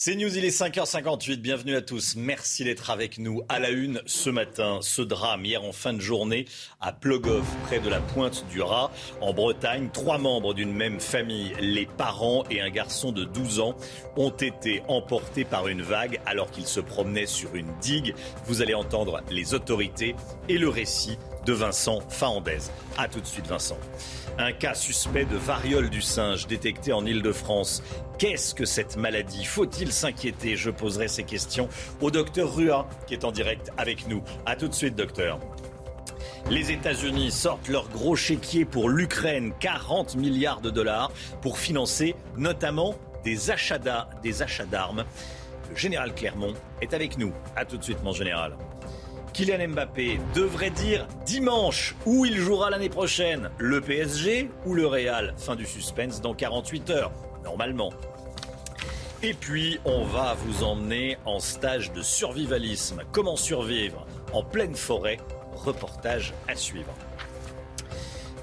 C'est News, il est 5h58. Bienvenue à tous. Merci d'être avec nous à la une ce matin. Ce drame hier en fin de journée à Plogoff, près de la pointe du Raz, en Bretagne. Trois membres d'une même famille, les parents et un garçon de 12 ans, ont été emportés par une vague alors qu'ils se promenaient sur une digue. Vous allez entendre les autorités et le récit de Vincent Fahandez. A tout de suite, Vincent. Un cas suspect de variole du singe détecté en Ile-de-France. Qu'est-ce que cette maladie? Faut-il s'inquiéter? Je poserai ces questions au docteur Rua, qui est en direct avec nous. A tout de suite, docteur. Les États-Unis sortent leur gros chéquier pour l'Ukraine, 40 milliards de dollars, pour financer notamment des achats d'armes. Le général Clermont est avec nous. A tout de suite, mon général. Kylian Mbappé devrait dire dimanche où il jouera l'année prochaine, le PSG ou le Real? Fin du suspense dans 48 heures, normalement. Et puis, on va vous emmener en stage de survivalisme. Comment survivre? En pleine forêt Reportage à suivre.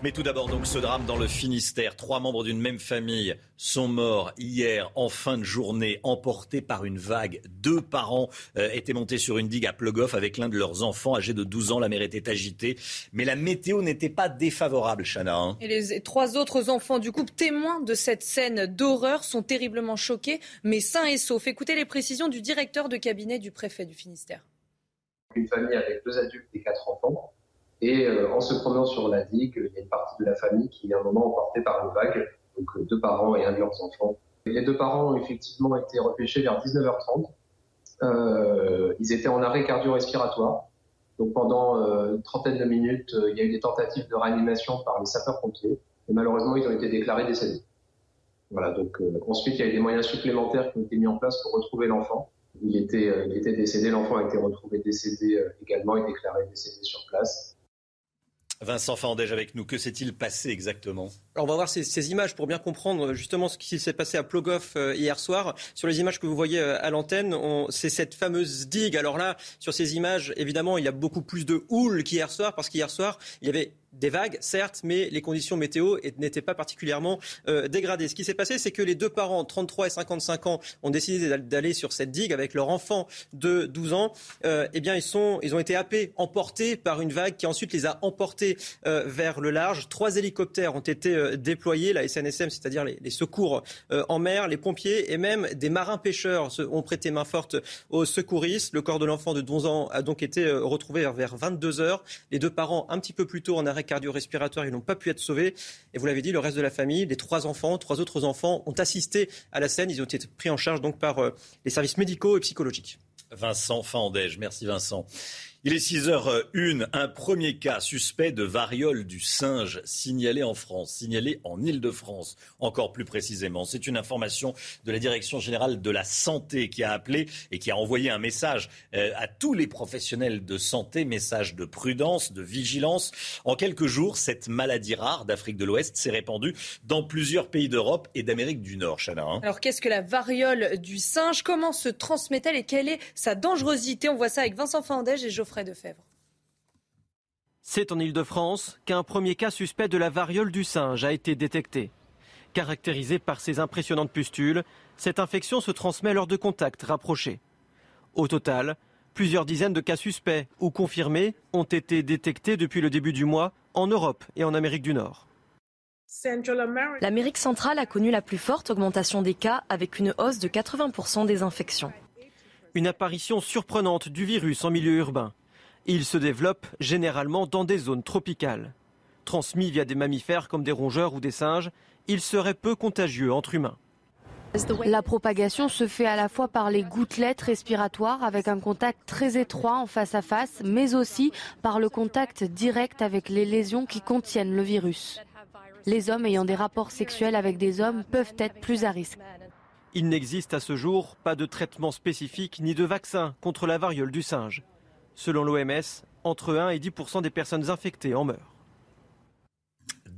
Mais tout d'abord, donc, ce drame dans le Finistère. Trois membres d'une même famille sont morts hier en fin de journée, emportés par une vague. Deux parents euh, étaient montés sur une digue à Plogoff avec l'un de leurs enfants âgé de 12 ans. La mer était agitée. Mais la météo n'était pas défavorable, Chana. Hein. Et les trois autres enfants du couple, témoins de cette scène d'horreur, sont terriblement choqués, mais sains et saufs. Écoutez les précisions du directeur de cabinet du préfet du Finistère. Une famille avec deux adultes et quatre enfants et euh, en se promenant sur la digue, il y a une partie de la famille qui est à un moment emportée par une vague, donc euh, deux parents et un de leurs enfants. Les deux parents ont effectivement été repêchés vers 19h30. Euh, ils étaient en arrêt cardio-respiratoire. Donc pendant euh, une trentaine de minutes, il y a eu des tentatives de réanimation par les sapeurs-pompiers. Et malheureusement, ils ont été déclarés décédés. Voilà, donc ensuite, il y a eu des moyens supplémentaires qui ont été mis en place pour retrouver l'enfant. Il était décédé, l'enfant a été retrouvé décédé également et déclaré décédé sur place. Vincent Fandège avec nous. Que s'est-il passé exactement? Alors on va voir ces, images pour bien comprendre justement ce qui s'est passé à Plogoff euh, hier soir. Sur les images que vous voyez euh, à l'antenne, c'est cette fameuse digue. Alors là, sur ces images, évidemment, il y a beaucoup plus de houle qu'hier soir parce qu'hier soir, il y avait des vagues, certes, mais les conditions météo n'étaient pas particulièrement euh, dégradées. Ce qui s'est passé, c'est que les deux parents, 33 et 55 ans, ont décidé d'aller sur cette digue avec leur enfant de 12 ans. Euh, eh bien, ils, sont, ils ont été happés, emportés par une vague qui ensuite les a emportés euh, vers le large. Trois hélicoptères ont été déployés, la SNSM, c'est-à-dire les, secours en mer, les pompiers et même des marins-pêcheurs ont prêté main forte aux secouristes. Le corps de l'enfant de 12 ans a donc été retrouvé vers 22 heures. Les deux parents, un petit peu plus tôt, en arrêt cardio-respiratoire, ils n'ont pas pu être sauvés. Et vous l'avez dit, le reste de la famille, les trois enfants, trois autres enfants, ont assisté à la scène. Ils ont été pris en charge donc par euh, les services médicaux et psychologiques. Vincent Fandège, merci Vincent. Il est 6h01. Un premier cas suspect de variole du singe signalé en France, signalé en Ile-de-France, encore plus précisément. C'est une information de la Direction générale de la santé qui a appelé et qui a envoyé un message euh, à tous les professionnels de santé, message de prudence, de vigilance. En quelques jours, cette maladie rare d'Afrique de l'Ouest s'est répandue dans plusieurs pays d'Europe et d'Amérique du Nord, Chana. Hein. Alors qu'est-ce que la variole du singe? Comment se transmet-elle et quelle est sa dangerosité? On voit ça avec Vincent Fandège et Geoffrey de c'est en Ile-de-France qu'un premier cas suspect de la variole du singe a été détecté. Caractérisé par ses impressionnantes pustules, cette infection se transmet lors de contacts rapprochés. Au total, plusieurs dizaines de cas suspects ou confirmés ont été détectés depuis le début du mois en Europe et en Amérique du Nord. L'Amérique centrale a connu la plus forte augmentation des cas avec une hausse de 80% des infections. Une apparition surprenante du virus en milieu urbain. Il se développe généralement dans des zones tropicales. Transmis via des mammifères comme des rongeurs ou des singes, il serait peu contagieux entre humains. La propagation se fait à la fois par les gouttelettes respiratoires avec un contact très étroit en face à face, mais aussi par le contact direct avec les lésions qui contiennent le virus. Les hommes ayant des rapports sexuels avec des hommes peuvent être plus à risque. Il n'existe à ce jour pas de traitement spécifique ni de vaccin contre la variole du singe. Selon l'OMS, entre 1 et 10% des personnes infectées en meurent.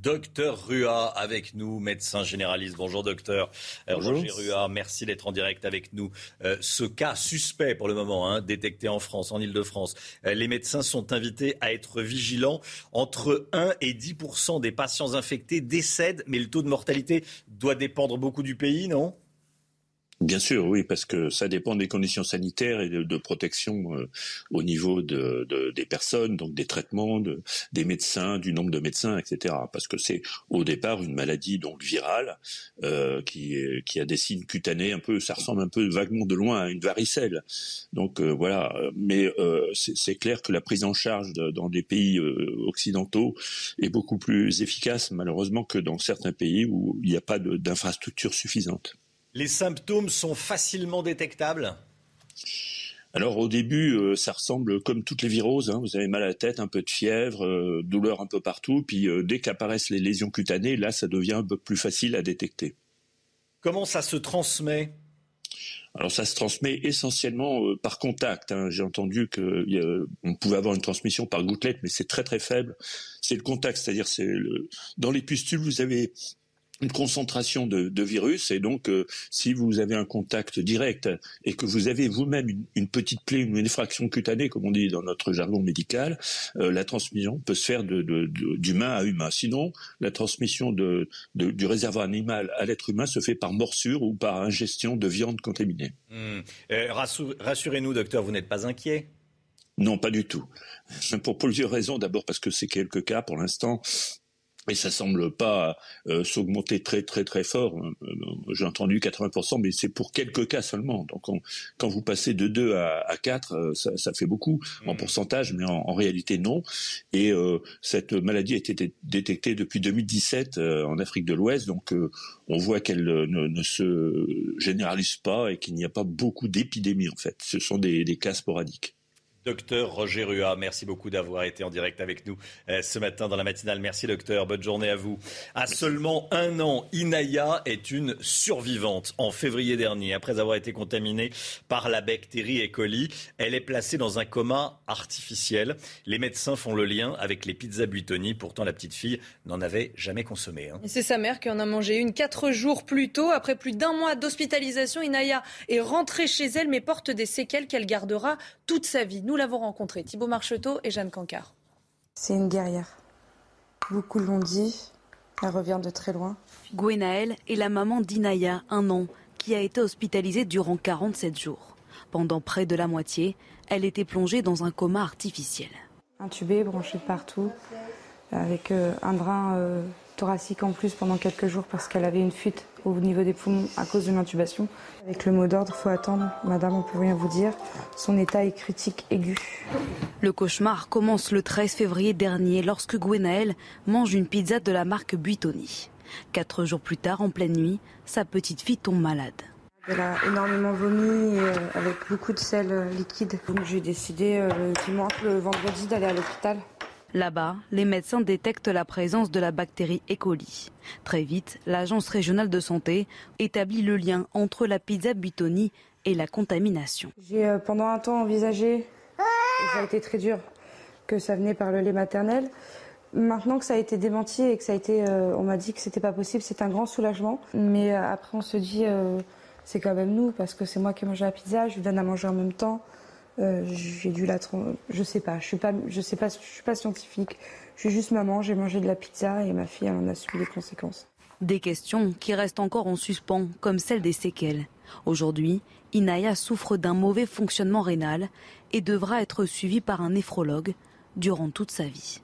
Docteur Rua avec nous, médecin généraliste. Bonjour docteur. Euh, Bonjour. Roger Rua, merci d'être en direct avec nous. Euh, ce cas suspect pour le moment, hein, détecté en France, en Ile-de-France, euh, les médecins sont invités à être vigilants. Entre 1 et 10 des patients infectés décèdent, mais le taux de mortalité doit dépendre beaucoup du pays, non? Bien sûr, oui, parce que ça dépend des conditions sanitaires et de, protection euh, au niveau de, de, des personnes, donc des traitements, de, des médecins, du nombre de médecins, etc. Parce que c'est au départ une maladie donc virale euh, qui, a des signes cutanés un peu, ça ressemble un peu vaguement de loin à une varicelle. Donc euh, voilà, mais c'est clair que la prise en charge dans des pays occidentaux est beaucoup plus efficace malheureusement que dans certains pays où il n'y a pas d'infrastructures suffisantes. Les symptômes sont facilement détectables? Alors au début, euh, ça ressemble comme toutes les viroses. Hein. Vous avez mal à la tête, un peu de fièvre, euh, douleur un peu partout. Puis euh, dès qu'apparaissent les lésions cutanées, là, ça devient un peu plus facile à détecter. Comment ça se transmet? Alors ça se transmet essentiellement par contact. Hein. J'ai entendu qu'on pouvait avoir une transmission par gouttelette, mais c'est très très faible. C'est le contact, c'est-à-dire c'est dans les pustules vous avez une concentration de, de, virus et donc euh, si vous avez un contact direct et que vous avez vous-même une, petite plaie, une effraction cutanée comme on dit dans notre jargon médical, euh, la transmission peut se faire d'humain à humain. Sinon, la transmission du réservoir animal à l'être humain se fait par morsure ou par ingestion de viande contaminée. Mmh. Euh, rassurez-nous, docteur, vous n'êtes pas inquiet? Non, pas du tout. Pour plusieurs raisons. D'abord parce que c'est quelques cas pour l'instant et ça semble pas euh, s'augmenter très très très fort. Euh, j'ai entendu 80%, mais c'est pour quelques cas seulement. Donc quand vous passez de 2 à, à 4, euh, ça, ça, fait beaucoup en mmh. pourcentage, mais en, en, réalité non. Et cette maladie a été détectée depuis 2017 en Afrique de l'Ouest, donc on voit qu'elle ne, ne, se généralise pas et qu'il n'y a pas beaucoup d'épidémies en fait. Ce sont des, des cas sporadiques. Docteur Roger Rua, merci beaucoup d'avoir été en direct avec nous euh, ce matin dans la matinale. Merci docteur, bonne journée à vous. À seulement un an, Inaya est une survivante. En février dernier, après avoir été contaminée par la bactérie E. coli, elle est placée dans un coma artificiel. Les médecins font le lien avec les pizzas Buitoni. Pourtant, la petite fille n'en avait jamais consommé. Hein. C'est sa mère qui en a mangé une quatre jours plus tôt. Après plus d'un mois d'hospitalisation, Inaya est rentrée chez elle mais porte des séquelles qu'elle gardera toute sa vie. Nous l'avons rencontré, Thibault Marcheteau et Jeanne Cancard. C'est une guerrière. Beaucoup l'ont dit. Elle revient de très loin. Gwenaël est la maman d'Inaya, un an, qui a été hospitalisée durant 47 jours. Pendant près de la moitié, elle était plongée dans un coma artificiel. Intubée, branchée partout, avec euh, un drain euh, thoracique en plus pendant quelques jours parce qu'elle avait une fuite au niveau des poumons à cause d'une intubation. Avec le mot d'ordre, faut attendre. Madame, on peut rien vous dire. Son état est critique aigu. Le cauchemar commence le 13 février dernier lorsque Gwenaël mange une pizza de la marque Buitoni. Quatre jours plus tard, en pleine nuit, sa petite fille tombe malade. Elle a énormément vomi euh, avec beaucoup de sel euh, liquide. Donc j'ai décidé euh, le dimanche, le vendredi, d'aller à l'hôpital. Là-bas, les médecins détectent la présence de la bactérie E. coli. Très vite, l'Agence régionale de santé établit le lien entre la pizza Buitoni et la contamination. J'ai euh, pendant un temps envisagé, et ça a été très dur, que ça venait par le lait maternel. Maintenant que ça a été démenti et que ça a été, euh, on m'a dit que c'était pas possible, c'est un grand soulagement. Mais euh, après, on se dit, c'est quand même nous parce que c'est moi qui ai mangé la pizza, je lui donne à manger en même temps. Euh, j'ai dû la je sais pas, je suis pas je sais pas je suis pas scientifique. Je suis juste maman, j'ai mangé de la pizza et ma fille elle en a subi les conséquences. Des questions qui restent encore en suspens comme celle des séquelles. Aujourd'hui, Inaya souffre d'un mauvais fonctionnement rénal et devra être suivie par un néphrologue durant toute sa vie.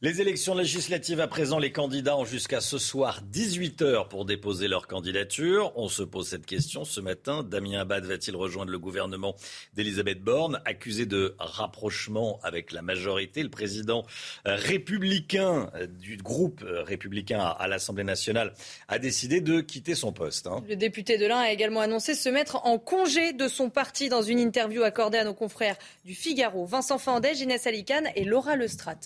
Les élections législatives à présent, les candidats ont jusqu'à ce soir 18h pour déposer leur candidature. On se pose cette question ce matin. Damien Abad va-t-il rejoindre le gouvernement d'Elisabeth Borne, accusé de rapprochement avec la majorité? Le président euh, républicain euh, du groupe euh, républicain à l'Assemblée nationale a décidé de quitter son poste. Hein. Le député de l'Ain a également annoncé se mettre en congé de son parti dans une interview accordée à nos confrères du Figaro. Vincent Fandège, Inès Alicane et Laura Lestrade.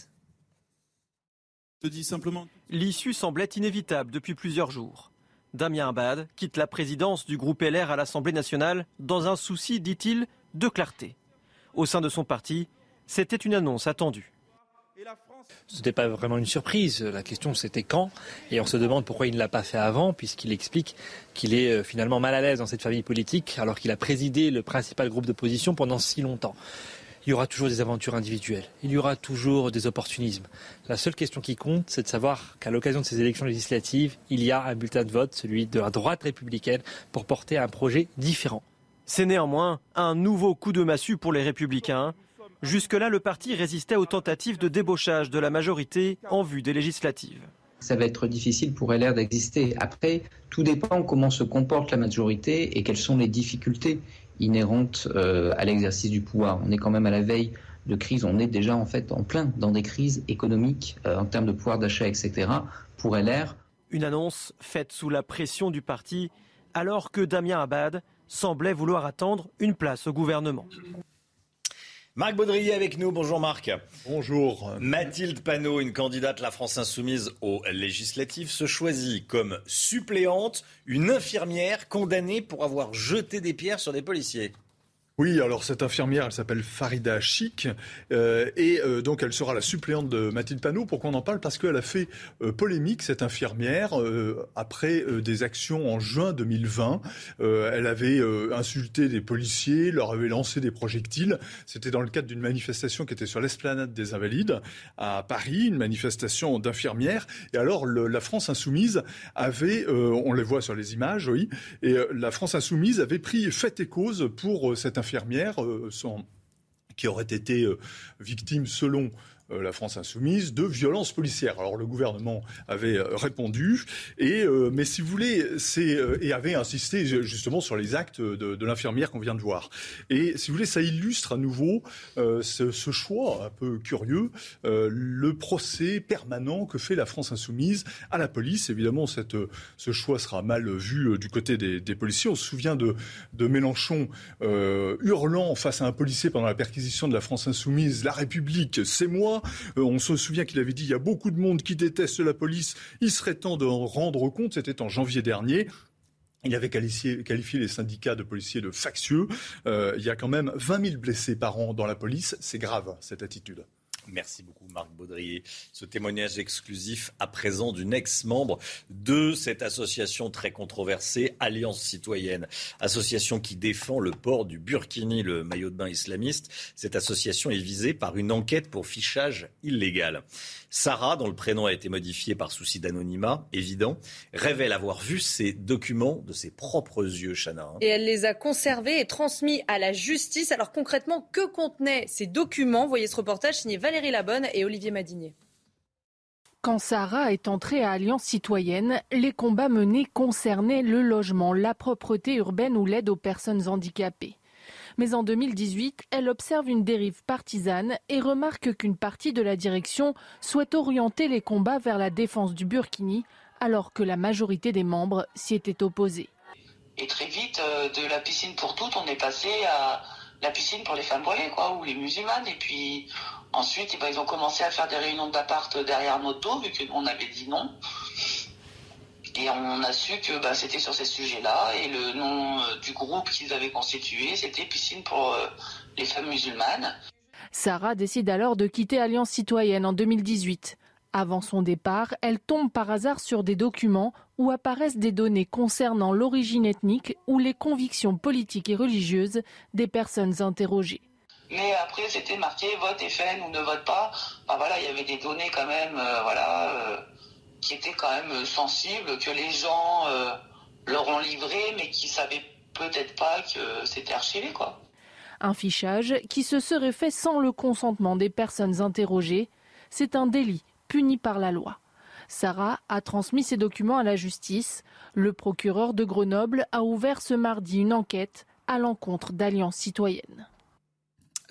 Je dis simplement. L'issue semblait inévitable depuis plusieurs jours. Damien Abad quitte la présidence du groupe LR à l'Assemblée nationale dans un souci, dit-il, de clarté. Au sein de son parti, c'était une annonce attendue. Ce n'était pas vraiment une surprise. La question c'était quand. Et on se demande pourquoi il ne l'a pas fait avant, puisqu'il explique qu'il est euh, finalement mal à l'aise dans cette famille politique, alors qu'il a présidé le principal groupe d'opposition pendant si longtemps. Il y aura toujours des aventures individuelles. Il y aura toujours des opportunismes. La seule question qui compte, c'est de savoir qu'à l'occasion de ces élections législatives, il y a un bulletin de vote, celui de la droite républicaine, pour porter un projet différent. C'est néanmoins un nouveau coup de massue pour les républicains Jusque-là, le parti résistait aux tentatives de débauchage de la majorité en vue des législatives. Ça va être difficile pour LR d'exister. Après, tout dépend comment se comporte la majorité et quelles sont les difficultés inhérentes euh, à l'exercice du pouvoir. On est quand même à la veille de crise, on est déjà en fait en plein dans des crises économiques euh, en termes de pouvoir d'achat, etc. Pour LR. Une annonce faite sous la pression du parti alors que Damien Abad semblait vouloir attendre une place au gouvernement. Marc Baudrier avec nous. Bonjour Marc. Bonjour. Mathilde Panot, une candidate La France Insoumise aux législatives, se choisit comme suppléante une infirmière condamnée pour avoir jeté des pierres sur des policiers. Oui, alors cette infirmière, elle s'appelle Farida Chic, euh, et euh, donc elle sera la suppléante de Mathilde Panot. Pourquoi on en parle? Parce qu'elle a fait euh, polémique, cette infirmière, après des actions en juin 2020. elle avait insulté des policiers, leur avait lancé des projectiles. C'était dans le cadre d'une manifestation qui était sur l'esplanade des Invalides à Paris, une manifestation d'infirmières. Et alors la France Insoumise avait, on les voit sur les images, oui, et la France Insoumise avait pris fait et cause pour cette euh, qui auraient été euh, victimes, selon euh, la France insoumise de violences policières. Alors le gouvernement avait euh, répondu, et, euh, mais si vous voulez, c'est et avait insisté justement sur les actes de, l'infirmière qu'on vient de voir. Et si vous voulez, ça illustre à nouveau ce, ce, choix un peu curieux, le procès permanent que fait la France insoumise à la police. Évidemment, cette, ce choix sera mal vu du côté des, des policiers. On se souvient de, de Mélenchon hurlant face à un policier pendant la perquisition de la France insoumise, la République, c'est moi. Euh, on se souvient qu'il avait dit il y a beaucoup de monde qui déteste la police, il serait temps de rendre compte. C'était en janvier dernier. Il avait qualifié, les syndicats de policiers de factieux. Euh, il y a quand même 20 000 blessés par an dans la police. C'est grave, cette attitude. Merci beaucoup Marc Baudrier. Ce témoignage exclusif à présent d'une ex-membre de cette association très controversée, Alliance citoyenne, association qui défend le port du burkini, le maillot de bain islamiste. Cette association est visée par une enquête pour fichage illégal. Sarah, dont le prénom a été modifié par souci d'anonymat évident, révèle avoir vu ces documents de ses propres yeux, Chana. Et elle les a conservés et transmis à la justice. Alors concrètement, que contenaient ces documents? Voyez ce reportage signé Valérie Labonne et Olivier Madinier. Quand Sarah est entrée à Alliance citoyenne, les combats menés concernaient le logement, la propreté urbaine ou l'aide aux personnes handicapées. Mais en 2018, elle observe une dérive partisane et remarque qu'une partie de la direction souhaite orienter les combats vers la défense du Burkini, alors que la majorité des membres s'y étaient opposés. Et très vite, euh, de la piscine pour toutes, on est passé à la piscine pour les femmes voilées, quoi, ou les musulmanes. Et puis ensuite, eh ben, ils ont commencé à faire des réunions d'appart derrière notre dos, vu qu'on avait dit non. Et on a su que bah, c'était sur ces sujets-là. Et le nom euh, du groupe qu'ils avaient constitué, c'était Piscine pour euh, les femmes musulmanes. Sarah décide alors de quitter Alliance citoyenne en 2018. Avant son départ, elle tombe par hasard sur des documents où apparaissent des données concernant l'origine ethnique ou les convictions politiques et religieuses des personnes interrogées. Mais après, c'était marqué vote FN ou ne vote pas. voilà, il y avait des données quand même, euh, voilà qui était quand même euh, sensible, que les gens euh, leur ont livré, mais qui savaient peut-être pas que c'était archivé, quoi. Un fichage qui se serait fait sans le consentement des personnes interrogées, c'est un délit puni par la loi. Sarah a transmis ces documents à la justice. Le procureur de Grenoble a ouvert ce mardi une enquête à l'encontre d'Alliance citoyenne.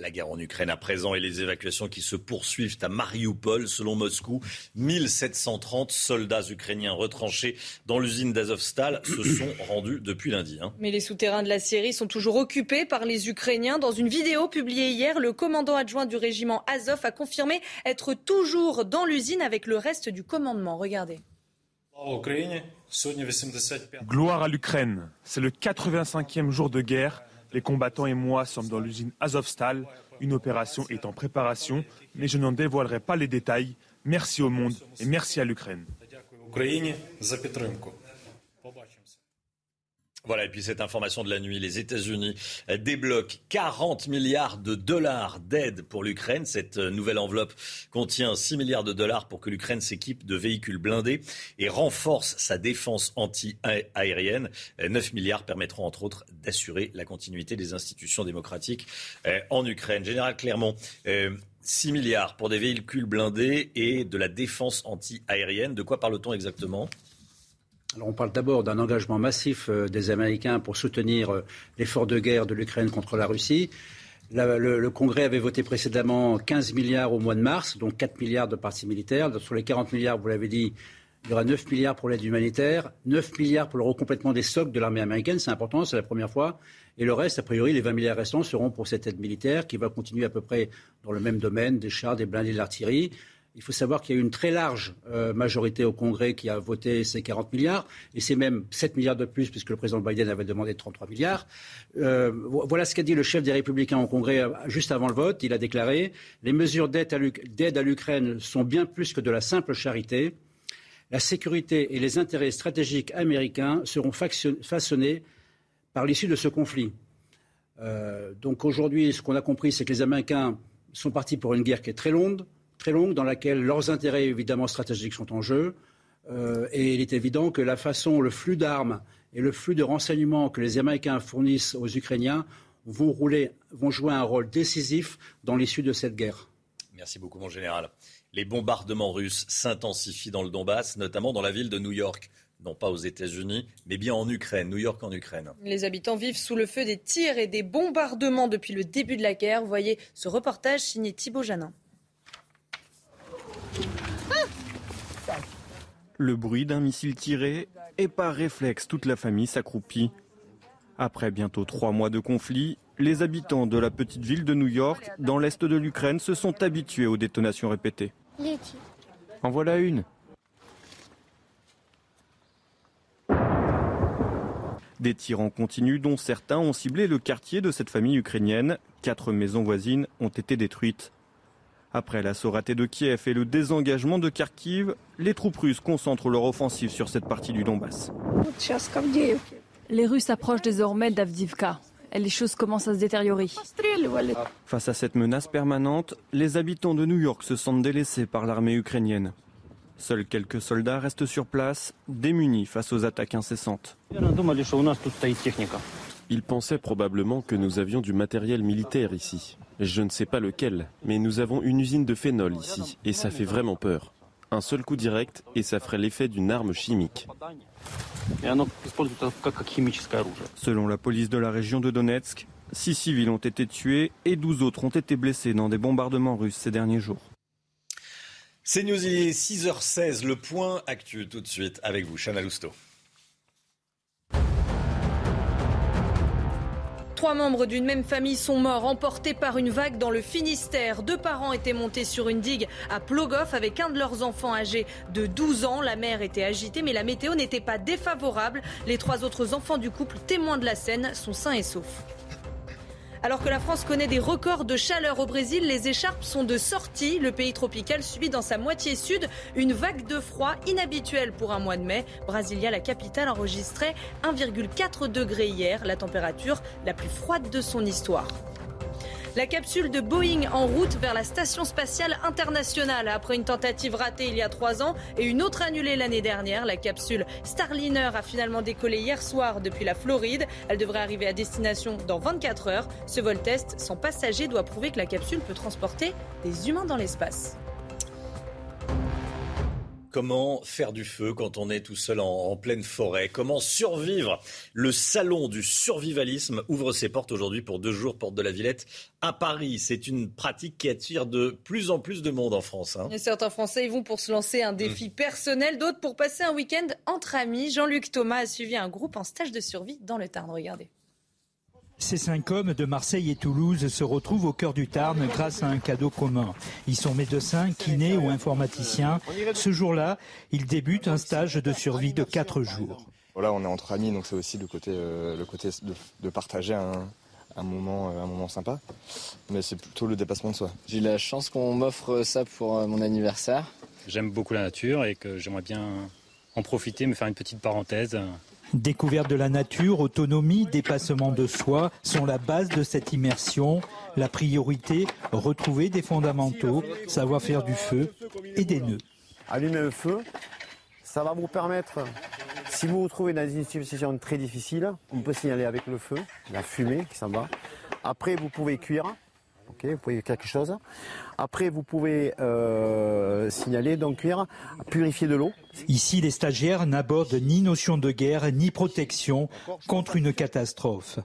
La guerre en Ukraine à présent et les évacuations qui se poursuivent à Mariupol. Selon Moscou, 1730 soldats ukrainiens retranchés dans l'usine d'Azovstal se sont rendus depuis lundi. Hein. Mais les souterrains de la Syrie sont toujours occupés par les Ukrainiens. Dans une vidéo publiée hier, le commandant adjoint du régiment Azov a confirmé être toujours dans l'usine avec le reste du commandement. Regardez. Gloire à l'Ukraine. C'est le 85e jour de guerre. Les combattants et moi sommes dans l'usine Azovstal. Une opération est en préparation, mais je n'en dévoilerai pas les détails. Merci au monde et merci à l'Ukraine. Voilà, et puis cette information de la nuit, les États-Unis débloquent 40 milliards de dollars d'aide pour l'Ukraine. Cette nouvelle enveloppe contient 6 milliards de dollars pour que l'Ukraine s'équipe de véhicules blindés et renforce sa défense anti-aérienne. 9 milliards permettront entre autres d'assurer la continuité des institutions démocratiques euh, en Ukraine. Général Clermont, 6 euh, milliards pour des véhicules blindés et de la défense anti-aérienne. De quoi parle-t-on exactement? Alors on parle d'abord d'un engagement massif euh, des Américains pour soutenir euh, l'effort de guerre de l'Ukraine contre la Russie. le, Congrès avait voté précédemment 15 milliards au mois de mars, donc 4 milliards de parties militaires. Sur les 40 milliards, vous l'avez dit, il y aura 9 milliards pour l'aide humanitaire, 9 milliards pour le recomplètement des stocks de l'armée américaine, c'est important, c'est la première fois. Et le reste, a priori, les 20 milliards restants seront pour cette aide militaire qui va continuer à peu près dans le même domaine, des chars, des blindés, de l'artillerie. Il faut savoir qu'il y a eu une très large euh, majorité au Congrès qui a voté ces 40 milliards, et c'est même 7 milliards de plus, puisque le président Biden avait demandé 33 milliards. Euh, voilà ce qu'a dit le chef des Républicains au Congrès euh, juste avant le vote. Il a déclaré Les mesures d'aide à l'Ukraine sont bien plus que de la simple charité. La sécurité et les intérêts stratégiques américains seront façonnés par l'issue de ce conflit. donc aujourd'hui, ce qu'on a compris, c'est que les Américains sont partis pour une guerre qui est très longue, très longue dans laquelle leurs intérêts évidemment stratégiques sont en jeu. Euh, et il est évident que la façon, le flux d'armes et le flux de renseignements que les Américains fournissent aux Ukrainiens vont, rouler, vont jouer un rôle décisif dans l'issue de cette guerre. Merci beaucoup, mon général. Les bombardements russes s'intensifient dans le Donbass, notamment dans la ville de New York. Non pas aux États-Unis, mais bien en Ukraine, New York en Ukraine. Les habitants vivent sous le feu des tirs et des bombardements depuis le début de la guerre. Vous voyez ce reportage signé Thibault Janin. Le bruit d'un missile tiré et par réflexe, toute la famille s'accroupit. Après bientôt trois mois de conflit, les habitants de la petite ville de New York, dans l'est de l'Ukraine, se sont habitués aux détonations répétées. En voilà une. Des tirs en continu dont certains ont ciblé le quartier de cette famille ukrainienne. Quatre maisons voisines ont été détruites. Après l'assaut raté de Kiev et le désengagement de Kharkiv, les troupes russes concentrent leur offensive sur cette partie du Donbass. Les Russes approchent désormais d'Avdivka et les choses commencent à se détériorer. Face à cette menace permanente, les habitants de New York se sentent délaissés par l'armée ukrainienne. Seuls quelques soldats restent sur place, démunis face aux attaques incessantes. Ils pensaient probablement que nous avions du matériel militaire ici. Je ne sais pas lequel, mais nous avons une usine de phénol ici, et ça fait vraiment peur. Un seul coup direct, et ça ferait l'effet d'une arme chimique. Selon la police de la région de Donetsk, six civils ont été tués et 12 autres ont été blessés dans des bombardements russes ces derniers jours. C'est News, il est 6h16, le point actuel tout de suite avec vous, Chana Lousteau. Trois membres d'une même famille sont morts, emportés par une vague dans le Finistère. Deux parents étaient montés sur une digue à Plogoff avec un de leurs enfants âgés de 12 ans. La mère était agitée, mais la météo n'était pas défavorable. Les trois autres enfants du couple, témoins de la scène, sont sains et saufs. Alors que la France connaît des records de chaleur au Brésil, les écharpes sont de sortie. Le pays tropical subit dans sa moitié sud une vague de froid inhabituelle pour un mois de mai. Brasilia, la capitale, enregistrait 1,4 degré hier, la température la plus froide de son histoire. La capsule de Boeing en route vers la Station spatiale internationale. Après une tentative ratée il y a trois ans et une autre annulée l'année dernière, la capsule Starliner a finalement décollé hier soir depuis la Floride. Elle devrait arriver à destination dans 24 heures. Ce vol test sans passager doit prouver que la capsule peut transporter des humains dans l'espace. Comment faire du feu quand on est tout seul en, pleine forêt? Comment survivre? Le salon du survivalisme ouvre ses portes aujourd'hui pour deux jours, porte de la Villette, à Paris. C'est une pratique qui attire de plus en plus de monde en France. Hein. certains Français y vont pour se lancer un défi mmh. personnel, d'autres pour passer un week-end entre amis. Jean-Luc Thomas a suivi un groupe en stage de survie dans le Tarn. Regardez. Ces cinq hommes de Marseille et Toulouse se retrouvent au cœur du Tarn grâce à un cadeau commun. Ils sont médecins, kinés ou informaticiens. Ce jour-là, ils débutent un stage de survie de quatre jours. Voilà, on est entre amis, donc c'est aussi le côté, euh, le côté de, partager un, moment, euh, un moment sympa. Mais c'est plutôt le dépassement de soi. J'ai la chance qu'on m'offre ça pour euh, mon anniversaire. J'aime beaucoup la nature et que j'aimerais bien en profiter, me faire une petite parenthèse. Découverte de la nature, autonomie, dépassement de soi sont la base de cette immersion. La priorité, retrouver des fondamentaux, savoir faire du feu et des nœuds. Allumer le feu, ça va vous permettre, si vous vous trouvez dans une situation très difficile, on peut signaler avec le feu, la fumée qui s'en va. Après, vous pouvez cuire, vous pouvez quelque chose. Après, vous pouvez euh, signaler, donc cuire, purifier de l'eau. Ici, les stagiaires n'abordent ni notion de guerre, ni protection contre une catastrophe.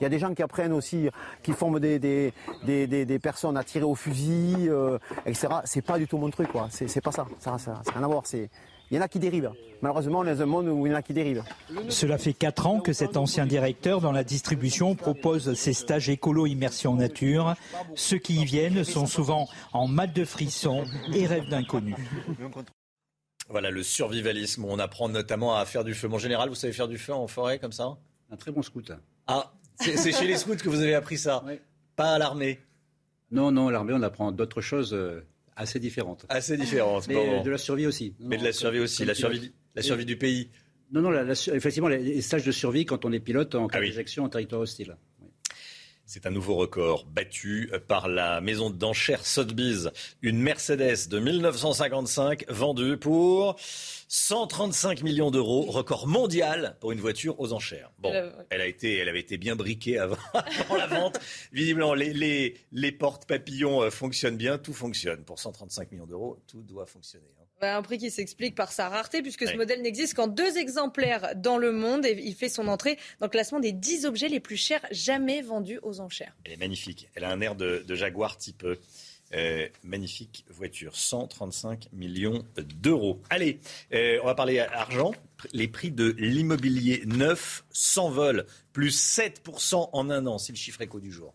Il y a des gens qui apprennent aussi, qui forment des, des, des, personnes à tirer au fusil, euh, etc. C'est pas du tout mon truc, quoi. C'est pas ça. Ça n'a rien à voir. C'est il y en a qui dérivent. Malheureusement, on est dans un monde où il y en a qui dérivent. Cela fait 4 ans que cet ancien directeur dans la distribution propose ces stages écolo immersion nature. Ceux qui y viennent sont souvent en mal de frissons et rêvent d'inconnus. Voilà le survivalisme. On apprend notamment à faire du feu. En général, vous savez faire du feu en forêt comme ça? Un très bon scout. Ah, c'est chez les scouts que vous avez appris ça? Pas à l'armée? Non, non, l'armée, on apprend d'autres choses. Assez différentes. Assez différentes. Mais de la survie aussi. Mais de la survie aussi, la survie, la survie du pays. Non, non, effectivement, les stages de survie quand on est pilote en cas ah d'éjection en territoire hostile. C'est un nouveau record battu par la maison d'enchères Sotheby's. Une Mercedes de 1955 vendue pour 135 millions d'euros, record mondial pour une voiture aux enchères. Bon, elle, a été, elle avait été bien briquée avant, la vente. Visiblement, les, les, les portes papillons euh, fonctionnent bien, tout fonctionne. Pour 135 millions d'euros, tout doit fonctionner. Un prix qui s'explique par sa rareté, puisque ce modèle n'existe qu'en deux exemplaires dans le monde et il fait son entrée dans le classement des 10 objets les plus chers jamais vendus aux enchères. Elle est magnifique. Elle a un air de, Jaguar type. Euh, magnifique voiture, 135 millions d'euros. Allez, euh, on va parler argent. Les prix de l'immobilier neuf s'envolent, plus 7% en un an, c'est le chiffre éco du jour.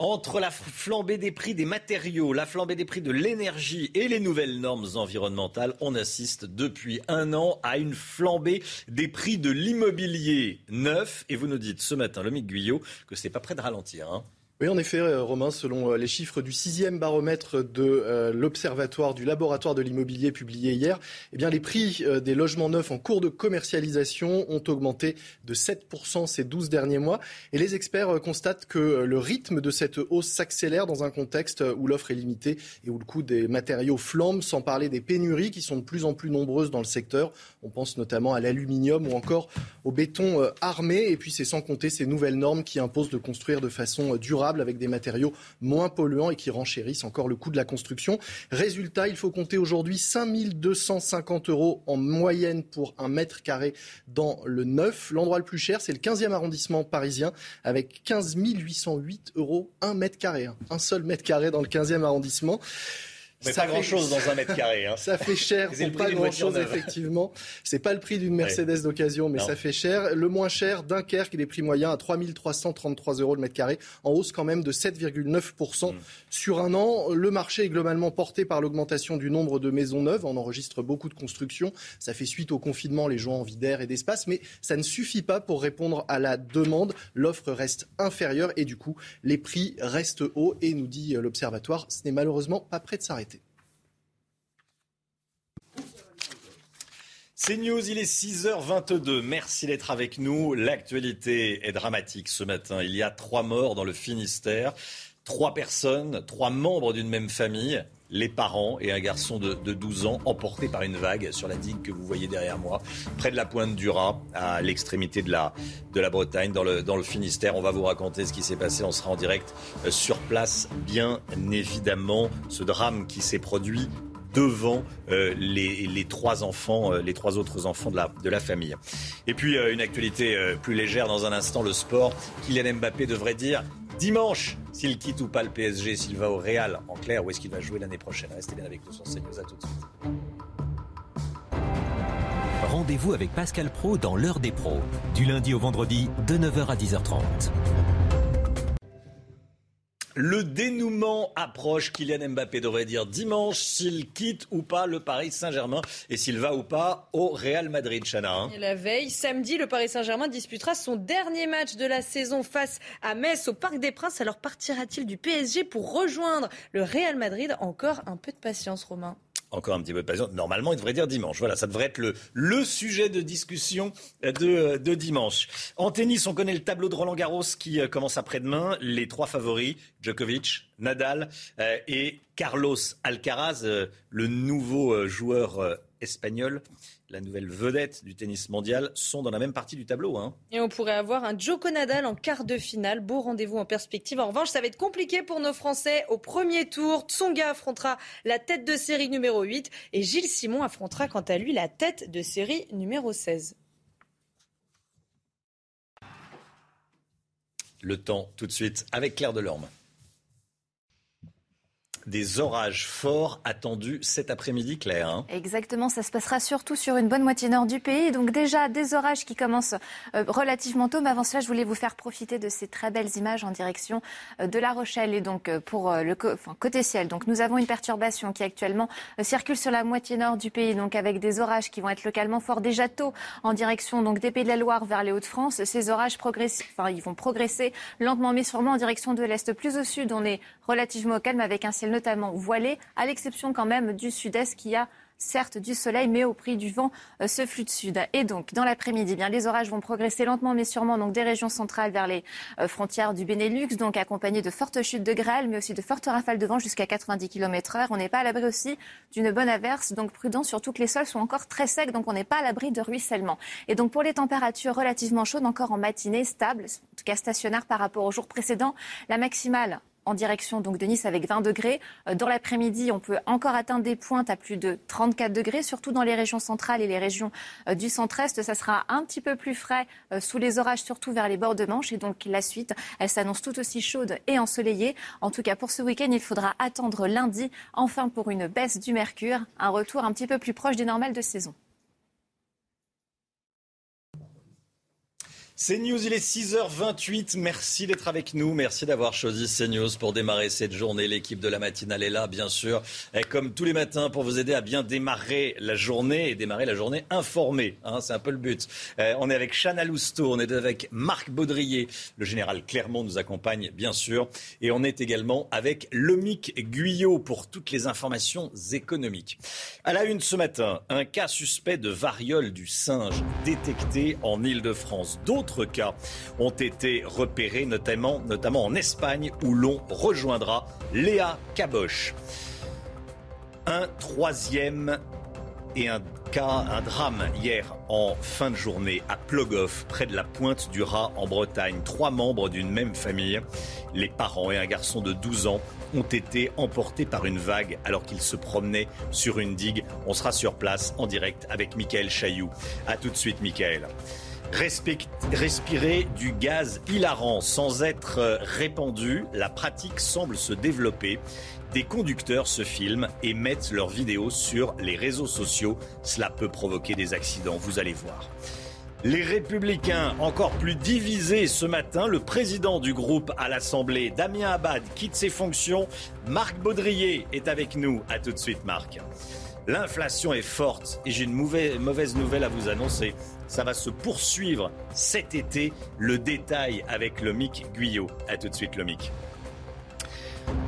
Entre la flambée des prix des matériaux, la flambée des prix de l'énergie et les nouvelles normes environnementales, on assiste depuis un an à une flambée des prix de l'immobilier neuf. Et vous nous dites ce matin, Lomique Guyot, que c'est pas prêt de ralentir. Hein. Oui, en effet, euh, Romain, selon euh, les chiffres du sixième baromètre de euh, l'Observatoire du laboratoire de l'immobilier publié hier, eh bien, les prix des logements neufs en cours de commercialisation ont augmenté de 7% ces 12 derniers mois. Et les experts constatent que le rythme de cette hausse s'accélère dans un contexte où l'offre est limitée et où le coût des matériaux flambe, sans parler des pénuries qui sont de plus en plus nombreuses dans le secteur. On pense notamment à l'aluminium ou encore au béton armé. Et puis, c'est sans compter ces nouvelles normes qui imposent de construire de façon durable avec des matériaux moins polluants et qui renchérissent encore le coût de la construction. Résultat, il faut compter aujourd'hui 5250 euros en moyenne pour un mètre carré dans le neuf. L'endroit le plus cher, c'est le 15e arrondissement parisien avec 15 808 euros un mètre carré. Hein. Un seul mètre carré dans le 15e arrondissement. Mais ça pas grand chose dans un mètre carré. Hein. ça fait cher pour pas grand chose, effectivement. C'est pas le prix d'une Mercedes d'occasion, mais ça fait cher. Le moins cher, Dunkerque, les prix moyens à 3333 euros le mètre carré, en hausse quand même de 7,9% mm. sur un an. Le marché est globalement porté par l'augmentation du nombre de maisons neuves. On enregistre beaucoup de constructions. Ça fait suite au confinement, les gens ont envie d'air et d'espace, mais ça ne suffit pas pour répondre à la demande. L'offre reste inférieure et du coup, les prix restent hauts. Et nous dit l'Observatoire, ce n'est malheureusement pas prêt de s'arrêter. C'est News, il est 6h22. Merci d'être avec nous. L'actualité est dramatique ce matin. Il y a trois morts dans le Finistère. Trois personnes, trois membres d'une même famille les parents et un garçon de, 12 ans emportés par une vague sur la digue que vous voyez derrière moi, près de la pointe du Raz, à l'extrémité de la, de la Bretagne, dans le, dans le Finistère. On va vous raconter ce qui s'est passé. On sera en direct euh, sur place, bien évidemment. Ce drame qui s'est produit devant euh, les, trois enfants, euh, les trois autres enfants de la, de la famille. Et puis une actualité plus légère dans un instant, le sport. Kylian Mbappé devrait dire dimanche s'il quitte ou pas le PSG, s'il va au Real en clair, où est-ce qu'il va jouer l'année prochaine? Restez bien avec nous sur CNews. À tout de suite. Rendez-vous avec Pascal Pro dans l'heure des pros, du lundi au vendredi de 9h à 10h30. Le dénouement approche. Kylian Mbappé devrait dire dimanche s'il quitte ou pas le Paris Saint-Germain et s'il va ou pas au Real Madrid, Chana. Hein. la veille, samedi, le Paris Saint-Germain disputera son dernier match de la saison face à Metz au Parc des Princes. Alors partira-t-il du PSG pour rejoindre le Real Madrid? Encore un peu de patience, Romain. Encore un petit peu de patience. Normalement, il devrait dire dimanche. Voilà, ça devrait être le, sujet de discussion de, de dimanche. En tennis, on connaît le tableau de Roland Garros qui euh, commence après-demain. Les trois favoris, Djokovic, Nadal euh, et Carlos Alcaraz, euh, le nouveau joueur espagnol la nouvelle vedette du tennis mondial, sont dans la même partie du tableau. Hein. Et on pourrait avoir un Joko Nadal en quart de finale. Beau rendez-vous en perspective. En revanche, ça va être compliqué pour nos Français. Au premier tour, Tsonga affrontera la tête de série numéro 8 et Gilles Simon affrontera quant à lui la tête de série numéro 16. Le temps tout de suite avec Claire Delorme des orages forts attendus cet après-midi, Claire. Hein. Exactement, ça se passera surtout sur une bonne moitié nord du pays. Donc déjà des orages qui commencent euh, relativement tôt. Mais avant cela, je voulais vous faire profiter de ces très belles images en direction euh, de La Rochelle et donc euh, pour le côté ciel. Donc nous avons une perturbation qui actuellement circule sur la moitié nord du pays, donc avec des orages qui vont être localement forts déjà tôt en direction donc des Pays de la Loire vers les Hauts-de-France. Ces orages progressent, enfin ils vont progresser lentement mais sûrement en direction de l'est. Plus au sud, on est relativement calme avec un ciel notamment voilé, à l'exception quand même du sud-est qui a certes du soleil, mais au prix du vent, euh, ce flux de sud. Et donc, dans l'après-midi, eh les orages vont progresser lentement, mais sûrement, donc des régions centrales vers les euh, frontières du Benelux, donc accompagnés de fortes chutes de grêle, mais aussi de fortes rafales de vent jusqu'à 90 km/h. On n'est pas à l'abri aussi d'une bonne averse, donc prudent, surtout que les sols sont encore très secs, donc on n'est pas à l'abri de ruissellement. Et donc, pour les températures relativement chaudes, encore en matinée, stables, en tout cas stationnaires par rapport au jour précédent, la maximale en direction donc de Nice avec 20 degrés. Euh, dans l'après-midi, on peut encore atteindre des pointes à plus de 34 degrés, surtout dans les régions centrales et les régions euh, du centre-est. Ça sera un petit peu plus frais euh, sous les orages, surtout vers les bords de Manche. Et donc la suite, elle s'annonce tout aussi chaude et ensoleillée. En tout cas, pour ce week-end, il faudra attendre lundi, enfin pour une baisse du mercure, un retour un petit peu plus proche des normales de saison. CNews, il est 6h28. Merci d'être avec nous. Merci d'avoir choisi CNews pour démarrer cette journée. L'équipe de la matinale est là, bien sûr, comme tous les matins, pour vous aider à bien démarrer la journée et démarrer la journée informée. Hein, c'est un peu le but. Euh, on est avec Chana Lousteau, on est avec Marc Baudrier. Le général Clermont nous accompagne, bien sûr. Et on est également avec Lomic Guyot pour toutes les informations économiques. À la une ce matin, un cas suspect de variole du singe détecté en Ile-de-France. D'autres cas ont été repérés, notamment, notamment en Espagne, où l'on rejoindra Léa Caboche. Un troisième et un cas, un drame hier en fin de journée à Plogoff, près de la pointe du Raz en Bretagne. Trois membres d'une même famille, les parents et un garçon de 12 ans, ont été emportés par une vague alors qu'ils se promenaient sur une digue. On sera sur place en direct avec Michael Chailloux. A tout de suite, Michael respirer du gaz hilarant sans être euh, répandu, la pratique semble se développer. Des conducteurs se filment et mettent leurs vidéos sur les réseaux sociaux. Cela peut provoquer des accidents, vous allez voir. Les républicains encore plus divisés ce matin. Le président du groupe à l'Assemblée, Damien Abad, quitte ses fonctions. Marc Baudrier est avec nous. A tout de suite, Marc. L'inflation est forte et j'ai une mauvaise nouvelle à vous annoncer. Ça va se poursuivre cet été. Le détail avec le Guyot. A tout de suite, le.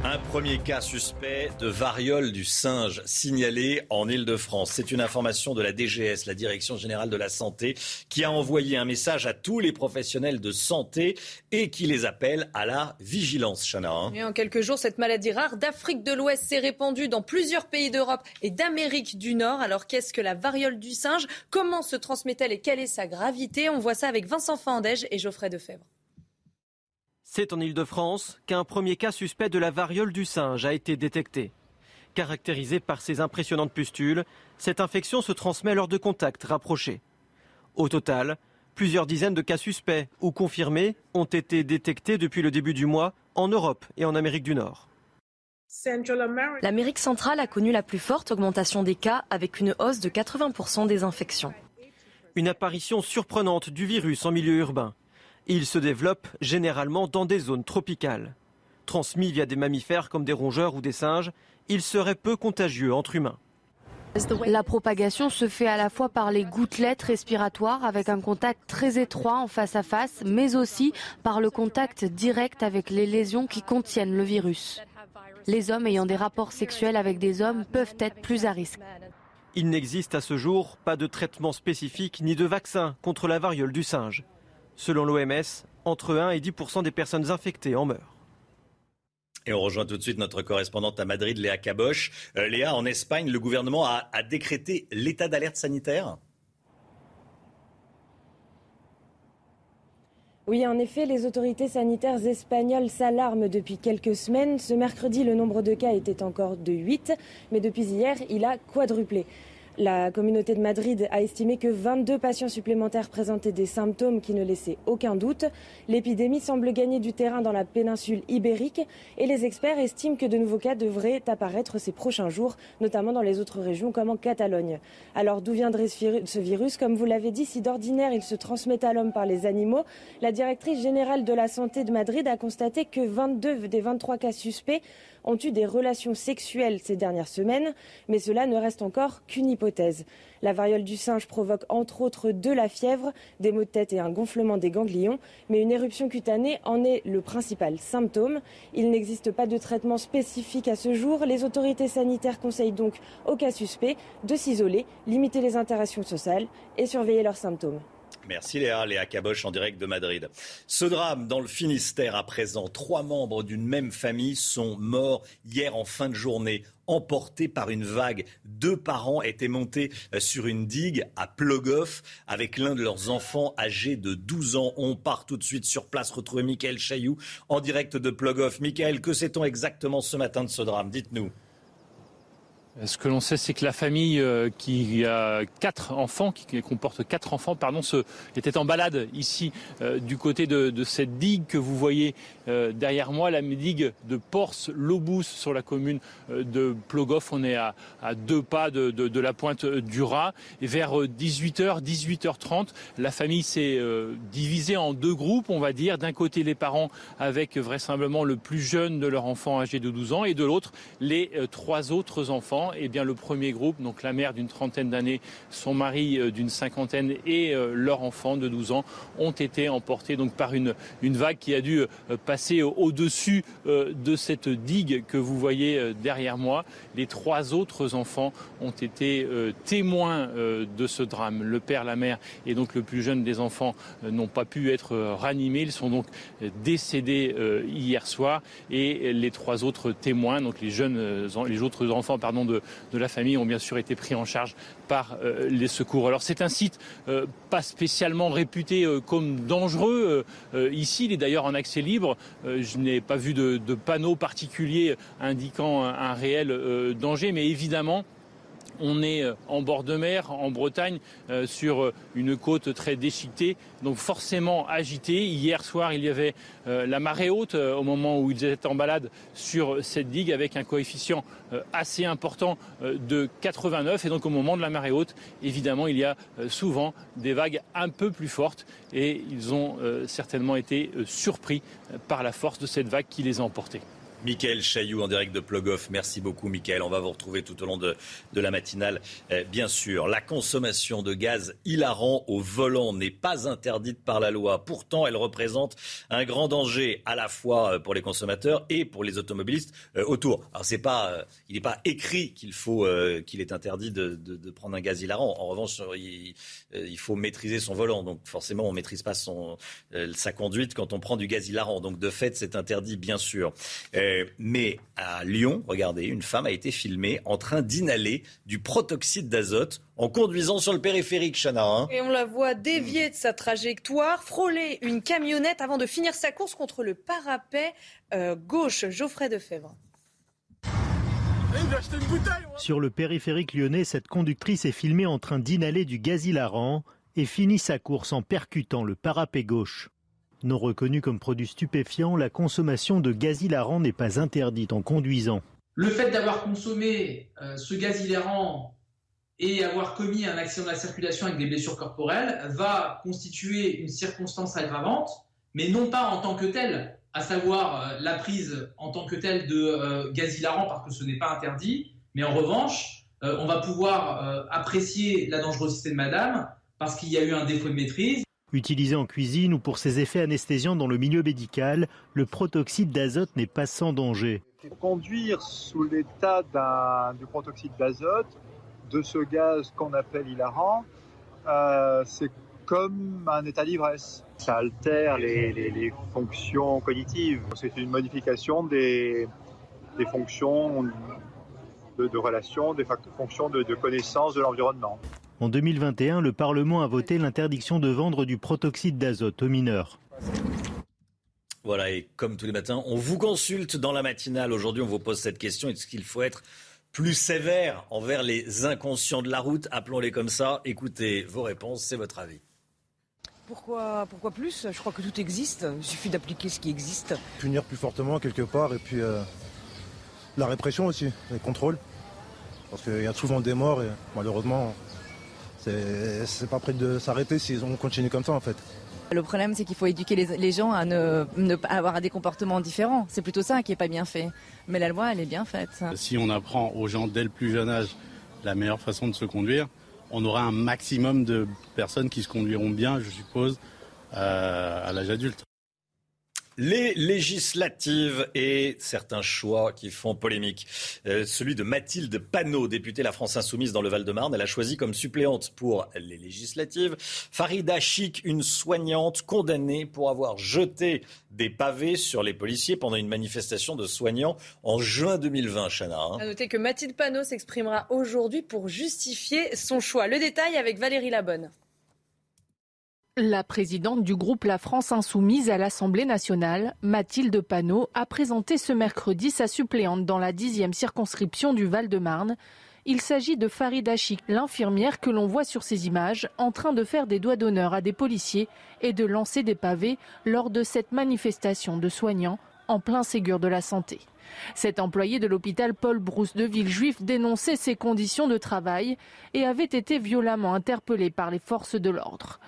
Un premier cas suspect de variole du singe signalé en Ile-de-France. C'est une information de la DGS, la Direction générale de la santé, qui a envoyé un message à tous les professionnels de santé et qui les appelle à la vigilance, Chana. Hein. en quelques jours, cette maladie rare d'Afrique de l'Ouest s'est répandue dans plusieurs pays d'Europe et d'Amérique du Nord. Alors qu'est-ce que la variole du singe? Comment se transmet-elle et quelle est sa gravité? On voit ça avec Vincent Fandège et Geoffrey Defebvre. C'est en Ile-de-France qu'un premier cas suspect de la variole du singe a été détecté. Caractérisé par ses impressionnantes pustules, cette infection se transmet lors de contacts rapprochés. Au total, plusieurs dizaines de cas suspects ou confirmés ont été détectés depuis le début du mois en Europe et en Amérique du Nord. L'Amérique centrale a connu la plus forte augmentation des cas avec une hausse de 80% des infections. Une apparition surprenante du virus en milieu urbain. Il se développe généralement dans des zones tropicales. Transmis via des mammifères comme des rongeurs ou des singes, il serait peu contagieux entre humains. La propagation se fait à la fois par les gouttelettes respiratoires avec un contact très étroit en face à face, mais aussi par le contact direct avec les lésions qui contiennent le virus. Les hommes ayant des rapports sexuels avec des hommes peuvent être plus à risque. Il n'existe à ce jour pas de traitement spécifique ni de vaccin contre la variole du singe. Selon l'OMS, entre 1 et 10% des personnes infectées en meurent. Et on rejoint tout de suite notre correspondante à Madrid, Léa Caboche. Euh, Léa, en Espagne, le gouvernement a, a décrété l'état d'alerte sanitaire? Oui, en effet, les autorités sanitaires espagnoles s'alarment depuis quelques semaines. Ce mercredi, le nombre de cas était encore de 8, mais depuis hier, il a quadruplé. La communauté de Madrid a estimé que 22 patients supplémentaires présentaient des symptômes qui ne laissaient aucun doute. L'épidémie semble gagner du terrain dans la péninsule ibérique et les experts estiment que de nouveaux cas devraient apparaître ces prochains jours, notamment dans les autres régions comme en Catalogne. Alors d'où viendrait ce virus? Comme vous l'avez dit, si d'ordinaire il se transmet à l'homme par les animaux, la directrice générale de la santé de Madrid a constaté que 22 des 23 cas suspects ont eu des relations sexuelles ces dernières semaines, mais cela ne reste encore qu'une hypothèse. La variole du singe provoque entre autres de la fièvre, des maux de tête et un gonflement des ganglions, mais une éruption cutanée en est le principal symptôme. Il n'existe pas de traitement spécifique à ce jour. Les autorités sanitaires conseillent donc aux cas suspects de s'isoler, limiter les interactions sociales et surveiller leurs symptômes. Merci Léa, Léa Caboche en direct de Madrid. Ce drame dans le Finistère à présent, trois membres d'une même famille sont morts hier en fin de journée emportés par une vague. Deux parents étaient montés sur une digue à Plogoff avec l'un de leurs enfants âgé de 12 ans. On part tout de suite sur place retrouver Michael Chailloux en direct de Plogoff. Michael, que sait-on exactement ce matin de ce drame? Dites-nous. Ce que l'on sait, c'est que la famille euh, qui a quatre enfants, qui comporte quatre enfants, pardon, était en balade ici euh, du côté de, cette digue que vous voyez euh, derrière moi, la digue de Porce-Lobous sur la commune de Plogoff. On est à, deux pas de, la pointe du Raz. Et vers 18h, 18h30, la famille s'est divisée en deux groupes, on va dire. D'un côté, les parents avec vraisemblablement le plus jeune de leurs enfants âgés de 12 ans et de l'autre, les trois autres enfants eh bien, le premier groupe, donc la mère d'une trentaine d'années, son mari euh, d'une cinquantaine et euh, leur enfant de 12 ans, ont été emportés donc par une, vague qui a dû euh, passer au-dessus de cette digue que vous voyez derrière moi. Les trois autres enfants ont été témoins de ce drame. Le père, la mère et donc le plus jeune des enfants n'ont pas pu être ranimés. Ils sont donc décédés hier soir et les trois autres témoins, donc les jeunes, les autres enfants, pardon, de de, la famille ont bien sûr été pris en charge par euh, les secours. Alors c'est un site euh, pas spécialement réputé euh, comme dangereux. ici, il est d'ailleurs en accès libre. je n'ai pas vu de, de panneau particulier indiquant un réel danger, mais évidemment, on est euh, en bord de mer, en Bretagne, euh, sur euh, une côte très déchiquetée, donc forcément agitée. Hier soir, il y avait la marée haute au moment où ils étaient en balade sur cette digue avec un coefficient assez important de 89. Et donc au moment de la marée haute, évidemment, il y a souvent des vagues un peu plus fortes et ils ont certainement été surpris par la force de cette vague qui les a emportés. Michael Chailloux en direct de Plogoff. Merci beaucoup, Michael. On va vous retrouver tout au long de, la matinale, euh, bien sûr. La consommation de gaz hilarant au volant n'est pas interdite par la loi. Pourtant, elle représente un grand danger à la fois euh, pour les consommateurs et pour les automobilistes euh, autour. Alors, c'est pas, il n'est pas écrit qu'il qu'il est interdit de, prendre un gaz hilarant. En revanche, il, faut maîtriser son volant. Donc, forcément, on ne maîtrise pas son, sa conduite quand on prend du gaz hilarant. Donc, de fait, c'est interdit, bien sûr. Mais à Lyon, regardez, une femme a été filmée en train d'inhaler du protoxyde d'azote en conduisant sur le périphérique, Chana. Hein. Et on la voit dévier de sa trajectoire, frôler une camionnette avant de finir sa course contre le parapet euh, gauche. Geoffrey Defebvre. Sur le périphérique lyonnais, cette conductrice est filmée en train d'inhaler du gaz hilarant et finit sa course en percutant le parapet gauche. Non reconnu comme produit stupéfiant, la consommation de gaz hilarant n'est pas interdite en conduisant. Le fait d'avoir consommé euh, ce gaz hilarant et avoir commis un accident de la circulation avec des blessures corporelles va constituer une circonstance aggravante, mais non pas en tant que telle, à savoir euh, la prise en tant que telle de euh, gaz hilarant parce que ce n'est pas interdit, mais en revanche, on va pouvoir apprécier la dangerosité de madame parce qu'il y a eu un défaut de maîtrise. Utilisé en cuisine ou pour ses effets anesthésiants dans le milieu médical, le protoxyde d'azote n'est pas sans danger. Conduire sous l'état du protoxyde d'azote, de ce gaz qu'on appelle hilarant, euh, c'est comme un état d'ivresse. Ça altère les, fonctions cognitives. C'est une modification des, fonctions de, de relations, des fonctions de, de connaissance de l'environnement. En 2021, le Parlement a voté l'interdiction de vendre du protoxyde d'azote aux mineurs. Voilà, et comme tous les matins, on vous consulte dans la matinale. Aujourd'hui, on vous pose cette question. Est-ce qu'il faut être plus sévère envers les inconscients de la route? Appelons-les comme ça. Écoutez vos réponses, c'est votre avis. Pourquoi, pourquoi plus? Je crois que tout existe. Il suffit d'appliquer ce qui existe. Punir plus fortement quelque part et puis euh, la répression aussi, les contrôles. Parce qu'il y a souvent des morts et malheureusement c'est pas prêt de s'arrêter si on continue comme ça en fait. Le problème, c'est qu'il faut éduquer les, gens à ne, pas avoir des comportements différents. C'est plutôt ça qui n'est pas bien fait. Mais la loi, elle est bien faite. Si on apprend aux gens dès le plus jeune âge la meilleure façon de se conduire, on aura un maximum de personnes qui se conduiront bien, je suppose, euh, à l'âge adulte. Les législatives et certains choix qui font polémique. Euh, celui de Mathilde Panot, députée La France Insoumise dans le Val-de-Marne. Elle a choisi comme suppléante pour les législatives Farida Chic, une soignante condamnée pour avoir jeté des pavés sur les policiers pendant une manifestation de soignants en juin 2020, Chana. A noter que Mathilde Panot s'exprimera aujourd'hui pour justifier son choix. Le détail avec Valérie Labonne. La présidente du groupe La France Insoumise à l'Assemblée nationale, Mathilde Panot, a présenté ce mercredi sa suppléante dans la dixième circonscription du Val-de-Marne. Il s'agit de Farida Chik, l'infirmière que l'on voit sur ces images, en train de faire des doigts d'honneur à des policiers et de lancer des pavés lors de cette manifestation de soignants en plein Ségur de la santé. Cet employé de l'hôpital Paul Brousse de Villejuif dénonçait ses conditions de travail et avait été violemment interpellé par les forces de l'ordre.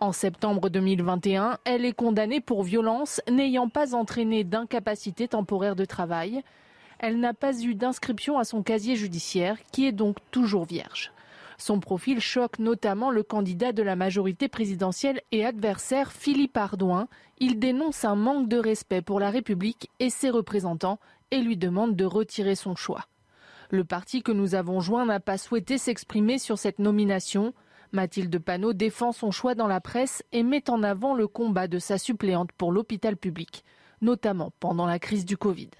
En septembre 2021, elle est condamnée pour violence n'ayant pas entraîné d'incapacité temporaire de travail. Elle n'a pas eu d'inscription à son casier judiciaire, qui est donc toujours vierge. Son profil choque notamment le candidat de la majorité présidentielle et adversaire Philippe Ardouin. Il dénonce un manque de respect pour la République et ses représentants et lui demande de retirer son choix. Le parti que nous avons joint n'a pas souhaité s'exprimer sur cette nomination. Mathilde Panot défend son choix dans la presse et met en avant le combat de sa suppléante pour l'hôpital public, notamment pendant la crise du Covid.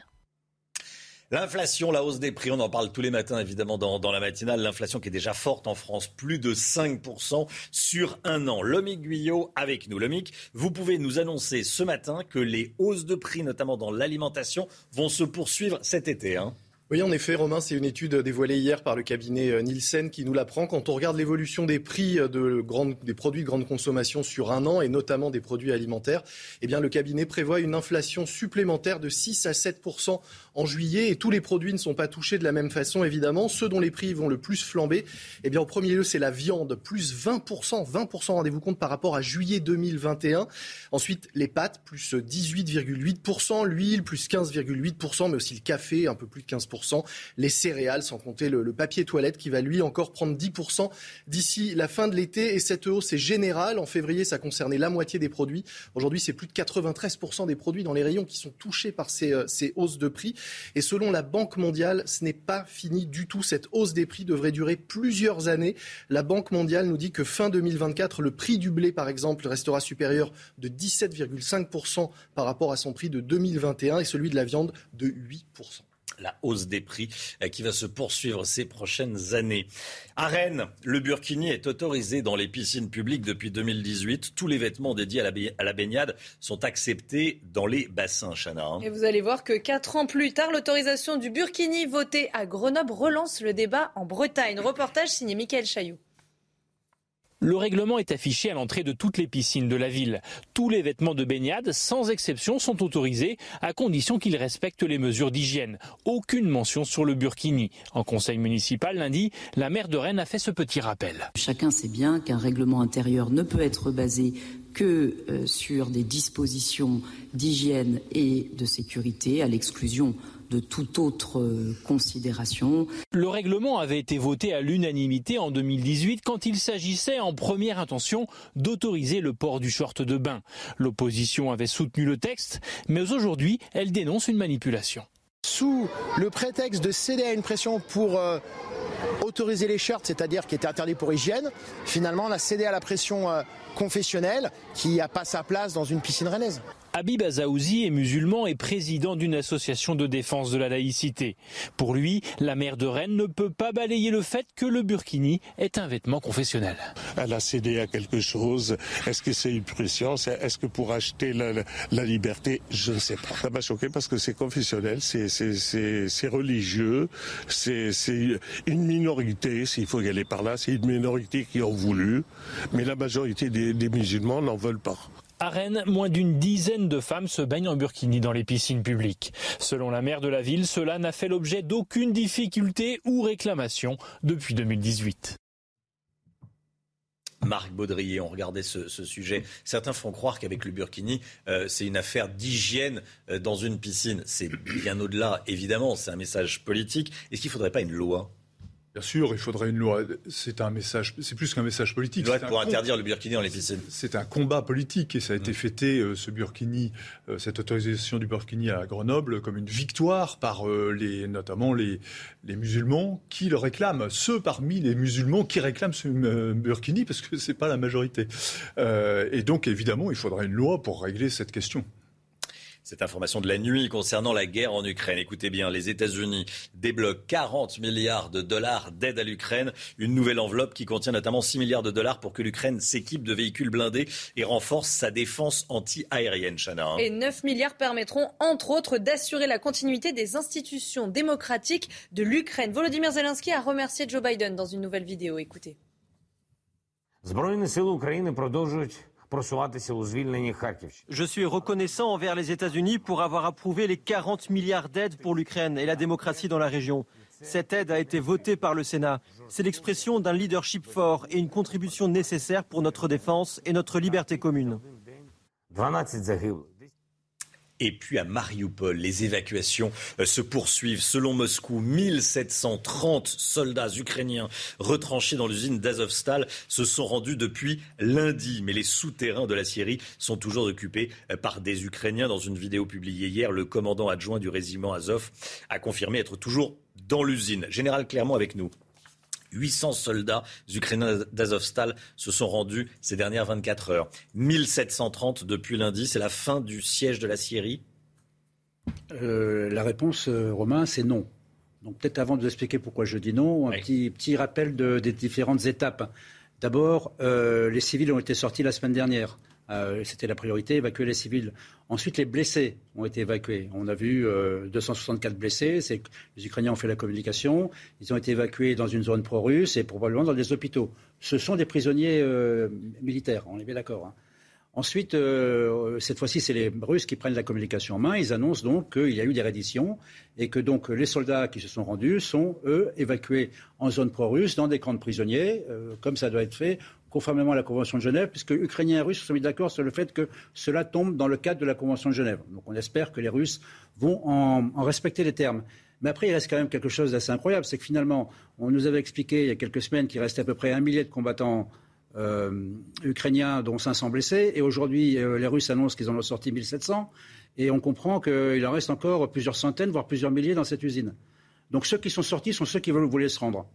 L'inflation, la hausse des prix, on en parle tous les matins évidemment dans, la matinale. L'inflation qui est déjà forte en France, plus de 5% sur un an. Lomic Guyot avec nous. Lomic, vous pouvez nous annoncer ce matin que les hausses de prix, notamment dans l'alimentation, vont se poursuivre cet été. Hein. Oui, en effet, Romain, c'est une étude dévoilée hier par le cabinet euh, Nielsen qui nous l'apprend. Quand on regarde l'évolution des prix euh, de des produits de grande consommation sur un an, et notamment des produits alimentaires, eh bien, le cabinet prévoit une inflation supplémentaire de 6 à 7 en juillet. Et tous les produits ne sont pas touchés de la même façon, évidemment. Ceux dont les prix vont le plus flamber, eh bien, en premier lieu, c'est la viande, plus 20% 20% rendez-vous compte, par rapport à juillet 2021. Ensuite, les pâtes, plus 18,8% l'huile, plus 15,8% mais aussi le café, un peu plus de 15 10%. Les céréales, sans compter le, papier toilette qui va lui encore prendre 10% d'ici la fin de l'été. Et cette hausse est générale. En février, ça concernait la moitié des produits. Aujourd'hui, c'est plus de 93% des produits dans les rayons qui sont touchés par ces, euh, ces hausses de prix. Et selon la Banque mondiale, ce n'est pas fini du tout. Cette hausse des prix devrait durer plusieurs années. La Banque mondiale nous dit que fin 2024, le prix du blé, par exemple, restera supérieur de 17,5% par rapport à son prix de 2021 et celui de la viande de 8% la hausse des prix euh, qui va se poursuivre ces prochaines années. À Rennes, le burkini est autorisé dans les piscines publiques depuis 2018. Tous les vêtements dédiés à la baignade sont acceptés dans les bassins, Chana. Hein. Et vous allez voir que quatre ans plus tard, l'autorisation du burkini votée à Grenoble relance le débat en Bretagne. Reportage signé Michael Chailloux. Le règlement est affiché à l'entrée de toutes les piscines de la ville. Tous les vêtements de baignade, sans exception, sont autorisés à condition qu'ils respectent les mesures d'hygiène. Aucune mention sur le burkini. En conseil municipal lundi, la maire de Rennes a fait ce petit rappel. Chacun sait bien qu'un règlement intérieur ne peut être basé que euh, sur des dispositions d'hygiène et de sécurité, à l'exclusion de toute autre euh, considération. Le règlement avait été voté à l'unanimité en 2018 quand il s'agissait en première intention d'autoriser le port du short de bain. L'opposition avait soutenu le texte, mais aujourd'hui, elle dénonce une manipulation. Sous le prétexte de céder à une pression pour euh, autoriser les shirts, c'est-à-dire qui était interdit pour hygiène, finalement on a cédé à la pression euh, confessionnelle qui n'a pas sa place dans une piscine rennaise. Habib Azaouzi est musulman et président d'une association de défense de la laïcité. Pour lui, la maire de Rennes ne peut pas balayer le fait que le burkini est un vêtement confessionnel. Elle a cédé à quelque chose. Est-ce que c'est une pression? Est-ce que pour acheter la, liberté? Je ne sais pas. Ça m'a choqué parce que c'est confessionnel, c'est religieux, c'est une minorité, s'il faut y aller par là, c'est une minorité qui ont voulu, mais la majorité des, des musulmans n'en veulent pas. À Rennes, moins d'une dizaine de femmes se baignent en burkini dans les piscines publiques. Selon la maire de la ville, cela n'a fait l'objet d'aucune difficulté ou réclamation depuis 2018. Marc Baudrier, on regardait ce, sujet. Certains font croire qu'avec le burkini, euh, c'est une affaire d'hygiène euh, dans une piscine. C'est bien au-delà, évidemment, c'est un message politique. Est-ce qu'il ne faudrait pas une loi? Bien sûr, il faudrait une loi. C'est un message, c'est plus qu'un message politique. Une loi pour interdire le burkini dans les piscines. C'est un combat politique et ça a été mm. fêté, euh, ce burkini, euh, cette autorisation du burkini à Grenoble, comme une victoire par euh, les, notamment les, les musulmans qui le réclament. Ceux parmi les musulmans qui réclament ce burkini, parce que c'est pas la majorité. et donc, évidemment, il faudrait une loi pour régler cette question. Cette information de la nuit concernant la guerre en Ukraine. Écoutez bien, les États-Unis débloquent 40 milliards de dollars d'aide à l'Ukraine. Une nouvelle enveloppe qui contient notamment 6 milliards de dollars pour que l'Ukraine s'équipe de véhicules blindés et renforce sa défense anti-aérienne, Chana. Hein. Et 9 milliards permettront, entre autres, d'assurer la continuité des institutions démocratiques de l'Ukraine. Volodymyr Zelensky a remercié Joe Biden dans une nouvelle vidéo. Écoutez. Je suis reconnaissant envers les États-Unis pour avoir approuvé les 40 milliards d'aides pour l'Ukraine et la démocratie dans la région. Cette aide a été votée par le Sénat. C'est l'expression d'un leadership fort et une contribution nécessaire pour notre défense et notre liberté commune. Et puis à Mariupol, les évacuations euh, se poursuivent. Selon Moscou, 1730 soldats ukrainiens retranchés dans l'usine d'Azovstal se sont rendus depuis lundi. Mais les souterrains de la Syrie sont toujours occupés euh, par des Ukrainiens. Dans une vidéo publiée hier, le commandant adjoint du régiment Azov a confirmé être toujours dans l'usine. Général Clermont avec nous. 800 soldats ukrainiens d'Azovstal se sont rendus ces dernières 24 heures. 1730 depuis lundi, c'est la fin du siège de la Syrie euh, La réponse, euh, Romain, c'est non. Donc peut-être avant de vous expliquer pourquoi je dis non, un petit, petit rappel des différentes étapes. D'abord, euh, les civils ont été sortis la semaine dernière. Euh, c'était la priorité, évacuer les civils. Ensuite, les blessés ont été évacués. On a vu 264 euh, blessés. Les Ukrainiens ont fait la communication. Ils ont été évacués dans une zone pro-russe et probablement dans des hôpitaux. Ce sont des prisonniers euh, militaires, on est bien d'accord. Hein. Ensuite, cette fois-ci, c'est les Russes qui prennent la communication en main. Ils annoncent donc qu'il y a eu des redditions et que donc les soldats qui se sont rendus sont, eux, évacués en zone pro-russe dans des camps de prisonniers, comme ça doit être fait conformément à la Convention de Genève, puisque Ukrainiens et Russes se sont mis d'accord sur le fait que cela tombe dans le cadre de la Convention de Genève. Donc on espère que les Russes vont en, respecter les termes. Mais après, il reste quand même quelque chose d'assez incroyable, c'est que finalement, on nous avait expliqué il y a quelques semaines qu'il restait à peu près un millier de combattants euh, ukrainiens, dont 500 blessés, et aujourd'hui, euh, les Russes annoncent qu'ils en ont sorti 1700, et on comprend qu'il en reste encore plusieurs centaines, voire plusieurs milliers dans cette usine. Donc ceux qui sont sortis sont ceux qui veulent, voulaient se rendre.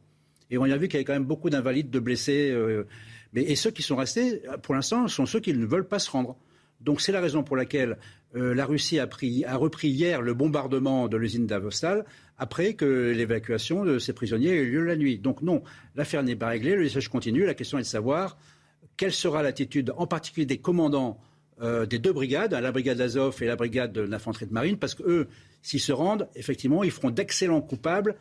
Et on a vu qu'il y avait quand même beaucoup d'invalides, de blessés. Euh, mais, et ceux qui sont restés, pour l'instant, sont ceux qui ne veulent pas se rendre. Donc c'est la raison pour laquelle euh, la Russie a, repris hier le bombardement de l'usine d'Avostal après que l'évacuation de ces prisonniers ait eu lieu la nuit. Donc non, l'affaire n'est pas réglée, le message continue. La question est de savoir quelle sera l'attitude, en particulier des commandants euh, des deux brigades, hein, la brigade d'Azov et la brigade de l'infanterie de marine, parce qu'eux, s'ils se rendent, effectivement, ils feront d'excellents coupables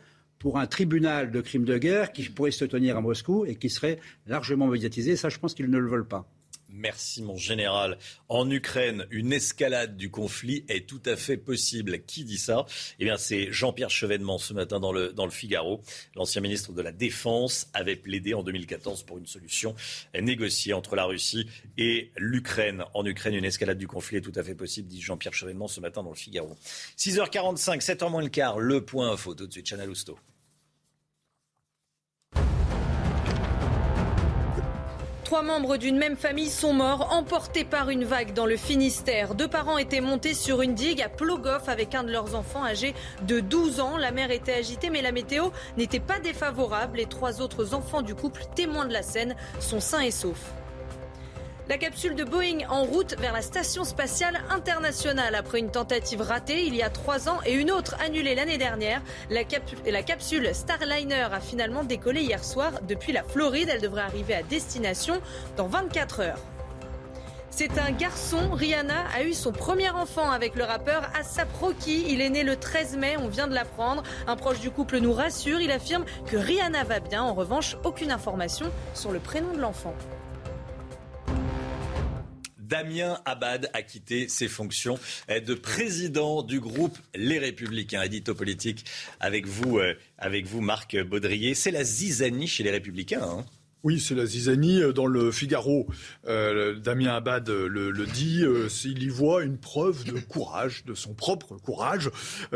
pour un tribunal de crimes de guerre qui pourrait se tenir à Moscou et qui serait largement médiatisé. Ça, je pense qu'ils ne le veulent pas. Merci mon général. En Ukraine, une escalade du conflit est tout à fait possible. Qui dit ça? Eh bien, c'est Jean-Pierre Chevènement ce matin dans le, dans le Figaro. L'ancien ministre de la Défense avait plaidé en 2014 pour une solution négociée entre la Russie et l'Ukraine. En Ukraine, une escalade du conflit est tout à fait possible, dit Jean-Pierre Chevènement ce matin dans le Figaro. 6h45, 7h moins le quart, le point info. Tout de suite, Chanel Housteau. Trois membres d'une même famille sont morts, emportés par une vague dans le Finistère. Deux parents étaient montés sur une digue à Plogoff avec un de leurs enfants âgé de 12 ans. La mer était agitée, mais la météo n'était pas défavorable. Les trois autres enfants du couple, témoins de la scène, sont sains et saufs. La capsule de Boeing en route vers la Station spatiale internationale. Après une tentative ratée il y a trois ans et une autre annulée l'année dernière, la, capsule Starliner a finalement décollé hier soir depuis la Floride. Elle devrait arriver à destination dans 24 heures. C'est un garçon. Rihanna a eu son premier enfant avec le rappeur Asap Rocky. Il est né le 13 mai, on vient de l'apprendre. Un proche du couple nous rassure. Il affirme que Rihanna va bien. En revanche, aucune information sur le prénom de l'enfant. Damien Abad a quitté ses fonctions de président du groupe Les Républicains. Édito politique avec vous, euh, avec vous Marc Baudrier. C'est la zizanie chez les Républicains. Hein. Oui, c'est la zizanie. Euh, dans le Figaro, euh, Damien Abad euh, le, dit, s'il y voit une preuve de courage, de son propre courage.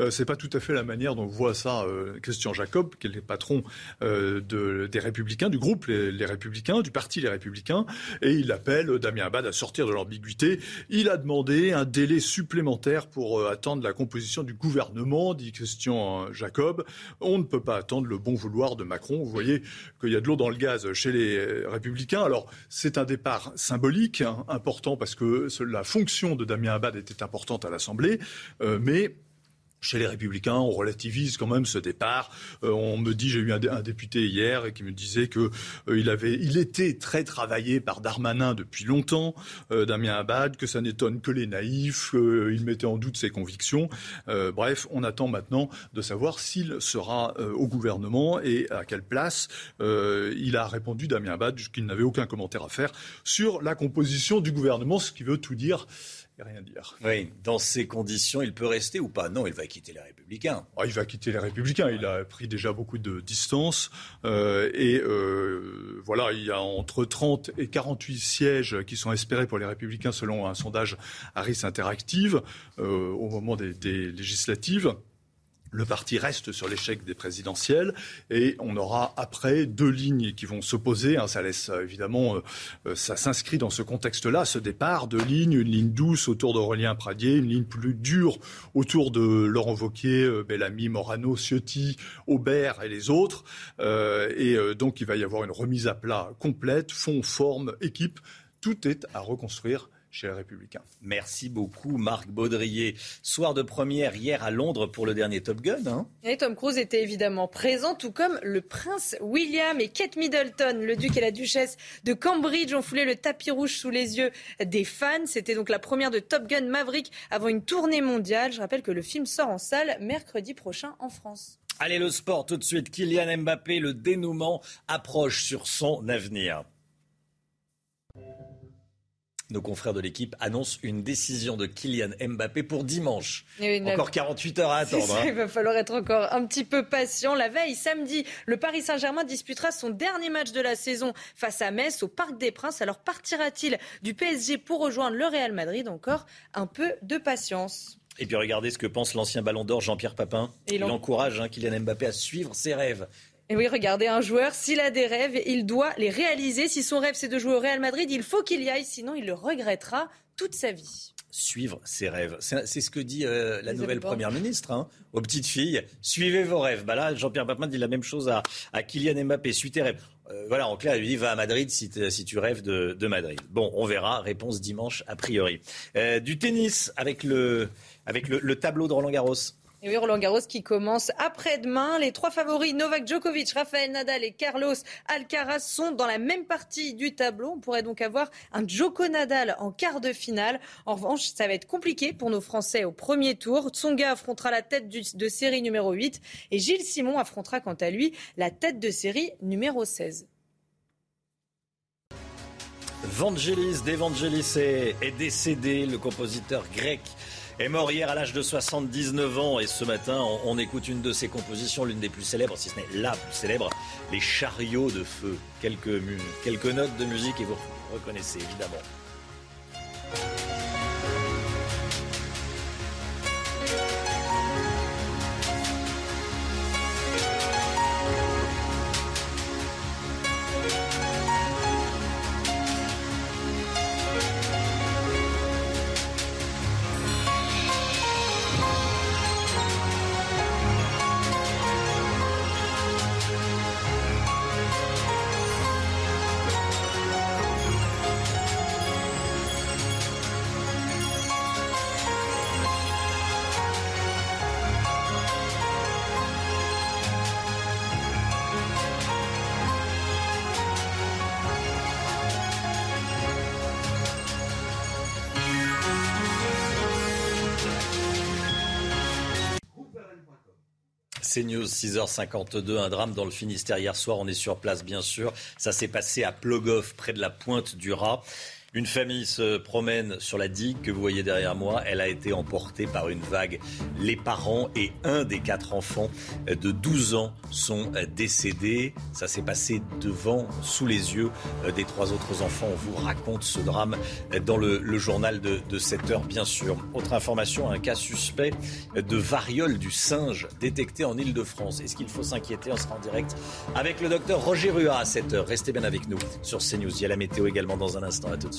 c'est pas tout à fait la manière dont voit ça Christian Jacob, qui est le patron de, des Républicains, du groupe les, Républicains, du parti Les Républicains, et il appelle Damien Abad à sortir de l'ambiguïté. Il a demandé un délai supplémentaire pour attendre la composition du gouvernement, dit Christian Jacob. On ne peut pas attendre le bon vouloir de Macron. Vous voyez qu'il y a de l'eau dans le gaz chez les républicains. Alors, c'est un départ symbolique, hein, important, parce que la fonction de Damien Abad était importante à l'Assemblée, euh, mais chez les Républicains, on relativise quand même ce départ. Euh, on me dit, j'ai eu un, député hier qui me disait que euh, il avait, il était très travaillé par Darmanin depuis longtemps, euh, Damien Abad, que ça n'étonne que les naïfs, il mettait en doute ses convictions. bref, on attend maintenant de savoir s'il sera au gouvernement et à quelle place. il a répondu Damien Abad qu'il n'avait aucun commentaire à faire sur la composition du gouvernement, ce qui veut tout dire rien dire. Oui, dans ces conditions, il peut rester ou pas? Non, il va quitter les Républicains. Ah, il va quitter les Républicains. Il a pris déjà beaucoup de distance. Euh, et euh, voilà, il y a entre 30 et 48 sièges qui sont espérés pour les Républicains selon un sondage Harris Interactive euh, au moment des législatives. Le parti reste sur l'échec des présidentielles et on aura après deux lignes qui vont s'opposer. Hein, ça laisse euh, évidemment, euh, euh, ça s'inscrit dans ce contexte-là, ce départ, deux lignes, une ligne douce autour d'Aurélien Pradier, une ligne plus dure autour de Laurent Wauquiez, Bellamy, Morano, Ciotti, Aubert et les autres. et donc il va y avoir une remise à plat complète, fond, forme, équipe. Tout est à reconstruire chez les Républicains. Merci beaucoup, Marc Baudrier. Soir de première hier à Londres pour le dernier Top Gun. Hein. et Tom Cruise était évidemment présent, tout comme le prince William et Kate Middleton. Le duc et la duchesse de Cambridge ont foulé le tapis rouge sous les yeux des fans. C'était donc la première de Top Gun Maverick avant une tournée mondiale. Je rappelle que le film sort en salle mercredi prochain en France. Allez, le sport tout de suite. Kylian Mbappé, le dénouement approche sur son avenir. Nos confrères de l'équipe annoncent une décision de Kylian Mbappé pour dimanche. encore 48 heures à attendre. Hein. Il va falloir être encore un petit peu patient. La veille, samedi, le Paris Saint-Germain disputera son dernier match de la saison face à Metz au Parc des Princes. Alors partira-t-il du PSG pour rejoindre le Real Madrid? Encore un peu de patience. Et puis regardez ce que pense l'ancien ballon d'or Jean-Pierre Papin. il encourage hein, Kylian Mbappé à suivre ses rêves. Et oui, regardez, un joueur, s'il a des rêves, il doit les réaliser. Si son rêve, c'est de jouer au Real Madrid, il faut qu'il y aille, sinon il le regrettera toute sa vie. Suivre ses rêves. C'est ce que dit euh, la nouvelle première ministre hein, aux petites filles. Suivez vos rêves. Bah là, Jean-Pierre Papin dit la même chose à, à Kylian Mbappé. Suis tes rêves. Euh, voilà, en clair, il dit va à Madrid si, si tu rêves de, de, Madrid. Bon, on verra. Réponse dimanche, a priori. Euh, du tennis avec le, avec le, le tableau de Roland Garros. Et oui, Roland Garros qui commence après-demain. Les trois favoris, Novak Djokovic, Rafael Nadal et Carlos Alcaraz, sont dans la même partie du tableau. On pourrait donc avoir un Djoko Nadal en quart de finale. En revanche, ça va être compliqué pour nos Français au premier tour. Tsonga affrontera la tête de série numéro 8 et Gilles Simon affrontera quant à lui la tête de série numéro 16. Vangelis d'Evangelis est décédé, le compositeur grec est mort hier à l'âge de 79 ans et ce matin on, écoute une de ses compositions, l'une des plus célèbres, si ce n'est la plus célèbre, Les chariots de feu. Quelques, quelques notes de musique et vous reconnaissez évidemment. CNews, 6h52, un drame dans le Finistère hier soir. On est sur place, bien sûr. Ça s'est passé à Plogoff, près de la pointe du Rat. Une famille se promène sur la digue que vous voyez derrière moi. Elle a été emportée par une vague. Les parents et un des quatre enfants de 12 ans sont décédés. Ça s'est passé devant, sous les yeux des trois autres enfants. On vous raconte ce drame dans le, journal de, de 7 heures, bien sûr. Autre information, un cas suspect de variole du singe détecté en Ile-de-France. Est-ce qu'il faut s'inquiéter? On sera en direct avec le docteur Roger Rua à 7 heures. Restez bien avec nous sur CNews. Il y a la météo également dans un instant. À tout de suite.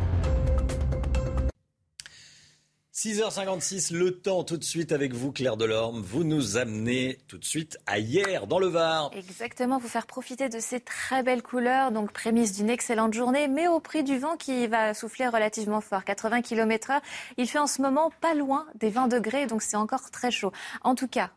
6h56, le temps tout de suite avec vous, Claire Delorme. Vous nous amenez tout de suite à hier, dans le Var. Exactement, vous faire profiter de ces très belles couleurs, donc prémisse d'une excellente journée, mais au prix du vent qui va souffler relativement fort, 80 km/h. Il fait en ce moment pas loin des 20 degrés, donc c'est encore très chaud. En tout cas,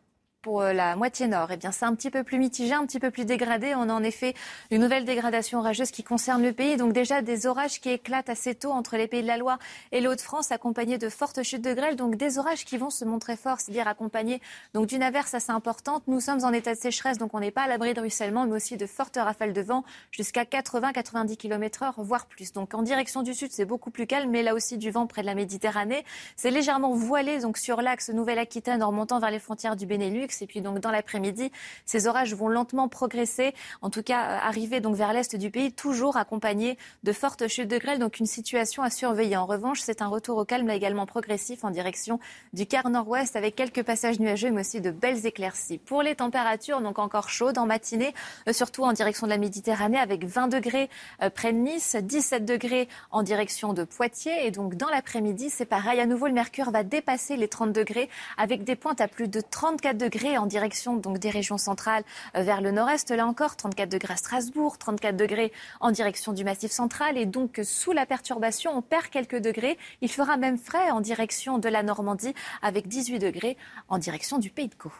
pour euh, la moitié nord, eh bien, c'est un petit peu plus mitigé, un petit peu plus dégradé. On a en effet une nouvelle dégradation orageuse qui concerne le pays. Donc déjà des orages qui éclatent assez tôt entre les pays de la Loire et les Hauts-de-France, accompagnés de fortes chutes de grêle. Donc des orages qui vont se montrer forts, c'est-à-dire accompagnés donc d'une averse assez importante. Nous sommes en état de sécheresse, donc on n'est pas à l'abri de ruissellement, mais aussi de fortes rafales de vent jusqu'à 80-90 km/h, voire plus. Donc en direction du sud, c'est beaucoup plus calme, mais là aussi du vent près de la Méditerranée. C'est légèrement voilé donc sur l'axe Nouvelle-Aquitaine en remontant vers les frontières du Benelux. Et puis donc dans l'après-midi, ces orages vont lentement progresser, en tout cas euh, arriver donc vers l'est du pays, toujours accompagnés de fortes chutes de grêle. Donc une situation à surveiller. En revanche, c'est un retour au calme là également progressif en direction du quart nord-ouest avec quelques passages nuageux, mais aussi de belles éclaircies. Pour les températures, donc encore chaudes en matinée, euh, surtout en direction de la Méditerranée, avec 20 degrés euh, près de Nice, 17 degrés en direction de Poitiers. Et donc dans l'après-midi, c'est pareil. À nouveau, le mercure va dépasser les 30 degrés avec des pointes à plus de 34 degrés en direction donc des régions centrales euh, vers le nord-est. Là encore, 34 degrés à Strasbourg, 34 degrés en direction du Massif central. Et donc, sous la perturbation, on perd quelques degrés. Il fera même frais en direction de la Normandie avec 18 degrés en direction du Pays de Caux.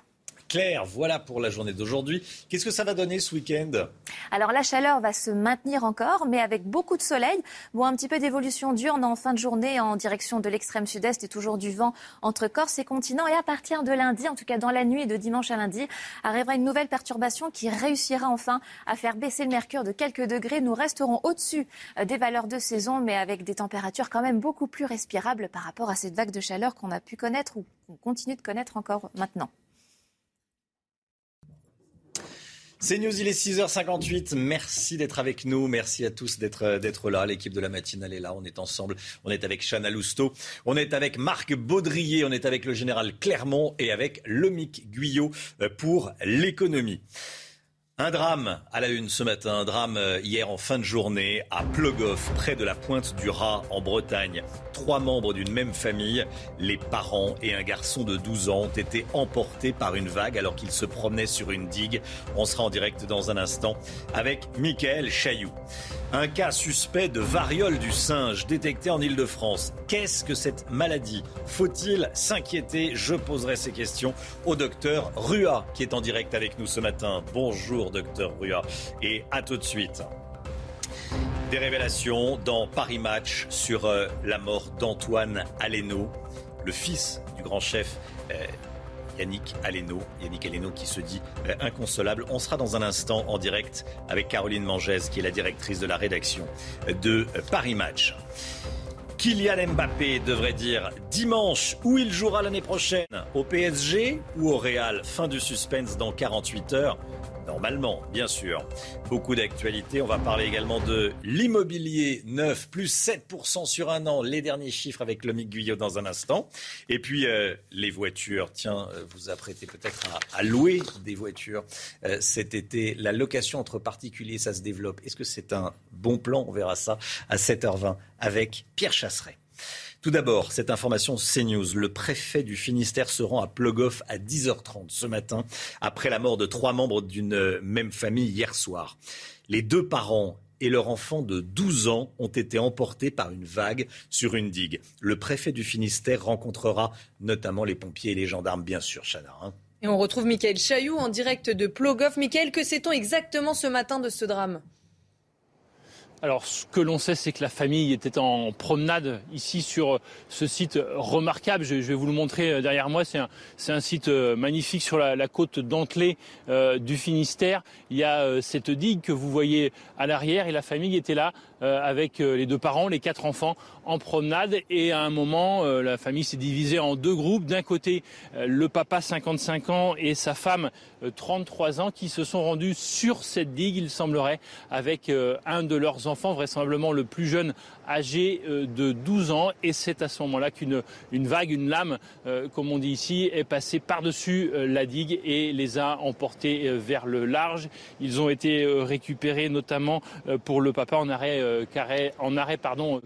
Claire, voilà pour la journée d'aujourd'hui. Qu'est-ce que ça va donner ce week-end? Alors la chaleur va se maintenir encore, mais avec beaucoup de soleil. Bon, un petit peu d'évolution diurne en fin de journée en direction de l'extrême sud-est et toujours du vent entre Corse et continent. Et à partir de lundi, en tout cas dans la nuit de dimanche à lundi, arrivera une nouvelle perturbation qui réussira enfin à faire baisser le mercure de quelques degrés. Nous resterons au-dessus euh, des valeurs de saison, mais avec des températures quand même beaucoup plus respirables par rapport à cette vague de chaleur qu'on a pu connaître ou qu'on continue de connaître encore maintenant. C'est News, il est 6h58. Merci d'être avec nous. Merci à tous d'être, d'être là. L'équipe de la matinale est là. On est ensemble. On est avec Chana Lousteau. On est avec Marc Baudrier. On est avec le général Clermont et avec Lomic Guyot euh, pour l'économie. Un drame à la une ce matin, un drame euh, hier en fin de journée à Plogoff, près de la pointe du Raz en Bretagne. Trois membres d'une même famille, les parents et un garçon de 12 ans, ont été emportés par une vague alors qu'ils se promenaient sur une digue. On sera en direct dans un instant avec Michael Chailloux. Un cas suspect de variole du singe détecté en Ile-de-France. Qu'est-ce que cette maladie Faut-il s'inquiéter Je poserai ces questions au docteur Rua qui est en direct avec nous ce matin. Bonjour docteur Rua et à tout de suite. Des révélations dans Paris Match sur euh, la mort d'Antoine Aleno, le fils du grand chef euh, Yannick Aleno. Yannick Aleno qui se dit euh, inconsolable. On sera dans un instant en direct avec Caroline Mangès, qui est la directrice de la rédaction de euh, Paris Match. Kylian Mbappé devrait dire dimanche où il jouera l'année prochaine, au PSG ou au Real? Fin du suspense dans 48 heures. Normalement, bien sûr. Beaucoup d'actualités. On va parler également de l'immobilier neuf, plus 7% sur un an. Les derniers chiffres avec Lomic Guyot dans un instant. Et puis, euh, les voitures. Tiens, euh, vous apprêtez peut-être à, louer des voitures euh, cet été. La location entre particuliers, ça se développe. Est-ce que c'est un bon plan? On verra ça à 7h20 avec Pierre Chasseret. Tout d'abord, cette information CNews. Le préfet du Finistère se rend à Plogoff à 10h30 ce matin, après la mort de trois membres d'une même famille hier soir. Les deux parents et leur enfant de 12 ans ont été emportés par une vague sur une digue. Le préfet du Finistère rencontrera notamment les pompiers et les gendarmes, bien sûr, Chana. Hein. Et on retrouve Michael Chailloux en direct de Plogoff. Michael, que sait-on exactement ce matin de ce drame? Alors, ce que l'on sait, c'est que la famille était en promenade ici sur ce site remarquable. Je, vais vous le montrer euh, derrière moi. C'est un, site euh, magnifique sur la, côte d'Antlay euh, du Finistère. Il y a cette digue que vous voyez à l'arrière et la famille était là avec les deux parents, les quatre enfants en promenade. Et à un moment, la famille s'est divisée en deux groupes. D'un côté, le papa 55 ans et sa femme 33 ans qui se sont rendus sur cette digue, il semblerait, avec un de leurs enfants enfant, vraisemblablement le plus jeune, âgé euh, de 12 ans. Et c'est à ce moment-là qu'une une vague, une lame, euh, comme on dit ici, est passée par-dessus euh, la digue et les a emportés vers le large. Ils ont été récupérés notamment pour le papa en arrêt,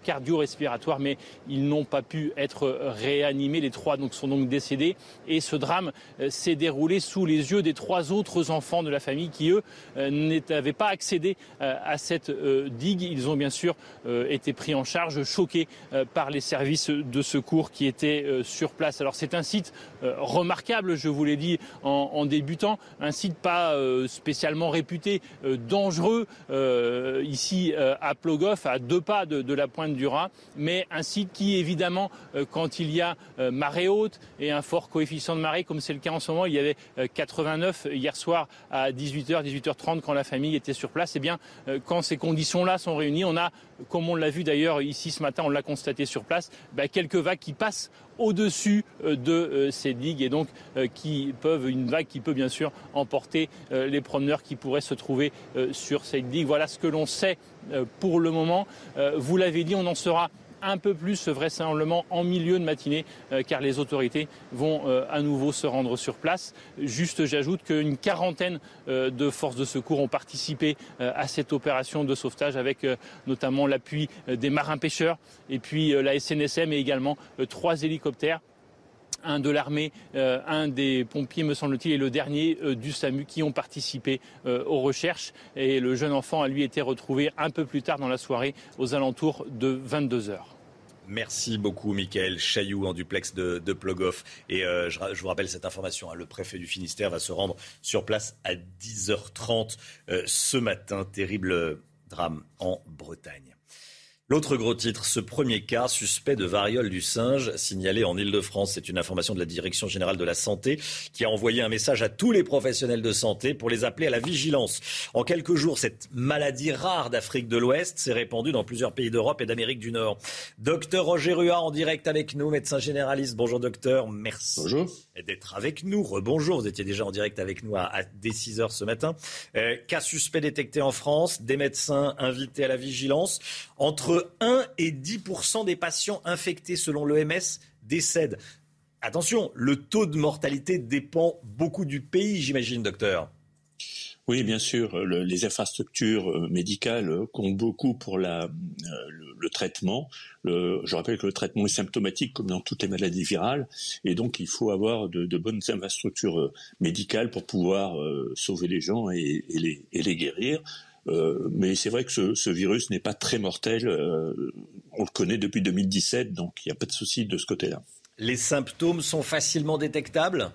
cardio-respiratoire, mais ils n'ont pas pu être réanimés. Les trois donc, sont donc décédés. Et ce drame s'est déroulé sous les yeux des trois autres enfants de la famille qui, eux, n'avaient pas accédé à cette digue ils ont bien sûr euh, été pris en charge, choqués euh, par les services de secours qui étaient euh, sur place. Alors c'est un site remarquable, je vous l'ai dit en, débutant, un site pas spécialement réputé dangereux ici à Plogoff, à deux pas de, la pointe du Raz, mais un site qui évidemment, quand il y a marée haute et un fort coefficient de marée, comme c'est le cas en ce moment, il y avait 89 hier soir à 18h, 18h30 quand la famille était sur place, et eh bien quand ces conditions-là sont réunis. On a, comme on l'a vu d'ailleurs ici ce matin, on l'a constaté sur place, bah, quelques vagues qui passent au-dessus euh, de euh, ces digues et donc euh, qui peuvent, une vague qui peut bien sûr emporter les promeneurs qui pourraient se trouver sur cette digue. Voilà ce que l'on sait pour le moment. Vous l'avez dit, on en sera un peu plus vraisemblablement en milieu de matinée euh, car les autorités vont euh, à nouveau se rendre sur place. Juste j'ajoute qu'une quarantaine euh, de forces de secours ont participé à cette opération de sauvetage avec notamment l'appui des marins pêcheurs et puis la SNSM et également trois hélicoptères un de l'armée, un des pompiers, me semble-t-il, et le dernier du SAMU qui ont participé aux recherches. Et le jeune enfant a lui été retrouvé un peu plus tard dans la soirée, aux alentours de 22 heures. Merci beaucoup, Michael Chailloux, en duplex de, de. Et euh, je, vous rappelle cette information. Hein. le préfet du Finistère va se rendre sur place à 10h30 euh, ce matin. Terrible drame en Bretagne. L'autre gros titre, ce premier cas suspect de variole du singe signalé en Ile-de-France. C'est une information de la Direction générale de la santé qui a envoyé un message à tous les professionnels de santé pour les appeler à la vigilance. En quelques jours, cette maladie rare d'Afrique de l'Ouest s'est répandue dans plusieurs pays d'Europe et d'Amérique du Nord. Docteur Roger Rua en direct avec nous, médecin généraliste. Bonjour docteur, merci d'être avec nous. Rebonjour, vous étiez déjà en direct avec nous à, dès 6 heures ce matin. Euh, cas suspect détecté en France, des médecins invités à la vigilance. Entre 1 et 10 des patients infectés selon l'OMS décèdent. Attention, le taux de mortalité dépend beaucoup du pays, j'imagine, docteur. Oui, bien sûr, les infrastructures euh, médicales euh, comptent beaucoup pour euh, le, traitement. je rappelle que le traitement est symptomatique comme dans toutes les maladies virales, et donc il faut avoir de, bonnes infrastructures médicales pour pouvoir sauver les gens et les guérir. Euh, mais c'est vrai que ce, virus n'est pas très mortel. Euh, on le connaît depuis 2017, donc il n'y a pas de souci de ce côté-là. Les symptômes sont facilement détectables?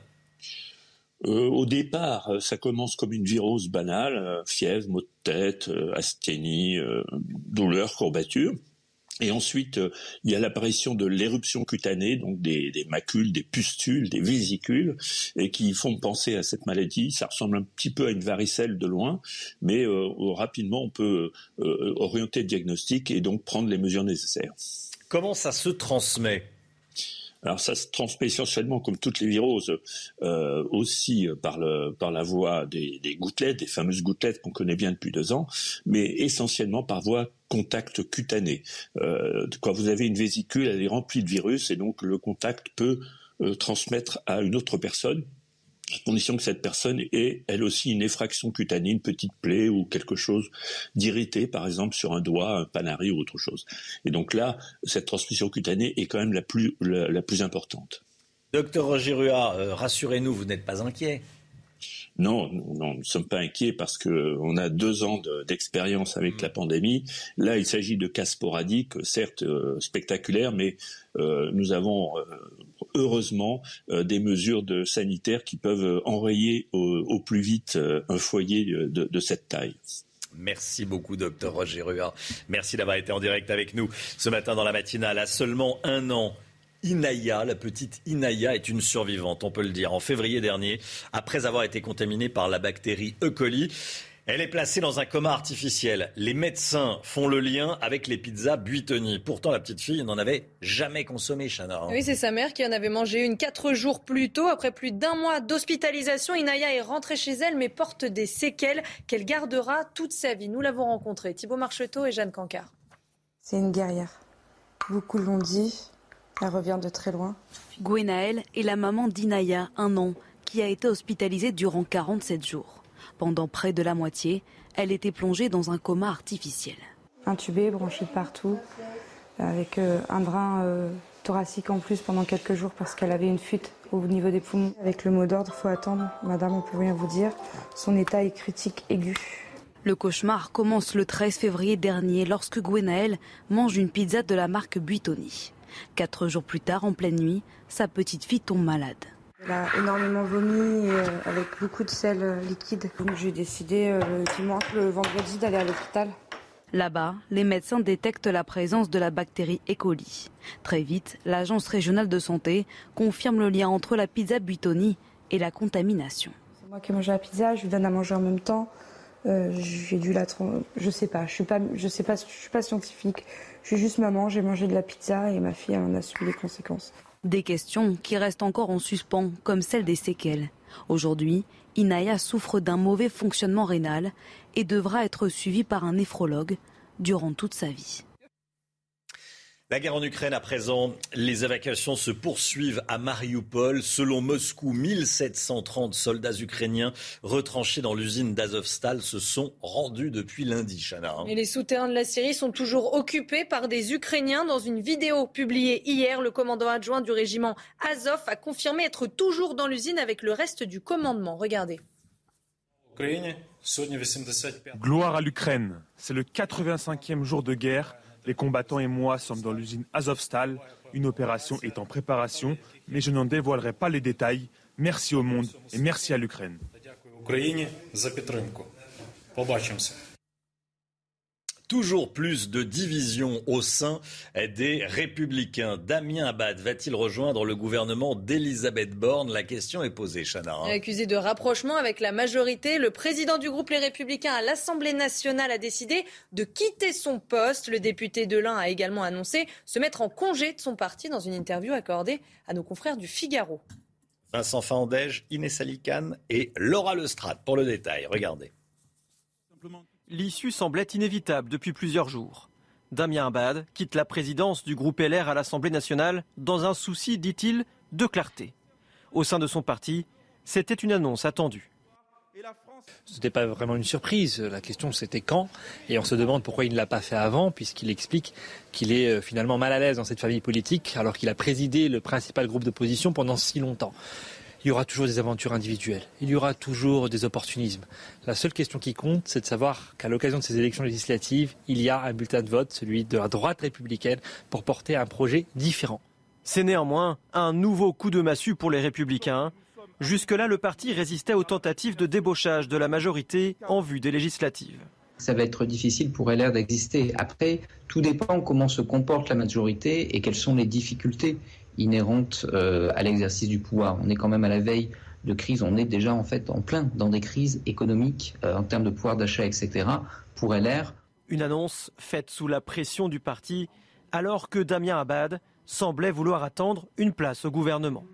Euh, au départ, ça commence comme une virose banale, fièvre, maux de tête, asthénie, douleur, courbature. Et ensuite, euh, il y a l'apparition de l'éruption cutanée, donc des, macules, des pustules, des vésicules, et qui font penser à cette maladie. Ça ressemble un petit peu à une varicelle de loin, mais euh, rapidement on peut euh, orienter le diagnostic et donc prendre les mesures nécessaires. Comment ça se transmet? Alors ça se transmet essentiellement, comme toutes les viroses, euh, aussi par, le, par la voie des, gouttelettes, des fameuses gouttelettes qu'on connaît bien depuis deux ans, mais essentiellement par voie contact cutané. Euh, quand vous avez une vésicule, elle est remplie de virus et donc le contact peut euh, transmettre à une autre personne à condition que cette personne ait elle aussi une effraction cutanée, une petite plaie ou quelque chose d'irrité, par exemple sur un doigt, un panari ou autre chose. Et donc là, cette transmission cutanée est quand même la plus, la, plus importante. Docteur Roger euh, rassurez-nous, vous n'êtes pas inquiet non, non, nous ne sommes pas inquiets parce que on a deux ans d'expérience avec la pandémie. Là, il s'agit de cas sporadiques, certes euh, spectaculaires, mais euh, nous avons euh, heureusement des mesures de sanitaires qui peuvent enrayer au, plus vite un foyer de, de cette taille. Merci beaucoup, docteur Roger Rua. Merci d'avoir été en direct avec nous ce matin dans la matinale. À seulement un an Inaya, la petite Inaya, est une survivante, on peut le dire. En février dernier, après avoir été contaminée par la bactérie E. coli, elle est placée dans un coma artificiel. Les médecins font le lien avec les pizzas Buitoni. Pourtant, la petite fille n'en avait jamais consommé, Chana. Oui, c'est sa mère qui en avait mangé une quatre jours plus tôt. Après plus d'un mois d'hospitalisation, Inaya est rentrée chez elle, mais porte des séquelles qu'elle gardera toute sa vie. Nous l'avons rencontrée, Thibaut Marcheteau et Jeanne Cancard. C'est une guerrière. Beaucoup l'ont dit. Elle revient de très loin. Gwenaël est la maman d'Inaya, un an, qui a été hospitalisée durant 47 jours. Pendant près de la moitié, elle était plongée dans un coma artificiel. Intubée, branchée de partout, avec euh, un brin euh, thoracique en plus pendant quelques jours parce qu'elle avait une fuite au niveau des poumons. Avec le mot d'ordre, il faut attendre. Madame, on peut rien vous dire. Son état est critique aigu. Le cauchemar commence le 13 février dernier lorsque Gwenaël mange une pizza de la marque Buitoni. Quatre jours plus tard, en pleine nuit, sa petite fille tombe malade. Elle a énormément vomi euh, avec beaucoup de sel euh, liquide. Donc j'ai décidé euh, le dimanche, le vendredi, d'aller à l'hôpital. Là-bas, les médecins détectent la présence de la bactérie E. coli. Très vite, l'agence régionale de santé confirme le lien entre la pizza Buitoni et la contamination. C'est moi qui ai mangé la pizza, je lui donne à manger en même temps. j'ai dû la, je sais pas, je suis pas, je sais pas, je suis pas scientifique. Je suis juste maman, j'ai mangé de la pizza et ma fille en a subi les conséquences. Des questions qui restent encore en suspens, comme celle des séquelles. Aujourd'hui, Inaya souffre d'un mauvais fonctionnement rénal et devra être suivie par un néphrologue durant toute sa vie. La guerre en Ukraine à présent, les évacuations se poursuivent à Mariupol. Selon Moscou, 1730 soldats ukrainiens retranchés dans l'usine d'Azovstal se sont rendus depuis lundi, Chana. Et les souterrains de la Syrie sont toujours occupés par des Ukrainiens. Dans une vidéo publiée hier, le commandant adjoint du régiment Azov a confirmé être toujours dans l'usine avec le reste du commandement. Regardez. Gloire à l'Ukraine. C'est le 85e jour de guerre les combattants et moi sommes dans l'usine Azovstal. Une opération est en préparation, mais je n'en dévoilerai pas les détails. Merci au monde et merci à l'Ukraine. Toujours plus de divisions au sein des Républicains. Damien Abad va-t-il rejoindre le gouvernement d'Elisabeth Borne? La question est posée, Chana. Hein. Accusé de rapprochement avec la majorité, le président du groupe Les Républicains à l'Assemblée nationale a décidé de quitter son poste. Le député de l'Ain a également annoncé se mettre en congé de son parti dans une interview accordée à nos confrères du Figaro. Vincent Fandège, Inès Alicane et Laura Lestrade pour le détail. Regardez. L'issue semblait inévitable depuis plusieurs jours. Damien Abad quitte la présidence du groupe LR à l'Assemblée nationale dans un souci, dit-il, de clarté. Au sein de son parti, c'était une annonce attendue. Ce n'était pas vraiment une surprise. La question c'était quand? Et on se demande pourquoi il ne l'a pas fait avant, puisqu'il explique qu'il est euh, finalement mal à l'aise dans cette famille politique, alors qu'il a présidé le principal groupe d'opposition pendant si longtemps il y aura toujours des aventures individuelles, il y aura toujours des opportunismes. La seule question qui compte, c'est de savoir qu'à l'occasion de ces élections législatives, il y a un bulletin de vote, celui de la droite républicaine, pour porter un projet différent. C'est néanmoins un nouveau coup de massue pour les républicains. Jusque-là, le parti résistait aux tentatives de débauchage de la majorité en vue des législatives ça va être difficile pour LR d'exister. Après, tout dépend comment se comporte la majorité et quelles sont les difficultés inhérente euh, à l'exercice du pouvoir. On est quand même à la veille de crise, on est déjà en fait en plein dans des crises économiques euh, en termes de pouvoir d'achat, etc. Pour LR. Une annonce faite sous la pression du parti alors que Damien Abad semblait vouloir attendre une place au gouvernement.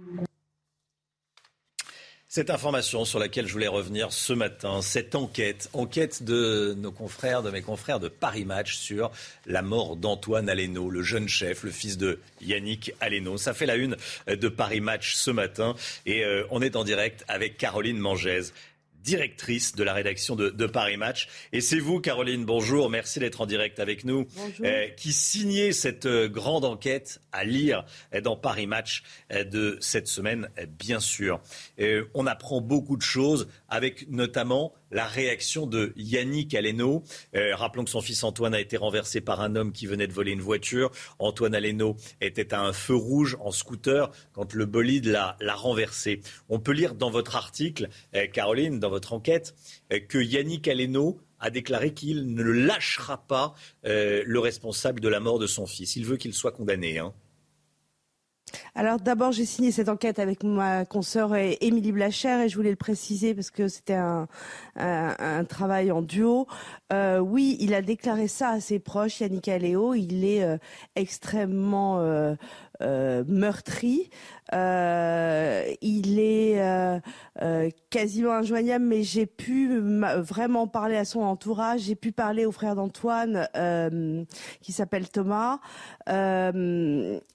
Cette information sur laquelle je voulais revenir ce matin, cette enquête, enquête de nos confrères, de mes confrères de Paris Match sur la mort d'Antoine Aleno, le jeune chef, le fils de Yannick Aleno. Ça fait la une de Paris Match ce matin et euh, on est en direct avec Caroline Mangès directrice de la rédaction de, Paris Match. Et c'est vous, Caroline, bonjour, merci d'être en direct avec nous, euh, qui signez cette euh, grande enquête à lire euh, dans Paris Match de cette semaine, bien sûr. on apprend beaucoup de choses, avec notamment la réaction de Yannick Aleno. Rappelons que son fils Antoine a été renversé par un homme qui venait de voler une voiture. Antoine Aleno était à un feu rouge en scooter quand le bolide l'a renversé. On peut lire dans votre article, Caroline, dans votre enquête, euh, que Yannick Aleno a déclaré qu'il ne lâchera pas le responsable de la mort de son fils. Il veut qu'il soit condamné. Hein. Alors d'abord, j'ai signé cette enquête avec ma consoeur Émilie Blacher et je voulais le préciser parce que c'était un, travail en duo. Euh, oui, il a déclaré ça à ses proches, Yannick Aléo. Il est euh, extrêmement euh, meurtri. il est quasiment injoignable, mais j'ai pu vraiment parler à son entourage. J'ai pu parler au frère d'Antoine, qui s'appelle Thomas. il,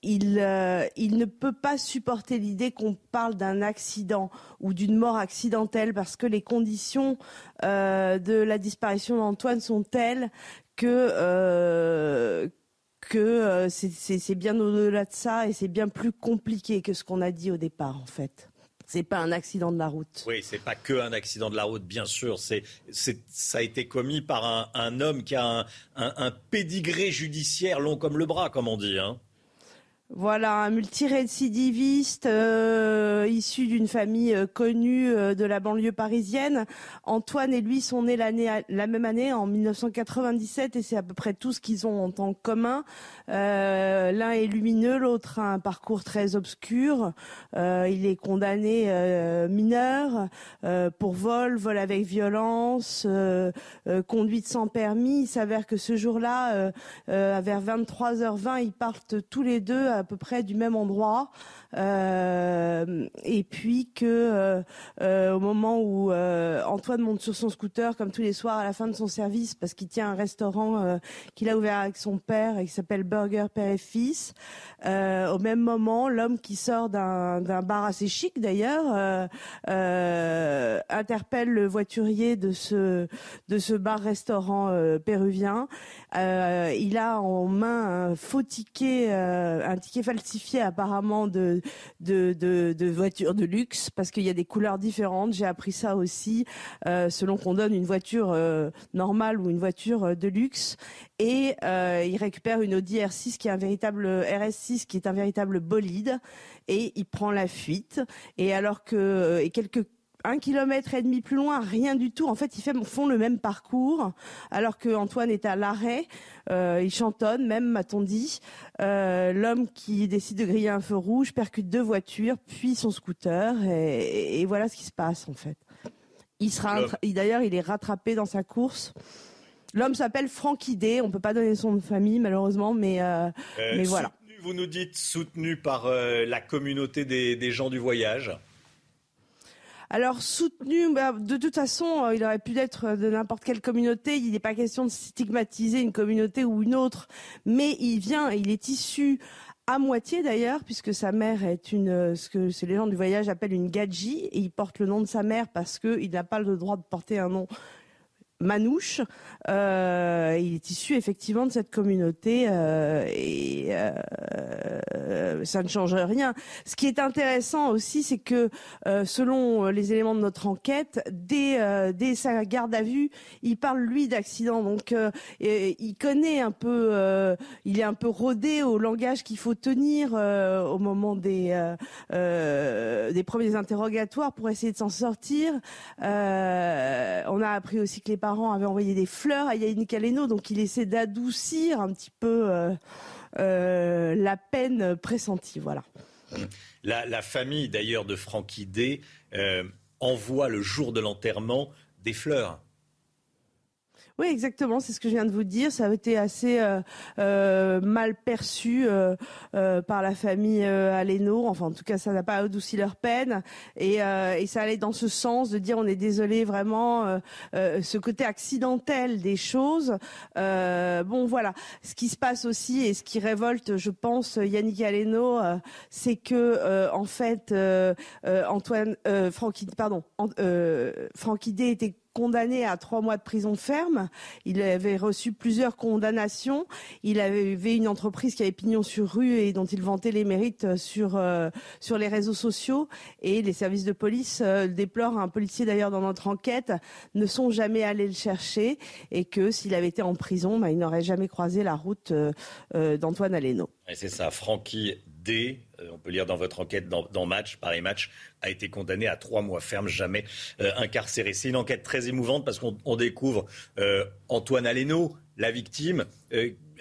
ne peut pas supporter l'idée qu'on parle d'un accident ou d'une mort accidentelle parce que les conditions euh, de la disparition d'Antoine sont telles que euh, que euh, c'est bien au-delà de ça et c'est bien plus compliqué que ce qu'on a dit au départ en fait. C'est pas un accident de la route. Oui, c'est pas que un accident de la route, bien sûr. C'est, ça a été commis par un, homme qui a un, un, pédigré judiciaire long comme le bras, comme on dit. Hein. Voilà, un multirécidiviste euh, issu d'une famille euh, connue euh, de la banlieue parisienne. Antoine et lui sont nés la même année, en 1997, et c'est à peu près tout ce qu'ils ont en commun. L'un est lumineux, l'autre a un parcours très obscur. il est condamné mineur pour vol, vol avec violence, conduite sans permis. Il s'avère que ce jour-là, vers 23h20, ils partent tous les deux à peu près du même endroit. Euh, et puis que euh, euh, au moment où Antoine monte sur son scooter, comme tous les soirs à la fin de son service, parce qu'il tient un restaurant qu'il a ouvert avec son père et qui s'appelle Burger Père et Fils, au même moment, l'homme qui sort d'un bar assez chic d'ailleurs interpelle le voiturier de ce de ce bar-restaurant péruvien. il a en main un faux ticket, un ticket falsifié apparemment de de, de, voitures de luxe parce qu'il y a des couleurs différentes. J'ai appris ça aussi euh, selon qu'on donne une voiture euh, normale ou une voiture euh, de luxe. Et il récupère une Audi R6 qui est un véritable RS6 qui est un véritable bolide et il prend la fuite. Et alors que et quelques un kilomètre et demi plus loin, rien du tout. En fait, ils font le même parcours, alors que Antoine est à l'arrêt. Euh, il chantonne, même m'a-t-on dit. Euh, l'homme qui décide de griller un feu rouge percute deux voitures, puis son scooter, et, et voilà ce qui se passe en fait. Il sera, d'ailleurs, il est rattrapé dans sa course. L'homme s'appelle Francky D. On peut pas donner son nom de famille malheureusement, mais euh, mais voilà. vous nous dites soutenu par la communauté des gens du voyage. Alors soutenu, bah, de toute façon, euh, il aurait pu être de n'importe quelle communauté. Il n'est pas question de stigmatiser une communauté ou une autre, mais il vient, il est issu à moitié d'ailleurs, puisque sa mère est une, euh, ce que les gens du voyage appellent une gadji, et il porte le nom de sa mère parce qu'il n'a pas le droit de porter un nom manouche. Euh, il est issu effectivement de cette communauté euh, et euh, ça ne change rien. Ce qui est intéressant aussi, c'est que selon les éléments de notre enquête, dès, dès sa garde à vue, il parle lui d'accident. Donc il connaît un peu, il est un peu rodé au langage qu'il faut tenir au moment des, des premiers interrogatoires pour essayer de s'en sortir. on a appris aussi que les parents avaient envoyé des fleurs à Yannick Aleno, donc il essaie d'adoucir un petit peu euh, euh, la peine pressentie. Voilà. La, famille d'ailleurs de Francky D euh, envoie le jour de l'enterrement des fleurs. Oui, exactement, c'est ce que je viens de vous dire. Ça a été assez euh, euh, mal perçu euh, par la famille Aleno. Enfin, en tout cas, ça n'a pas adouci leur peine. Et, ça allait dans ce sens de dire on est désolé vraiment ce côté accidentel des choses. bon, voilà. Ce qui se passe aussi et ce qui révolte, je pense, Yannick Aleno, c'est que en fait, Antoine, Francky, pardon, Francky D était condamné à trois mois de prison ferme. Il avait reçu plusieurs condamnations. Il avait une entreprise qui avait pignon sur rue et dont il vantait les mérites sur euh, sur les réseaux sociaux. Et les services de police euh, déplorent un policier d'ailleurs dans notre enquête ne sont jamais allés le chercher et que s'il avait été en prison, bah, il n'aurait jamais croisé la route euh, d'Antoine Aleno. C'est ça, Francky D, euh, on peut lire dans votre enquête dans, dans Match, pareil match, a été condamné à trois mois ferme, jamais euh, incarcéré. C'est une enquête très émouvante parce qu'on découvre euh, Antoine Aleno, la victime,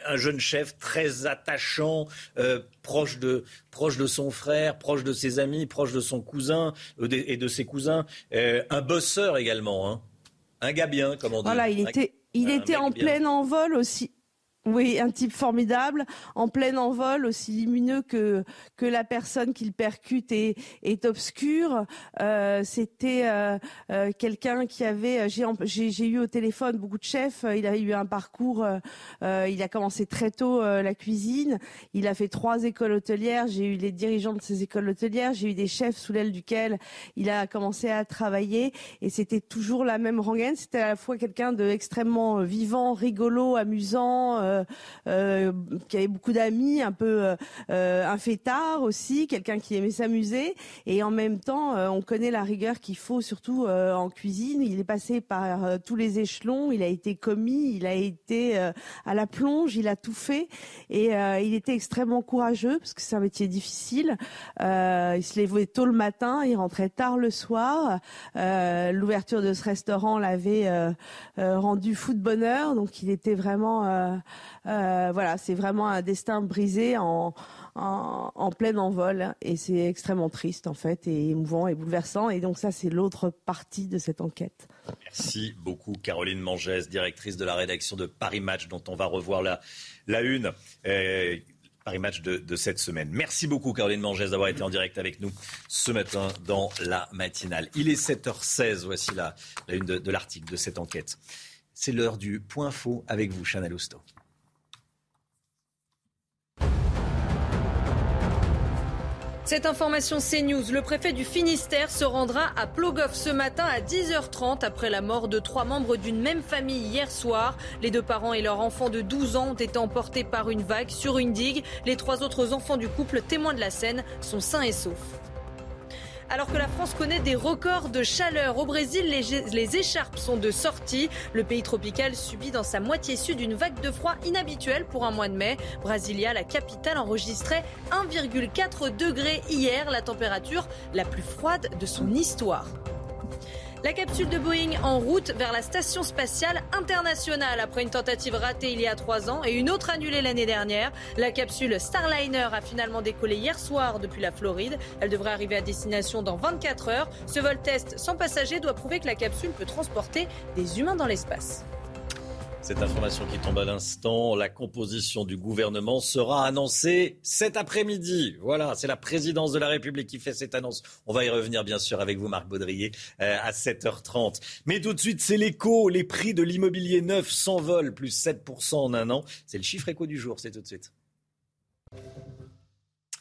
un jeune chef très attachant, proche, de, proche de son frère, proche de ses amis, proche de son cousin et de ses cousins, un bosseur également, hein. un gars bien, comme on dit. Voilà, il était, il était en plein envol aussi. Oui, un type formidable, en plein envol, aussi lumineux que que la personne qu'il percute est est obscure. Euh, C'était euh, euh, quelqu'un qui avait, j'ai eu au téléphone beaucoup de chefs. Il a eu un parcours. Euh, il a commencé très tôt la cuisine. Il a fait trois écoles hôtelières. J'ai eu les dirigeants de ces écoles hôtelières. J'ai eu des chefs sous l'aile duquel il a commencé à travailler. Et c'était toujours la même rengaine. C'était à la fois quelqu'un de extrêmement vivant, rigolo, amusant euh, euh, qui avait beaucoup d'amis, un peu euh, un fêtard aussi, quelqu'un qui aimait s'amuser. Et en même temps, on connaît la rigueur qu'il faut, surtout en cuisine. Il est passé par tous les échelons. Il a été commis, il a été à la plonge, il a tout fait. Et il était extrêmement courageux parce que c'est un métier difficile. il se levait tôt le matin, il rentrait tard le soir. L'ouverture de ce restaurant l'avait rendu fou de bonheur, donc il était vraiment euh, voilà, c'est vraiment un destin brisé en, plein envol et c'est extrêmement triste en fait et émouvant et bouleversant et donc ça c'est l'autre partie de cette enquête. Merci beaucoup Caroline Mangès, directrice de la rédaction de Paris Match dont on va revoir la, une. Euh, Paris Match de, cette semaine. Merci beaucoup Caroline Mangès d'avoir été en direct avec nous ce matin dans la matinale. Il est 7h16, voici la, la une de, de l'article de cette enquête. C'est l'heure du point faux avec vous, Chanel Housteau. Cette information CNews, le préfet du Finistère se rendra à Plogoff ce matin à 10h30 après la mort de trois membres d'une même famille hier soir. Les deux parents et leur enfant de 12 ans ont été emportés par une vague sur une digue. Les trois autres enfants du couple témoins de la scène sont sains et saufs. Alors que la France connaît des records de chaleur au Brésil, les, écharpes sont de sortie. Le pays tropical subit dans sa moitié sud une vague de froid inhabituelle pour un mois de mai. Brasilia, la capitale, enregistrait 1,4 degré hier, la température la plus froide de son histoire. La capsule de Boeing en route vers la station spatiale internationale après une tentative ratée il y a trois ans et une autre annulée l'année dernière. La capsule Starliner a finalement décollé hier soir depuis la Floride. Elle devrait arriver à destination dans 24 heures. Ce vol test sans passagers doit prouver que la capsule peut transporter des humains dans l'espace. Cette information qui tombe à l'instant, la composition du gouvernement sera annoncée cet après-midi. Voilà, c'est la présidence de la République qui fait cette annonce. On va y revenir bien sûr avec vous, Marc Baudrier, euh, à 7h30. Mais tout de suite, c'est l'écho. Les prix de l'immobilier neuf s'envolent, plus 7% en un an. C'est le chiffre écho du jour, c'est tout de suite.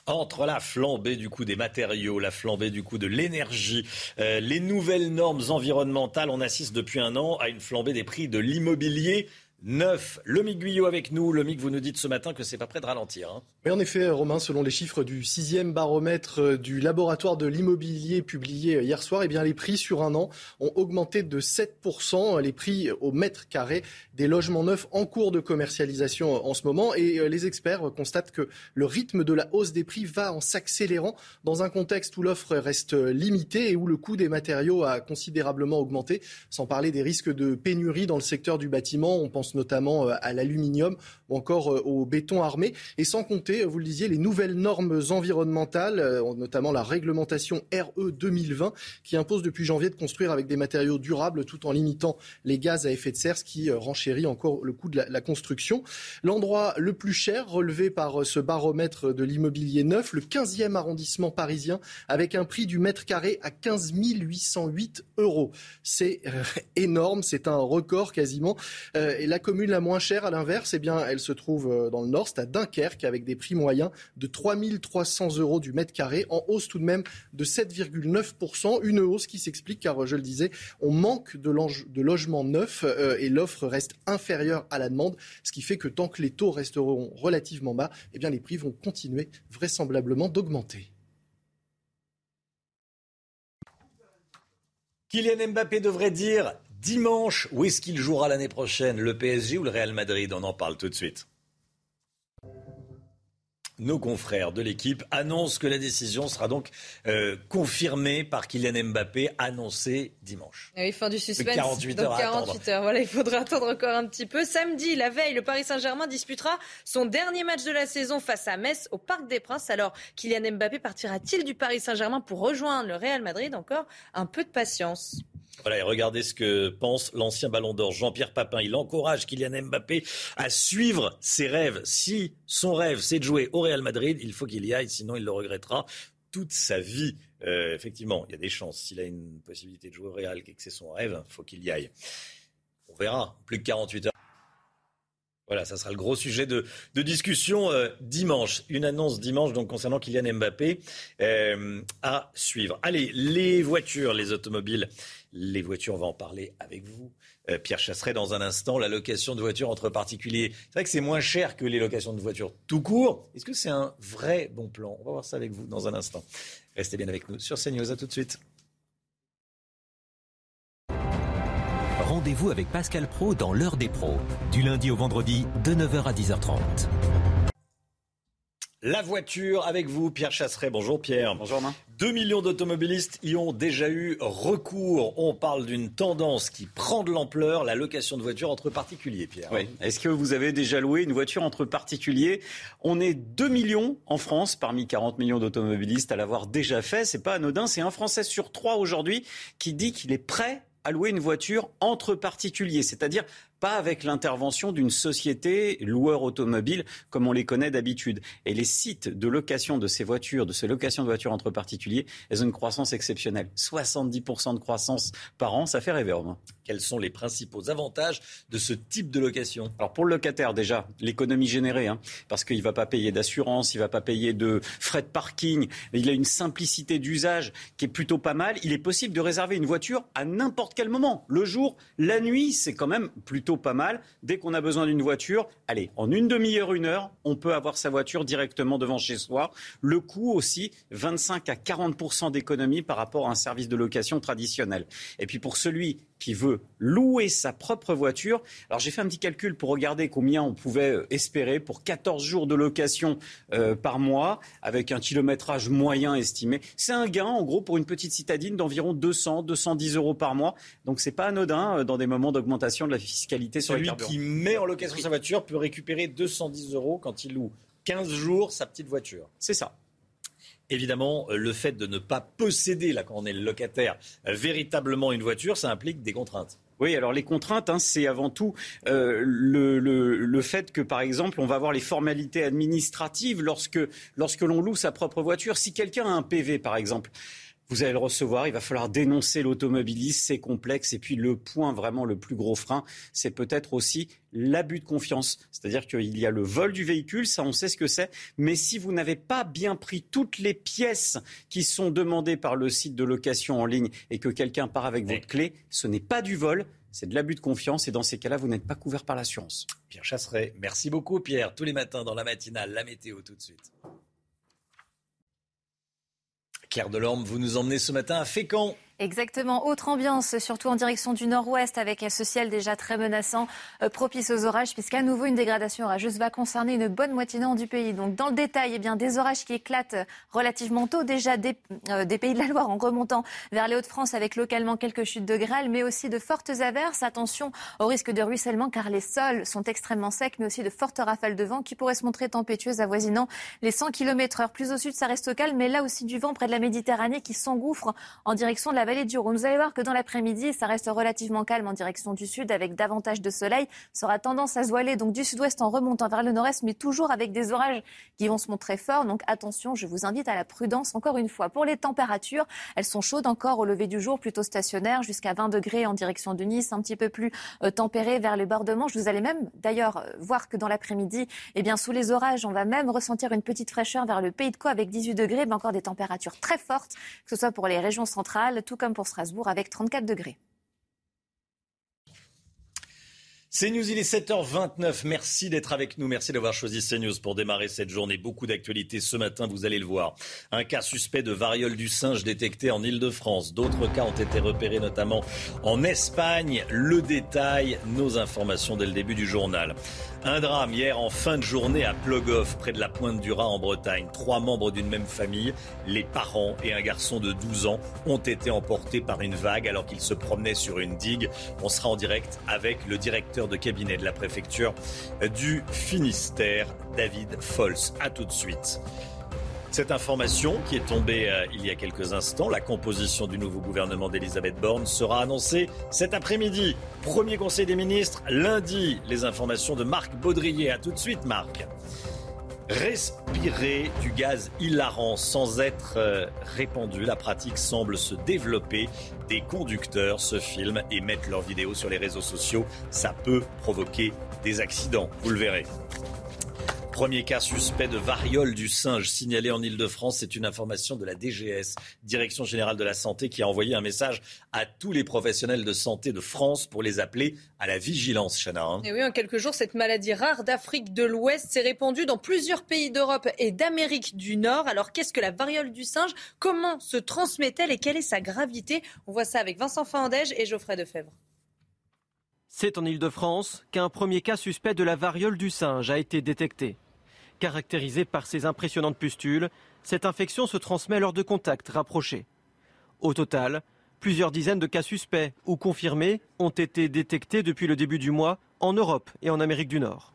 Entre la flambée du coût des matériaux, la flambée du coût de l'énergie, euh, les nouvelles normes environnementales, on assiste depuis un an à une flambée des prix de l'immobilier neuf. Le Mick Guyot avec nous. Le Mick, vous nous dites ce matin que c'est pas prêt de ralentir. Hein. Oui, en effet, Romain, selon les chiffres du sixième baromètre euh, du laboratoire de l'immobilier publié euh, hier soir, eh les prix sur un an ont augmenté de 7%, les prix au mètre carré des logements neufs en cours de commercialisation en ce moment. Et les experts constatent que le rythme de la hausse des prix va en s'accélérant dans un contexte où l'offre reste limitée et où le coût des matériaux a considérablement augmenté, sans parler des risques de pénurie dans le secteur du bâtiment. On pense notamment euh, à l'aluminium encore euh, au béton armé. Et sans compter, vous le disiez, les nouvelles normes environnementales, euh, notamment la réglementation RE 2020, qui impose depuis janvier de construire avec des matériaux durables tout en limitant les gaz à effet de serre, ce qui renchérit encore le coût de la, construction. L'endroit le plus cher relevé par ce baromètre de l'immobilier neuf, le 15e arrondissement parisien, avec un prix du mètre carré à 15 808 euros. C'est énorme, c'est un record quasiment. et la commune la moins chère, à l'inverse, eh bien, elle se trouve euh, dans le nord, c'est à Dunkerque, avec des prix moyens de 3300 euros du mètre carré, en hausse tout de même de 7,9%. Une hausse qui s'explique, car je le disais, on manque de, de logements neufs euh, et l'offre reste inférieure à la demande, ce qui fait que tant que les taux resteront relativement bas, eh bien, les prix vont continuer vraisemblablement d'augmenter. Kylian Mbappé devrait dire Dimanche, où est-ce qu'il jouera l'année prochaine Le PSG ou le Real Madrid? On en parle tout de suite. Nos confrères de l'équipe annoncent que la décision sera donc euh, confirmée par Kylian Mbappé, annoncée dimanche. Ah oui, fin du suspense. 48 heures. 48 heures. Voilà, il faudra attendre encore un petit peu. Samedi, la veille, le Paris Saint-Germain disputera son dernier match de la saison face à Metz au Parc des Princes. Alors, Kylian Mbappé partira-t-il du Paris Saint-Germain pour rejoindre le Real Madrid? Encore un peu de patience. Voilà, et regardez ce que pense l'ancien ballon d'or Jean-Pierre Papin. Il encourage Kylian Mbappé à suivre ses rêves. Si son rêve, c'est de jouer au Real Madrid, il faut qu'il y aille, sinon il le regrettera toute sa vie. Euh, effectivement, il y a des chances. S'il a une possibilité de jouer au Real que c'est son rêve, il faut qu'il y aille. On verra. Plus que 48 heures. Voilà, ça sera le gros sujet de, discussion euh, dimanche. Une annonce dimanche donc concernant Kylian Mbappé euh, à suivre. Allez, les voitures, les automobiles, les voitures, on va en parler avec vous. Euh, Pierre Chasseret, dans un instant, la location de voitures entre particuliers. C'est vrai que c'est moins cher que les locations de voitures tout court. Est-ce que c'est un vrai bon plan? On va voir ça avec vous dans un instant. Restez bien avec nous sur CNews. À tout de suite. Rendez-vous avec Pascal Pro dans l'heure des pros, du lundi au vendredi de 9h à 10h30. La voiture avec vous, Pierre Chasseret. Bonjour Pierre. Bonjour Romain. 2 millions d'automobilistes y ont déjà eu recours. On parle d'une tendance qui prend de l'ampleur, la location de voitures entre particuliers, Pierre. Oui. Est-ce que vous avez déjà loué une voiture entre particuliers? On est 2 millions en France, parmi 40 millions d'automobilistes à l'avoir déjà fait. C'est pas anodin. C'est un Français sur trois aujourd'hui qui dit qu'il est prêt à louer une voiture entre particuliers, c'est-à-dire pas avec l'intervention d'une société loueur automobile comme on les connaît d'habitude. Et les sites de location de ces voitures, de ces locations de voitures entre particuliers, elles ont une croissance exceptionnelle. 70% de croissance par an, ça fait rêver, Romain. Quels sont les principaux avantages de ce type de location? Alors pour le locataire, déjà, l'économie générée, hein, parce qu'il ne va pas payer d'assurance, il ne va pas payer de frais de parking, il a une simplicité d'usage qui est plutôt pas mal. Il est possible de réserver une voiture à n'importe quel moment, le jour, la nuit, c'est quand même plutôt pas mal. Dès qu'on a besoin d'une voiture, allez, en une demi-heure, une heure, on peut avoir sa voiture directement devant chez soi. Le coût aussi, 25 à 40% d'économie par rapport à un service de location traditionnel. Et puis pour celui qui veut louer sa propre voiture. Alors j'ai fait un petit calcul pour regarder combien on pouvait euh, espérer pour 14 jours de location euh, par mois, avec un kilométrage moyen estimé. C'est un gain, en gros, pour une petite citadine d'environ 200, 210 euros par mois. Donc c'est pas anodin euh, dans des moments d'augmentation de la fiscalité sur Celui les carburants. qui met en location sa voiture peut récupérer 210 euros quand il loue 15 jours sa petite voiture. C'est ça. Évidemment, euh, le fait de ne pas posséder, là, quand on est le locataire, euh, véritablement une voiture, ça implique des contraintes. Oui, alors les contraintes, hein, c'est avant tout euh, le, le, fait que, par exemple, on va avoir les formalités administratives lorsque, lorsque l'on loue sa propre voiture. Si quelqu'un a un PV, par exemple, vous allez le recevoir, il va falloir dénoncer l'automobiliste, c'est complexe. Et puis le point vraiment le plus gros frein, c'est peut-être aussi l'abus de confiance. C'est-à-dire qu'il y a le vol du véhicule, ça on sait ce que c'est, mais si vous n'avez pas bien pris toutes les pièces qui sont demandées par le site de location en ligne et que quelqu'un part avec votre clé, ce n'est pas du vol, c'est de l'abus de confiance et dans ces cas-là, vous n'êtes pas couvert par l'assurance. Pierre Chasseret, merci beaucoup Pierre. Tous les matins dans la matinale, la météo tout de suite. Claire Delorme, vous nous emmenez ce matin à Fécamp. Exactement, autre ambiance, surtout en direction du nord-ouest, avec ce ciel déjà très menaçant, euh, propice aux orages, puisqu'à nouveau une dégradation orageuse va concerner une bonne moitié nord du pays. Donc dans le détail, eh bien, des orages qui éclatent relativement tôt, déjà des, euh, des pays de la Loire en remontant vers les Hauts-de-France, avec localement quelques chutes de grêle, mais aussi de fortes averses. Attention au risque de ruissellement, car les sols sont extrêmement secs, mais aussi de fortes rafales de vent qui pourraient se montrer tempétueuses, avoisinant les 100 km heure. Plus au sud, ça reste calme, mais là aussi du vent près de la Méditerranée qui s'engouffre en direction de la vallée du. Vous allez voir que dans l'après-midi, ça reste relativement calme en direction du sud avec davantage de soleil. Ça aura tendance à se donc du sud-ouest en remontant vers le nord-est, mais toujours avec des orages qui vont se montrer forts. Donc attention, je vous invite à la prudence encore une fois. Pour les températures, elles sont chaudes encore au lever du jour, plutôt stationnaires, jusqu'à 20 degrés en direction de Nice, un petit peu plus euh, tempéré vers les bords de Manche. Vous allez même d'ailleurs euh, voir que dans l'après-midi, eh bien sous les orages, on va même ressentir une petite fraîcheur vers le pays de Co avec 18 degrés, mais encore des températures très fortes, que ce soit pour les régions centrales, tout comme pour Strasbourg avec 34 degrés. CNews, il est 7h29. Merci d'être avec nous. Merci d'avoir choisi CNews pour démarrer cette journée. Beaucoup d'actualités ce matin, vous allez le voir. Un cas suspect de variole du singe détecté en Ile-de-France. D'autres cas ont été repérés notamment en Espagne. Le détail, nos informations dès le début du journal. Un drame hier en fin de journée à Plogoff, près de la pointe du Raz en Bretagne. Trois membres d'une même famille, les parents et un garçon de 12 ans, ont été emportés par une vague alors qu'ils se promenaient sur une digue. On sera en direct avec le directeur de cabinet de la préfecture du Finistère, David Fols. A tout de suite. Cette information qui est tombée euh, il y a quelques instants, la composition du nouveau gouvernement d'Elisabeth Borne sera annoncée cet après-midi. Premier conseil des ministres, lundi. Les informations de Marc Baudrier. A tout de suite, Marc. Respirer du gaz hilarant sans être euh, répandu, la pratique semble se développer. Des conducteurs se filment et mettent leurs vidéos sur les réseaux sociaux. Ça peut provoquer des accidents, vous le verrez. Premier cas suspect de variole du singe signalé en Ile-de-France. C'est une information de la DGS, Direction générale de la santé, qui a envoyé un message à tous les professionnels de santé de France pour les appeler à la vigilance, Chana. hein. Et oui, en quelques jours, cette maladie rare d'Afrique de l'Ouest s'est répandue dans plusieurs pays d'Europe et d'Amérique du Nord. Alors, qu'est-ce que la variole du singe? Comment se transmet-elle et quelle est sa gravité? On voit ça avec Vincent Fandège et Geoffrey Defebvre. C'est en Ile-de-France qu'un premier cas suspect de la variole du singe a été détecté. Caractérisé par ses impressionnantes pustules, cette infection se transmet lors de contacts rapprochés. Au total, plusieurs dizaines de cas suspects ou confirmés ont été détectés depuis le début du mois en Europe et en Amérique du Nord.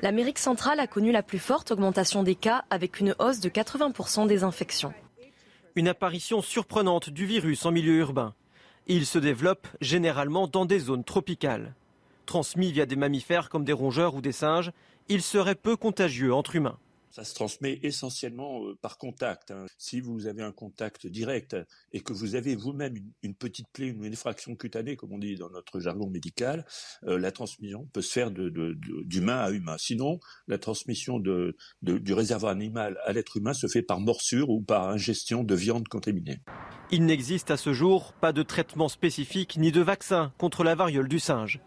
L'Amérique centrale a connu la plus forte augmentation des cas avec une hausse de 80% des infections. Une apparition surprenante du virus en milieu urbain. Il se développe généralement dans des zones tropicales. Transmis via des mammifères comme des rongeurs ou des singes, il serait peu contagieux entre humains. Ça se transmet essentiellement euh, par contact. hein. Si vous avez un contact direct et que vous avez vous-même une, petite plaie, une effraction cutanée, comme on dit dans notre jargon médical, euh, la transmission peut se faire de- de- de- d'humain à humain. Sinon, la transmission du réservoir animal à l'être humain se fait par morsure ou par ingestion de viande contaminée. Il n'existe à ce jour pas de traitement spécifique ni de vaccin contre la variole du singe.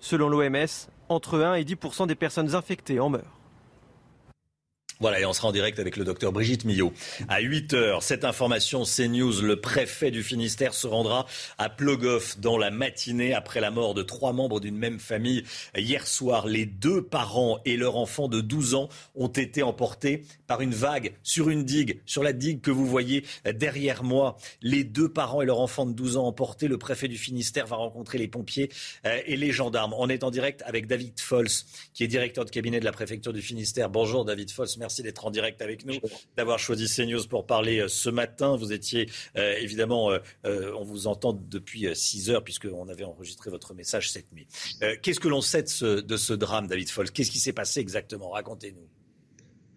Selon l'OMS, entre 1 et 10% des personnes infectées en meurent. Voilà, et on sera en direct avec le docteur Brigitte Millot. À 8 heures, cette information CNews, le préfet du Finistère se rendra à Plogoff dans la matinée après la mort de trois membres d'une même famille. Hier soir, les deux parents et leur enfant de 12 ans ont été emportés par une vague sur une digue, sur la digue que vous voyez derrière moi. Les deux parents et leur enfant de 12 ans emportés. Le préfet du Finistère va rencontrer les pompiers euh, et les gendarmes. On est en direct avec David Fols, qui est directeur de cabinet de la préfecture du Finistère. Bonjour David Fols d'être en direct avec nous, d'avoir choisi CNews pour parler euh, ce matin. Vous étiez euh, évidemment, euh, on vous entend depuis 6 heures puisqu'on avait enregistré votre message cette nuit. Qu'est-ce que l'on sait de ce, de ce drame, David Fols Qu'est-ce qui s'est passé exactement? Racontez-nous.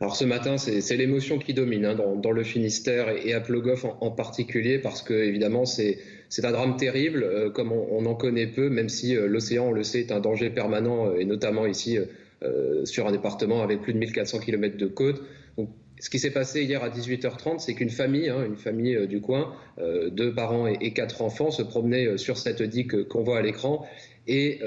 Alors ce matin, c'est l'émotion qui domine hein, dans, le Finistère et, à Plogoff en, particulier, parce que évidemment c'est un drame terrible, comme on, en connaît peu, même si l'océan, on le sait, est un danger permanent, et notamment ici euh, sur un département avec plus de 1400 km de côte. ce qui s'est passé hier à 18h30, c'est qu'une famille, hein, une famille euh, du coin, euh, deux parents et, quatre enfants, se promenaient sur cette digue qu'on voit à l'écran et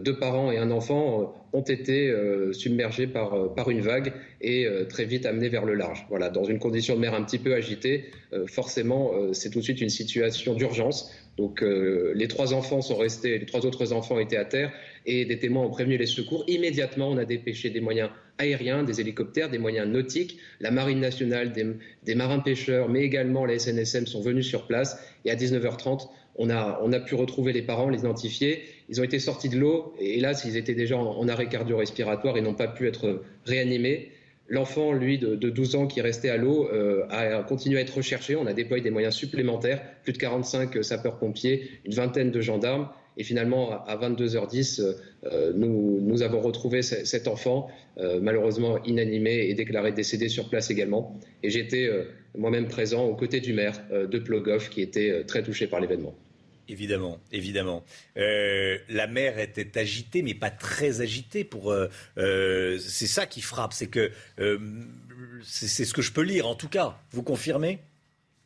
deux parents et un enfant ont été submergés par, par une vague et très vite amenés vers le large. Voilà, dans une condition de mer un petit peu agitée, forcément, c'est tout de suite une situation d'urgence. Donc les trois enfants sont restés, les trois autres enfants étaient à terre et des témoins ont prévenu les secours. Immédiatement, on a dépêché des moyens aériens, des hélicoptères, des moyens nautiques. La Marine nationale, des, marins-pêcheurs, mais également la SNSM sont venus sur place. Et à 19h30, on a, on a pu retrouver les parents, les identifier. Ils ont été sortis de l'eau et là, s'ils étaient déjà en, arrêt cardio-respiratoire et n'ont pas pu être réanimés. L'enfant, lui, de, 12 ans qui restait à l'eau, euh, a continué à être recherché. On a déployé des moyens supplémentaires, plus de 45 sapeurs-pompiers, une vingtaine de gendarmes. Et finalement, à 22h10, euh, nous, nous, avons retrouvé cet enfant, euh, malheureusement inanimé et déclaré décédé sur place également. Et j'étais euh, moi-même présent aux côtés du maire de Plogoff, qui était très touché par l'événement. Évidemment, évidemment. la mer était agitée, mais pas très agitée. Pour c'est ça qui frappe, c'est que c'est ce que je peux lire. En tout cas, vous confirmez?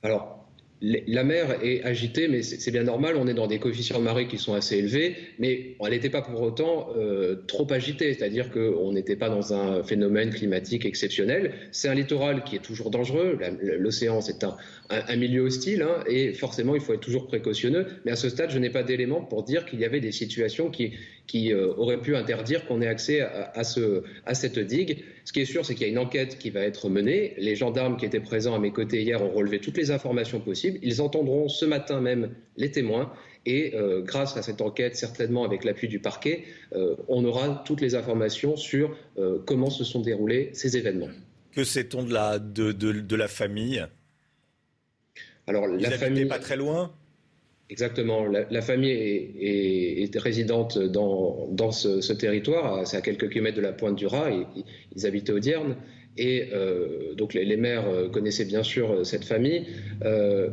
Alors, la mer est agitée, mais c'est bien normal. On est dans des coefficients de marée qui sont assez élevés, mais elle n'était pas pour autant euh, trop agitée. C'est-à-dire qu'on n'était pas dans un phénomène climatique exceptionnel. C'est un littoral qui est toujours dangereux. L'océan, c'est un, milieu hostile, hein, et forcément, il faut être toujours précautionneux. Mais à ce stade, je n'ai pas d'éléments pour dire qu'il y avait des situations qui, qui euh, auraient pu interdire qu'on ait accès à, ce, à cette digue. Ce qui est sûr, c'est qu'il y a une enquête qui va être menée. Les gendarmes qui étaient présents à mes côtés hier ont relevé toutes les informations possibles. Ils entendront ce matin même les témoins. Et euh, grâce à cette enquête, certainement avec l'appui du parquet, euh, on aura toutes les informations sur comment se sont déroulés ces événements. Que sait-on de la, de, de la famille? Alors, la famille pas très loin? Exactement. La, famille est, résidente dans, dans ce, territoire, c'est à quelques kilomètres de la pointe du Raz. Ils, ils habitaient au Dierne. Et euh, donc les, les, maires euh, connaissaient bien sûr euh, cette famille.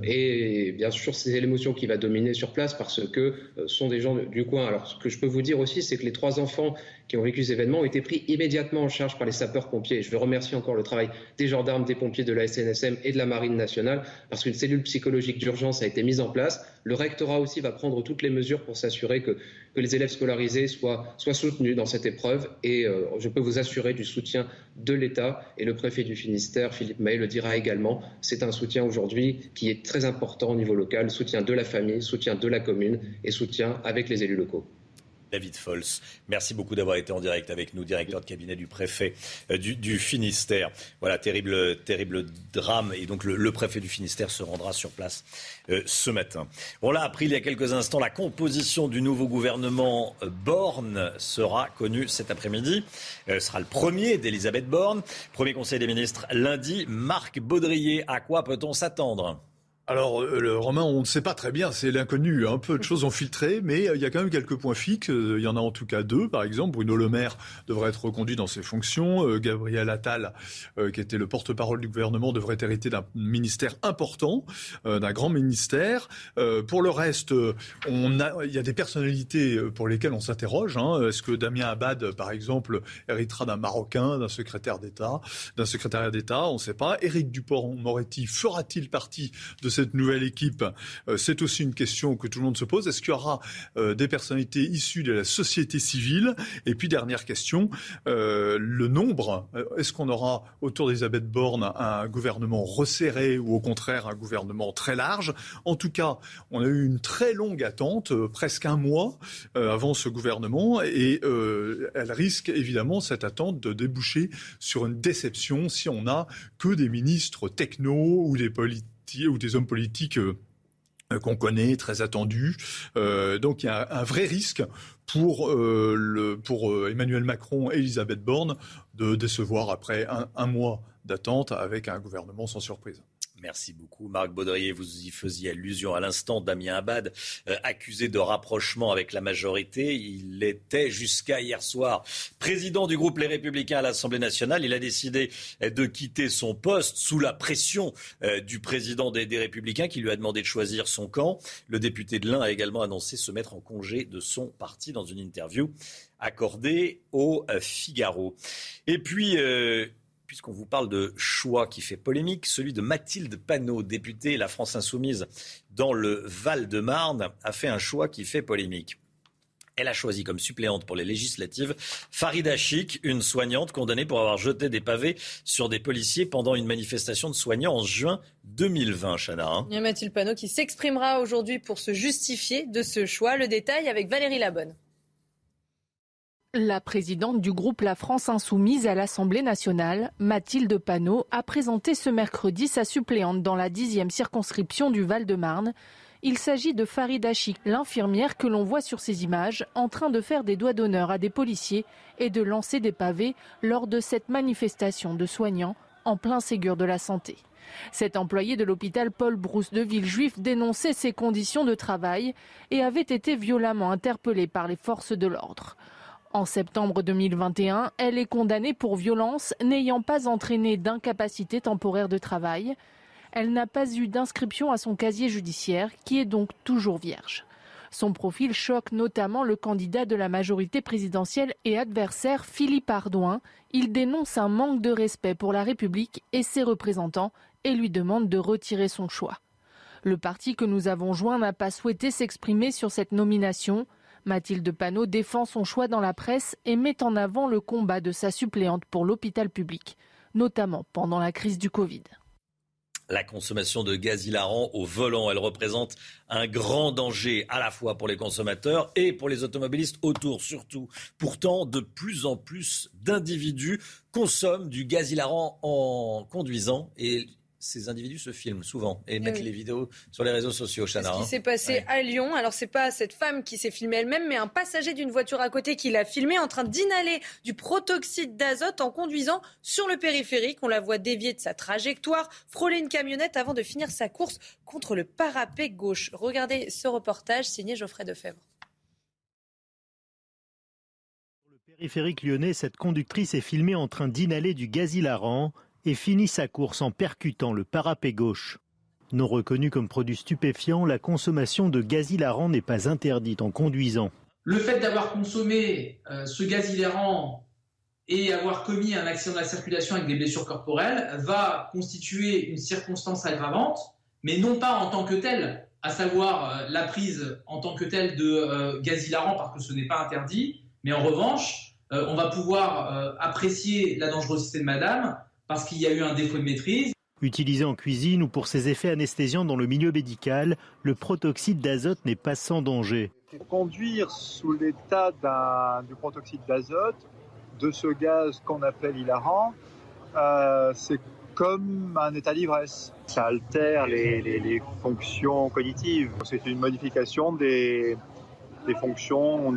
et bien sûr, c'est l'émotion qui va dominer sur place parce que ce sont des gens du coin. Alors ce que je peux vous dire aussi, c'est que les trois enfants qui ont vécu ces événements ont été pris immédiatement en charge par les sapeurs-pompiers. Je veux remercier encore le travail des gendarmes, des pompiers de la SNSM et de la Marine nationale parce qu'une cellule psychologique d'urgence a été mise en place. Le rectorat aussi va prendre toutes les mesures pour s'assurer que, les élèves scolarisés soient, soutenus dans cette épreuve et je peux vous assurer du soutien de l'État et le préfet du Finistère, Philippe May, le dira également. C'est un soutien aujourd'hui qui est très important au niveau local, soutien de la famille, soutien de la commune et soutien avec les élus locaux. David Fols. Merci beaucoup d'avoir été en direct avec nous, directeur de cabinet du préfet euh, du, Finistère. Voilà, terrible, terrible drame. Et donc le, préfet du Finistère se rendra sur place euh, ce matin. On l'a appris il y a quelques instants, la composition du nouveau gouvernement euh, Borne sera connue cet après-midi. Ce sera le premier d'Elisabeth Borne. Premier conseil des ministres lundi. Marc Baudrier, à quoi peut-on s'attendre? Alors, euh, le Romain, on ne sait pas très bien, c'est l'inconnu. Un peu de choses ont filtré, mais euh, il y a quand même quelques points fixes. Euh, il y en a en tout cas deux, par exemple. Bruno Le Maire devrait être reconduit dans ses fonctions. Gabriel Attal, qui était le porte-parole du gouvernement, devrait hériter d'un ministère important, d'un grand ministère. pour le reste, il y a des personnalités pour lesquelles on s'interroge. Hein. Est-ce que Damien Abad, par exemple, héritera d'un Marocain, d'un secrétaire d'État, d'un secrétariat d'État? On ne sait pas. Éric Dupont-Moretti fera-t-il partie de cette nouvelle équipe C'est aussi une question que tout le monde se pose. Est-ce qu'il y aura des personnalités issues de la société civile? Et puis, dernière question, le nombre. Est-ce qu'on aura autour d'Elisabeth Borne un gouvernement resserré ou au contraire un gouvernement très large? En tout cas, on a eu une très longue attente, presque un mois avant ce gouvernement, et elle risque évidemment cette attente de déboucher sur une déception si on n'a que des ministres techno ou des, ou des hommes politiques euh, qu'on connaît, très attendus. Euh, donc il y a un vrai risque euh, pour Emmanuel Macron et Elisabeth Borne de décevoir après un mois d'attente avec un gouvernement sans surprise. Merci beaucoup. Marc Baudrier, vous y faisiez allusion à l'instant. Damien Abad, euh, accusé de rapprochement avec la majorité. Il était jusqu'à hier soir président du groupe Les Républicains à l'Assemblée nationale. Il a décidé euh, de quitter son poste sous la pression euh, du président des, Républicains qui lui a demandé de choisir son camp. Le député de l'Ain a également annoncé se mettre en congé de son parti dans une interview accordée au Figaro. Et puis, puisqu'on vous parle de choix qui fait polémique, celui de Mathilde Panot, députée La France Insoumise dans le Val-de-Marne, a fait un choix qui fait polémique. Elle a choisi comme suppléante pour les législatives Farida Chic, une soignante condamnée pour avoir jeté des pavés sur des policiers pendant une manifestation de soignants en juin 2020, Chana. Hein. Il y a Mathilde Panot qui s'exprimera aujourd'hui pour se justifier de ce choix. Le détail avec Valérie Labonne. La présidente du groupe La France Insoumise à l'Assemblée nationale, Mathilde Panot, a présenté ce mercredi sa suppléante dans la dixième circonscription du Val-de-Marne. Il s'agit de Farid Achik, l'infirmière que l'on voit sur ces images, en train de faire des doigts d'honneur à des policiers et de lancer des pavés lors de cette manifestation de soignants en plein Ségur de la Santé. Cet employé de l'hôpital Paul Brousse de Villejuif dénonçait ses conditions de travail et avait été violemment interpellé par les forces de l'ordre. En septembre 2021, elle est condamnée pour violence n'ayant pas entraîné d'incapacité temporaire de travail. Elle n'a pas eu d'inscription à son casier judiciaire, qui est donc toujours vierge. Son profil choque notamment le candidat de la majorité présidentielle et adversaire Philippe Ardouin. Il dénonce un manque de respect pour la République et ses représentants et lui demande de retirer son choix. Le parti que nous avons joint n'a pas souhaité s'exprimer sur cette nomination. Mathilde Panot défend son choix dans la presse et met en avant le combat de sa suppléante pour l'hôpital public, notamment pendant la crise du Covid. La consommation de gaz hilarant au volant, elle représente un grand danger à la fois pour les consommateurs et pour les automobilistes autour surtout. Pourtant, de plus en plus d'individus consomment du gaz hilarant en conduisant et ces individus se filment souvent et mettent les vidéos sur les réseaux sociaux, Chana. Ce qui hein. s'est passé à Lyon. Alors, c'est pas cette femme qui s'est filmée elle-même, mais un passager d'une voiture à côté qui l'a filmée en train d'inhaler du protoxyde d'azote en conduisant sur le périphérique. On la voit dévier de sa trajectoire, frôler une camionnette avant de finir sa course contre le parapet gauche. Regardez ce reportage signé Geoffrey Defebvre. Sur le périphérique lyonnais, cette conductrice est filmée en train d'inhaler du gaz hilarant et finit sa course en percutant le parapet gauche. Non reconnu comme produit stupéfiant, la consommation de gaz hilarant n'est pas interdite en conduisant. Le fait d'avoir consommé euh, ce gaz hilarant et avoir commis un accident de la circulation avec des blessures corporelles va constituer une circonstance aggravante, mais non pas en tant que telle, à savoir euh, la prise en tant que telle de euh, gaz hilarant parce que ce n'est pas interdit, mais en revanche, on va pouvoir apprécier la dangerosité de madame parce qu'il y a eu un défaut de maîtrise. Utilisé en cuisine ou pour ses effets anesthésiants dans le milieu médical, le protoxyde d'azote n'est pas sans danger. Conduire sous l'état du protoxyde d'azote, de ce gaz qu'on appelle hilarant, euh, c'est comme un état d'ivresse. Ça altère les, fonctions cognitives. C'est une modification des, fonctions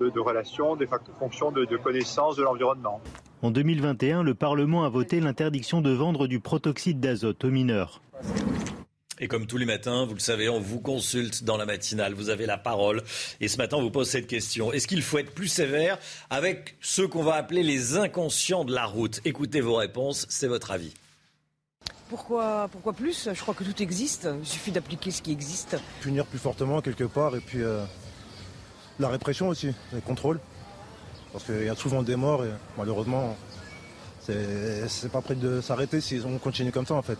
de, de relation, des fonctions de, de connaissance de l'environnement. En 2021, le Parlement a voté l'interdiction de vendre du protoxyde d'azote aux mineurs. Et comme tous les matins, vous le savez, on vous consulte dans la matinale, vous avez la parole. Et ce matin, on vous pose cette question. Est-ce qu'il faut être plus sévère avec ceux qu'on va appeler les inconscients de la route? Écoutez vos réponses, c'est votre avis. Pourquoi, pourquoi plus? Je crois que tout existe. Il suffit d'appliquer ce qui existe. Punir plus fortement quelque part et puis euh, la répression aussi, les contrôles. Parce qu'il y a souvent des morts et malheureusement, c'est pas prêt de s'arrêter si on continue comme ça en fait.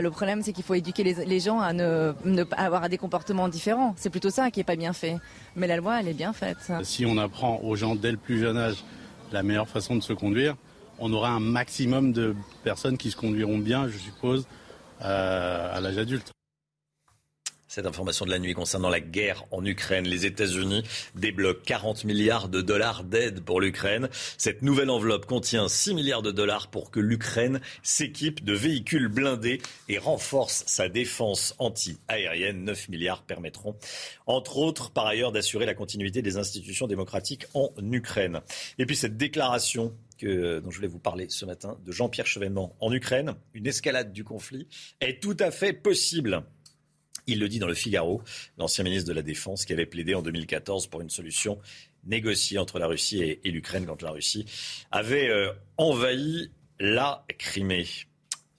Le problème, c'est qu'il faut éduquer les, gens à ne, pas avoir des comportements différents. C'est plutôt ça qui n'est pas bien fait. Mais la loi, elle est bien faite. Si on apprend aux gens dès le plus jeune âge la meilleure façon de se conduire, on aura un maximum de personnes qui se conduiront bien, je suppose, euh, à l'âge adulte. Cette information de la nuit concernant la guerre en Ukraine. Les États-Unis débloquent 40 milliards de dollars d'aide pour l'Ukraine. Cette nouvelle enveloppe contient 6 milliards de dollars pour que l'Ukraine s'équipe de véhicules blindés et renforce sa défense anti-aérienne. 9 milliards permettront, entre autres, par ailleurs, d'assurer la continuité des institutions démocratiques en Ukraine. Et puis cette déclaration dont je voulais vous parler ce matin de Jean-Pierre Chevènement en Ukraine, une escalade du conflit est tout à fait possible. Il le dit dans le Figaro, l'ancien ministre de la Défense qui avait plaidé en 2014 pour une solution négociée entre la Russie et, l'Ukraine quand la Russie avait euh, envahi la Crimée.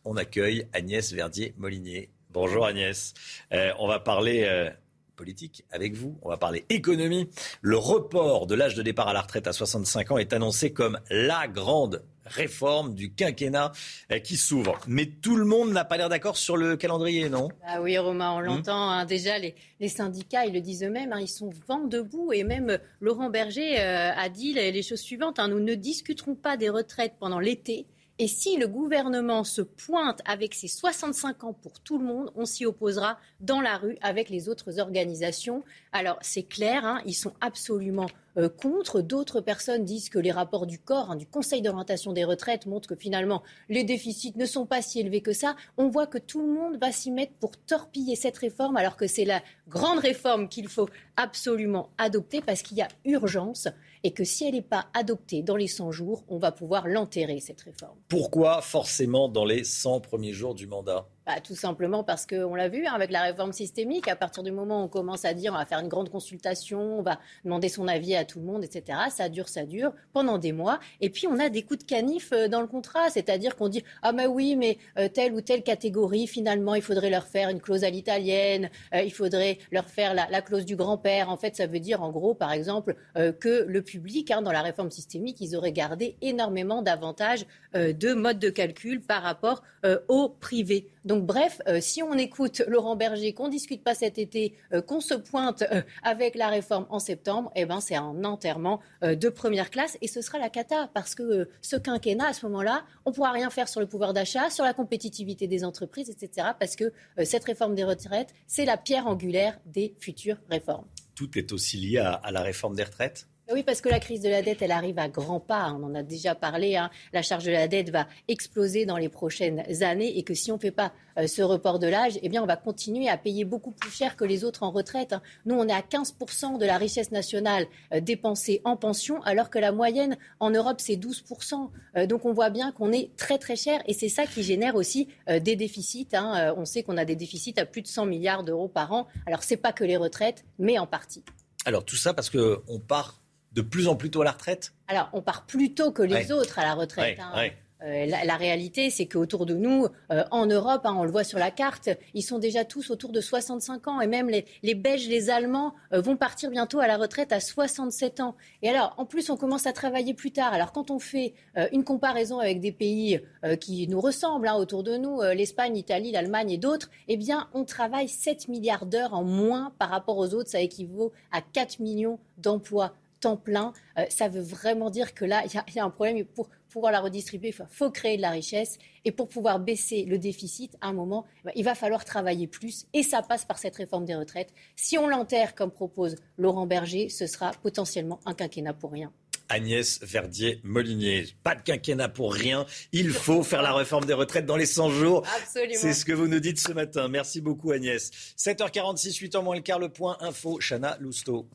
On accueille Agnès Verdier-Molinier. Bonjour Agnès. Euh, on va parler euh, politique avec vous. On va parler économie. Le report de l'âge de départ à la retraite à 65 ans est annoncé comme la grande réforme du quinquennat euh, qui s'ouvre. Mais tout le monde n'a pas l'air d'accord sur le calendrier, non? Ah Oui, Romain, on hmm l'entend. Hein. déjà, les, syndicats, ils le disent eux-mêmes, hein, ils sont vent debout. Et même euh, Laurent Berger euh, a dit les, choses suivantes. Hein. nous ne discuterons pas des retraites pendant l'été. Et si le gouvernement se pointe avec ses 65 ans pour tout le monde, on s'y opposera dans la rue avec les autres organisations. Alors c'est clair, hein, ils sont absolument euh, contre. D'autres personnes disent que les rapports du corps, hein, du Conseil d'orientation des retraites, montrent que finalement les déficits ne sont pas si élevés que ça. On voit que tout le monde va s'y mettre pour torpiller cette réforme, alors que c'est la grande réforme qu'il faut absolument adopter parce qu'il y a urgence et que si elle n'est pas adoptée dans les 100 jours, on va pouvoir l'enterrer, cette réforme. Pourquoi forcément dans les 100 premiers jours du mandat? Bah, tout simplement parce qu'on l'a vu hein, avec la réforme systémique, à partir du moment où on commence à dire on va faire une grande consultation, on va demander son avis à tout le monde, etc., ça dure, ça dure pendant des mois. Et puis on a des coups de canif euh, dans le contrat, c'est-à-dire qu'on dit ah mais oui, mais euh, telle ou telle catégorie, finalement, il faudrait leur faire une clause à l'italienne, euh, il faudrait leur faire la, clause du grand-père. En fait, ça veut dire en gros, par exemple, que le public, hein, dans la réforme systémique, ils auraient gardé énormément d'avantages de mode de calcul par rapport au privé. Donc bref, euh, si on écoute Laurent Berger, qu'on discute pas cet été, euh, qu'on se pointe euh, avec la réforme en septembre, eh ben, c'est un enterrement de première classe et ce sera la cata parce que ce quinquennat, à ce moment-là, on pourra rien faire sur le pouvoir d'achat, sur la compétitivité des entreprises, etc. parce que cette réforme des retraites, c'est la pierre angulaire des futures réformes. Tout est aussi lié à la réforme des retraites? Oui, parce que la crise de la dette, elle arrive à grands pas. On en a déjà parlé. Hein. La charge de la dette va exploser dans les prochaines années et que si on ne fait pas euh, ce report de l'âge, eh bien, on va continuer à payer beaucoup plus cher que les autres en retraite. Hein. Nous, on est à 15% de la richesse nationale euh, dépensée en pension, alors que la moyenne en Europe, c'est 12%. Euh, donc, on voit bien qu'on est très, très cher et c'est ça qui génère aussi des déficits. Hein. On sait qu'on a des déficits à plus de 100 milliards d'euros par an. Alors, ce n'est pas que les retraites, mais en partie. Alors, tout ça parce qu'on part de plus en plus tôt à la retraite Alors, on part plus tôt que les autres à la retraite. Hein. Euh, la, réalité, c'est qu'autour de nous, euh, en Europe, hein, on le voit sur la carte, ils sont déjà tous autour de 65 ans. Et même les, les Belges, les Allemands euh, vont partir bientôt à la retraite à 67 ans. Et alors, en plus, on commence à travailler plus tard. Alors, quand on fait une comparaison avec des pays qui nous ressemblent hein, autour de nous, l'Espagne, l'Italie, l'Allemagne et d'autres, eh bien, on travaille 7 milliards d'heures en moins par rapport aux autres. Ça équivaut à 4 millions d'emplois temps plein. Euh, ça veut vraiment dire que là, il y, a un problème. pour pouvoir la redistribuer, il faut, créer de la richesse. Et pour pouvoir baisser le déficit, à un moment, eh ben, il va falloir travailler plus. Et ça passe par cette réforme des retraites. Si on l'enterre, comme propose Laurent Berger, ce sera potentiellement un quinquennat pour rien. Agnès Verdier-Molinier. Pas de quinquennat pour rien. Il faut faire la réforme des retraites dans les 100 jours. Absolument. C'est ce que vous nous dites ce matin. Merci beaucoup Agnès. 7h46, 8 h moins le quart, le point info. Chana Lousteau.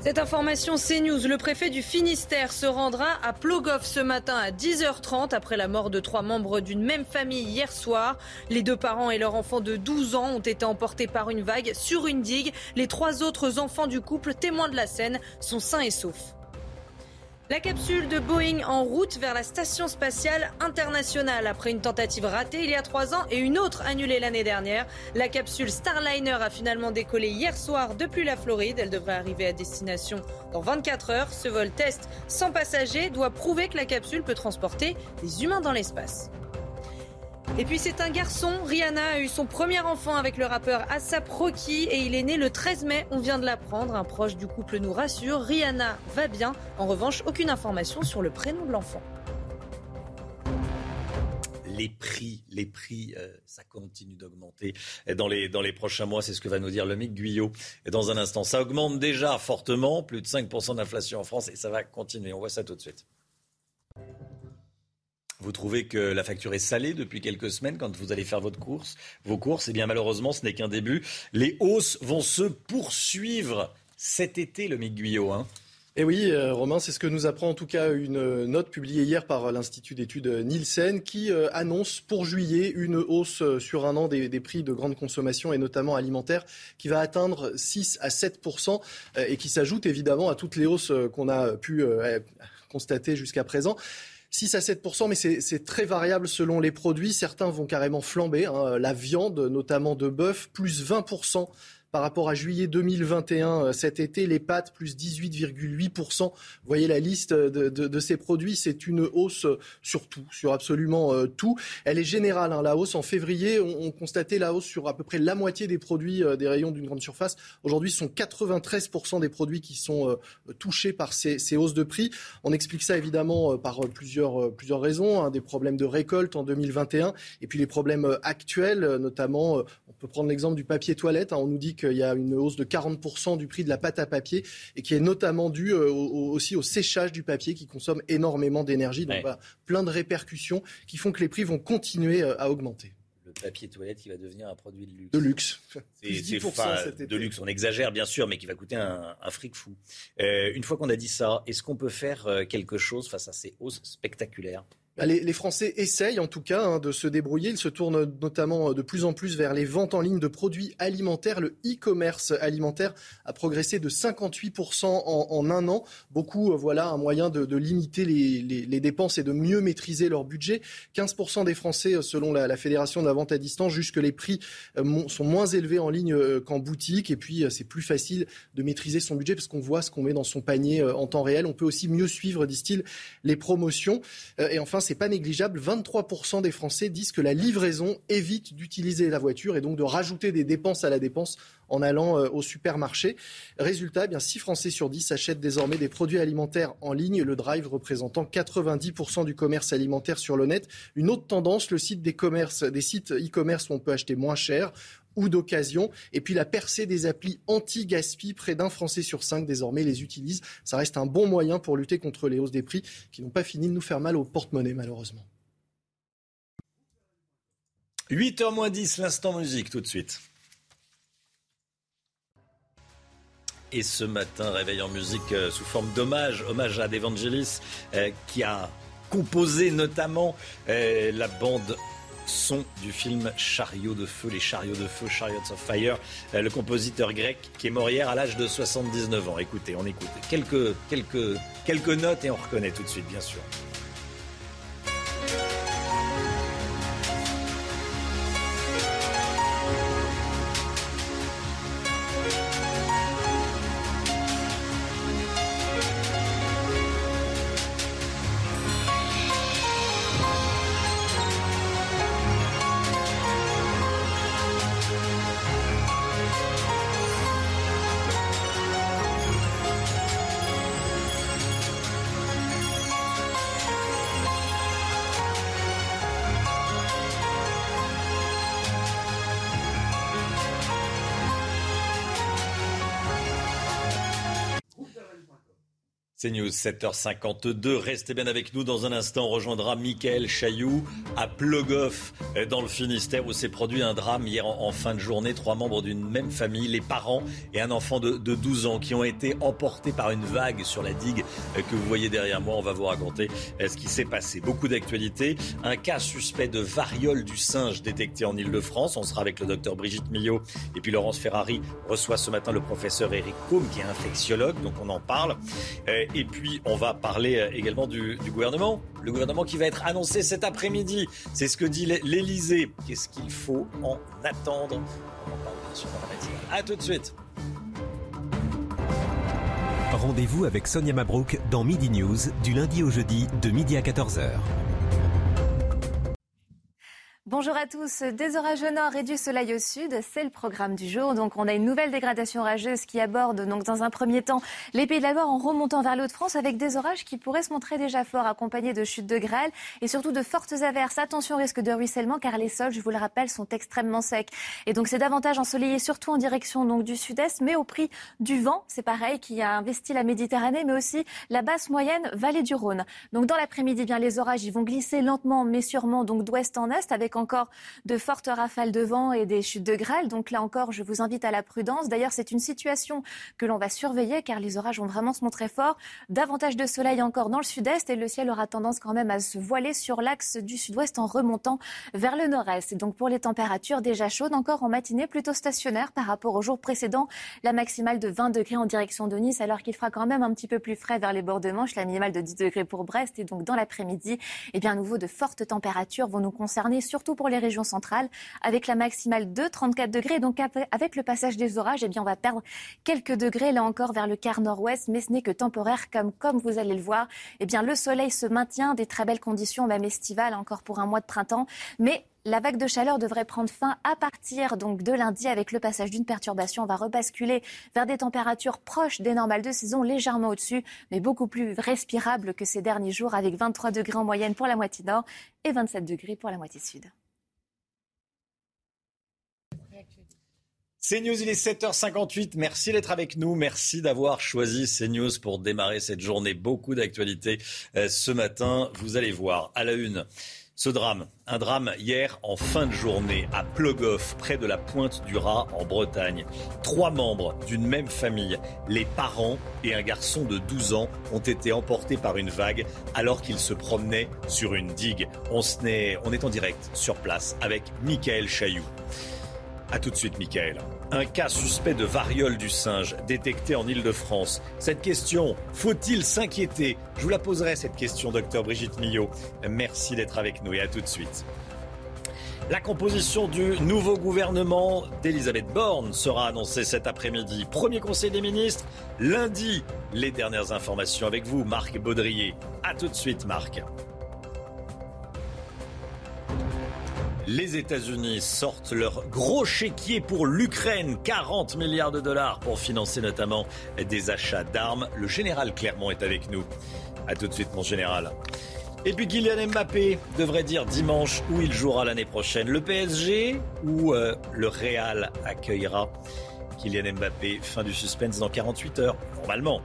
Cette information CNews, le préfet du Finistère se rendra à Plogoff ce matin à 10h30 après la mort de trois membres d'une même famille hier soir. Les deux parents et leur enfant de 12 ans ont été emportés par une vague sur une digue. Les trois autres enfants du couple, témoins de la scène, sont sains et saufs. La capsule de Boeing en route vers la station spatiale internationale. Après une tentative ratée il y a trois ans et une autre annulée l'année dernière, la capsule Starliner a finalement décollé hier soir depuis la Floride. Elle devrait arriver à destination dans 24 heures. Ce vol test sans passagers doit prouver que la capsule peut transporter des humains dans l'espace. Et puis c'est un garçon, Rihanna a eu son premier enfant avec le rappeur Asap Rocky et il est né le 13 mai, on vient de l'apprendre, un proche du couple nous rassure, Rihanna va bien, en revanche aucune information sur le prénom de l'enfant. Les prix, les prix, euh, ça continue d'augmenter dans les, dans les prochains mois. C'est ce que va nous dire le Mick Guyot dans un instant. Ça augmente déjà fortement, plus de 5% d'inflation en France et ça va continuer. On voit ça tout de suite. Vous trouvez que la facture est salée depuis quelques semaines quand vous allez faire votre course, vos courses? Eh bien, malheureusement, ce n'est qu'un début. Les hausses vont se poursuivre cet été, le Mick Guyot. Hein. Et eh oui, euh, Romain, c'est ce que nous apprend en tout cas une note publiée hier par l'Institut d'études Nielsen qui euh, annonce pour juillet une hausse euh, sur un an des, prix de grande consommation et notamment alimentaire qui va atteindre 6 à 7% et qui s'ajoute évidemment à toutes les hausses qu'on a pu constater jusqu'à présent. 6 à 7% mais c'est très variable selon les produits. Certains vont carrément flamber. Hein. La viande, notamment de bœuf, plus 20 par rapport à juillet 2021 euh, cet été. Les pâtes, plus 18,8%. Vous voyez la liste de, ces produits, c'est une hausse sur tout, sur absolument euh, tout. Elle est générale, hein, la hausse. En février, on, constatait la hausse sur à peu près la moitié des produits euh, des rayons d'une grande surface. Aujourd'hui, ce sont 93% des produits qui sont touchés par ces, hausses de prix. On explique ça évidemment par plusieurs, plusieurs raisons. Hein, des problèmes de récolte en 2021 et puis les problèmes actuels, notamment, on peut prendre l'exemple du papier toilette. Hein. on nous dit que il y a une hausse de 40% du prix de la pâte à papier et qui est notamment due euh, aussi au séchage du papier qui consomme énormément d'énergie. Donc plein de répercussions qui font que les prix vont continuer euh, à augmenter le papier toilette qui va devenir un produit de luxe. De luxe. C'est de luxe. On exagère bien sûr, mais qui va coûter un, fric fou. Euh, une fois qu'on a dit ça, est-ce qu'on peut faire quelque chose face à ces hausses spectaculaires? Bah, les, Français essayent en tout cas hein, de se débrouiller. Ils se tournent notamment euh, de plus en plus vers les ventes en ligne de produits alimentaires. Le e-commerce alimentaire a progressé de 58% en, un an. Beaucoup, euh, voilà, un moyen de, limiter les, dépenses et de mieux maîtriser leur budget. 15% des Français, euh, selon la, Fédération de la vente à distance, jugent que les prix sont moins élevés en ligne qu'en boutique. Et puis, c'est plus facile de maîtriser son budget parce qu'on voit ce qu'on met dans son panier en temps réel. On peut aussi mieux suivre, disent-ils, les promotions. Et enfin, c'est pas négligeable. 23% des Français disent que la livraison évite d'utiliser la voiture et donc de rajouter des dépenses à la dépense en allant euh, au supermarché. Résultat, eh bien 6 Français sur 10 achètent désormais des produits alimentaires en ligne, le drive représentant 90% du commerce alimentaire sur le net. Une autre tendance, le site des des sites e-commerce où on peut acheter moins cher ou d'occasion. Et puis la percée des applis anti-gaspi, près d'un Français sur cinq désormais les utilise. Ça reste un bon moyen pour lutter contre les hausses des prix qui n'ont pas fini de nous faire mal au porte-monnaie malheureusement. 8h moins 10, l'instant musique tout de suite. Et ce matin, réveil en musique euh, sous forme d'hommage, hommage à Devangelis, euh, qui a composé notamment euh, la bande son du film Chariot de feu, les chariots de feu, Chariots of Fire, euh, le compositeur grec qui est mort hier à l'âge de 79 ans. Écoutez, on écoute quelques, quelques, quelques notes et on reconnaît tout de suite, bien sûr. C'est News 7h52. Restez bien avec nous. Dans un instant, on rejoindra Michael Chailloux à Plogoff, dans le Finistère, où s'est produit un drame hier en, fin de journée. Trois membres d'une même famille, les parents et un enfant de, 12 ans, qui ont été emportés par une vague sur la digue que vous voyez derrière moi. On va vous raconter euh, ce qui s'est passé. Beaucoup d'actualités. Un cas suspect de variole du singe détecté en Ile-de-France. On sera avec le docteur Brigitte Millot. Et puis Laurence Ferrari reçoit ce matin le professeur Eric Combe, qui est infectiologue. Donc on en parle. Et puis, on va parler euh, également du, gouvernement. Le gouvernement qui va être annoncé cet après-midi. C'est ce que dit l'Elysée. Qu'est-ce qu'il faut en attendre? On. A tout de suite. Rendez-vous avec Sonia Mabrouk dans Midi News du lundi au jeudi de midi à 14h. Bonjour à tous. Des orages au nord et du soleil au sud, c'est le programme du jour. Donc, on a une nouvelle dégradation orageuse qui aborde, donc, dans un premier temps, les pays de la Loire en remontant vers l'eau de france avec des orages qui pourraient se montrer déjà forts, accompagnés de chutes de grêle et surtout de fortes averses. Attention au risque de ruissellement car les sols, je vous le rappelle, sont extrêmement secs. Et donc, c'est davantage ensoleillé, surtout en direction, donc, du sud-est, mais au prix du vent. C'est pareil, qui a investi la Méditerranée, mais aussi la basse moyenne vallée du Rhône. Donc, dans l'après-midi, bien, les orages, ils vont glisser lentement, mais sûrement, donc, d'ouest en est avec encore de fortes rafales de vent et des chutes de grêle. Donc là encore, je vous invite à la prudence. D'ailleurs, c'est une situation que l'on va surveiller car les orages vont vraiment se montrer forts. Davantage de soleil encore dans le sud-est et le ciel aura tendance quand même à se voiler sur l'axe du sud-ouest en remontant vers le nord-est. donc pour les températures déjà chaudes, encore en matinée plutôt stationnaire par rapport au jour précédent. La maximale de 20 degrés en direction de Nice alors qu'il fera quand même un petit peu plus frais vers les bords de Manche. La minimale de 10 degrés pour Brest et donc dans l'après-midi, eh bien à nouveau de fortes températures vont nous concerner surtout pour les régions centrale avec la maximale de 34 degrés. Donc avec le passage des orages, eh bien, on va perdre quelques degrés là encore vers le quart nord-ouest, mais ce n'est que temporaire comme, comme vous allez le voir. Eh bien, le soleil se maintient, des très belles conditions, même estivales encore pour un mois de printemps. Mais la vague de chaleur devrait prendre fin à partir donc de lundi avec le passage d'une perturbation. On va rebasculer vers des températures proches des normales de saison, légèrement au-dessus, mais beaucoup plus respirables que ces derniers jours avec 23 degrés en moyenne pour la moitié nord et 27 degrés pour la moitié sud. CNews, il est 7h58. Merci d'être avec nous. Merci d'avoir choisi CNews pour démarrer cette journée. Beaucoup d'actualités euh, ce matin. Vous allez voir à la une. Ce drame, un drame hier en fin de journée à Plogoff, près de la pointe du Raz en Bretagne. Trois membres d'une même famille, les parents et un garçon de 12 ans, ont été emportés par une vague alors qu'ils se promenaient sur une digue. On, est, on est en direct sur place avec Michael Chailloux. A tout de suite, Michael. Un cas suspect de variole du singe détecté en Ile-de-France. Cette question, faut-il s'inquiéter? Je vous la poserai, cette question, docteur Brigitte Millot. Merci d'être avec nous et à tout de suite. La composition du nouveau gouvernement d'Elisabeth Borne sera annoncée cet après-midi. Premier conseil des ministres, lundi. Les dernières informations avec vous, Marc Baudrier. A tout de suite, Marc. Les États-Unis sortent leur gros chéquier pour l'Ukraine, 40 milliards de dollars pour financer notamment des achats d'armes. Le général Clermont est avec nous. A tout de suite, mon général. Et puis Kylian Mbappé devrait dire dimanche où il jouera l'année prochaine. Le PSG ou euh, le Real accueillera Kylian Mbappé. Fin du suspense dans 48 heures, normalement.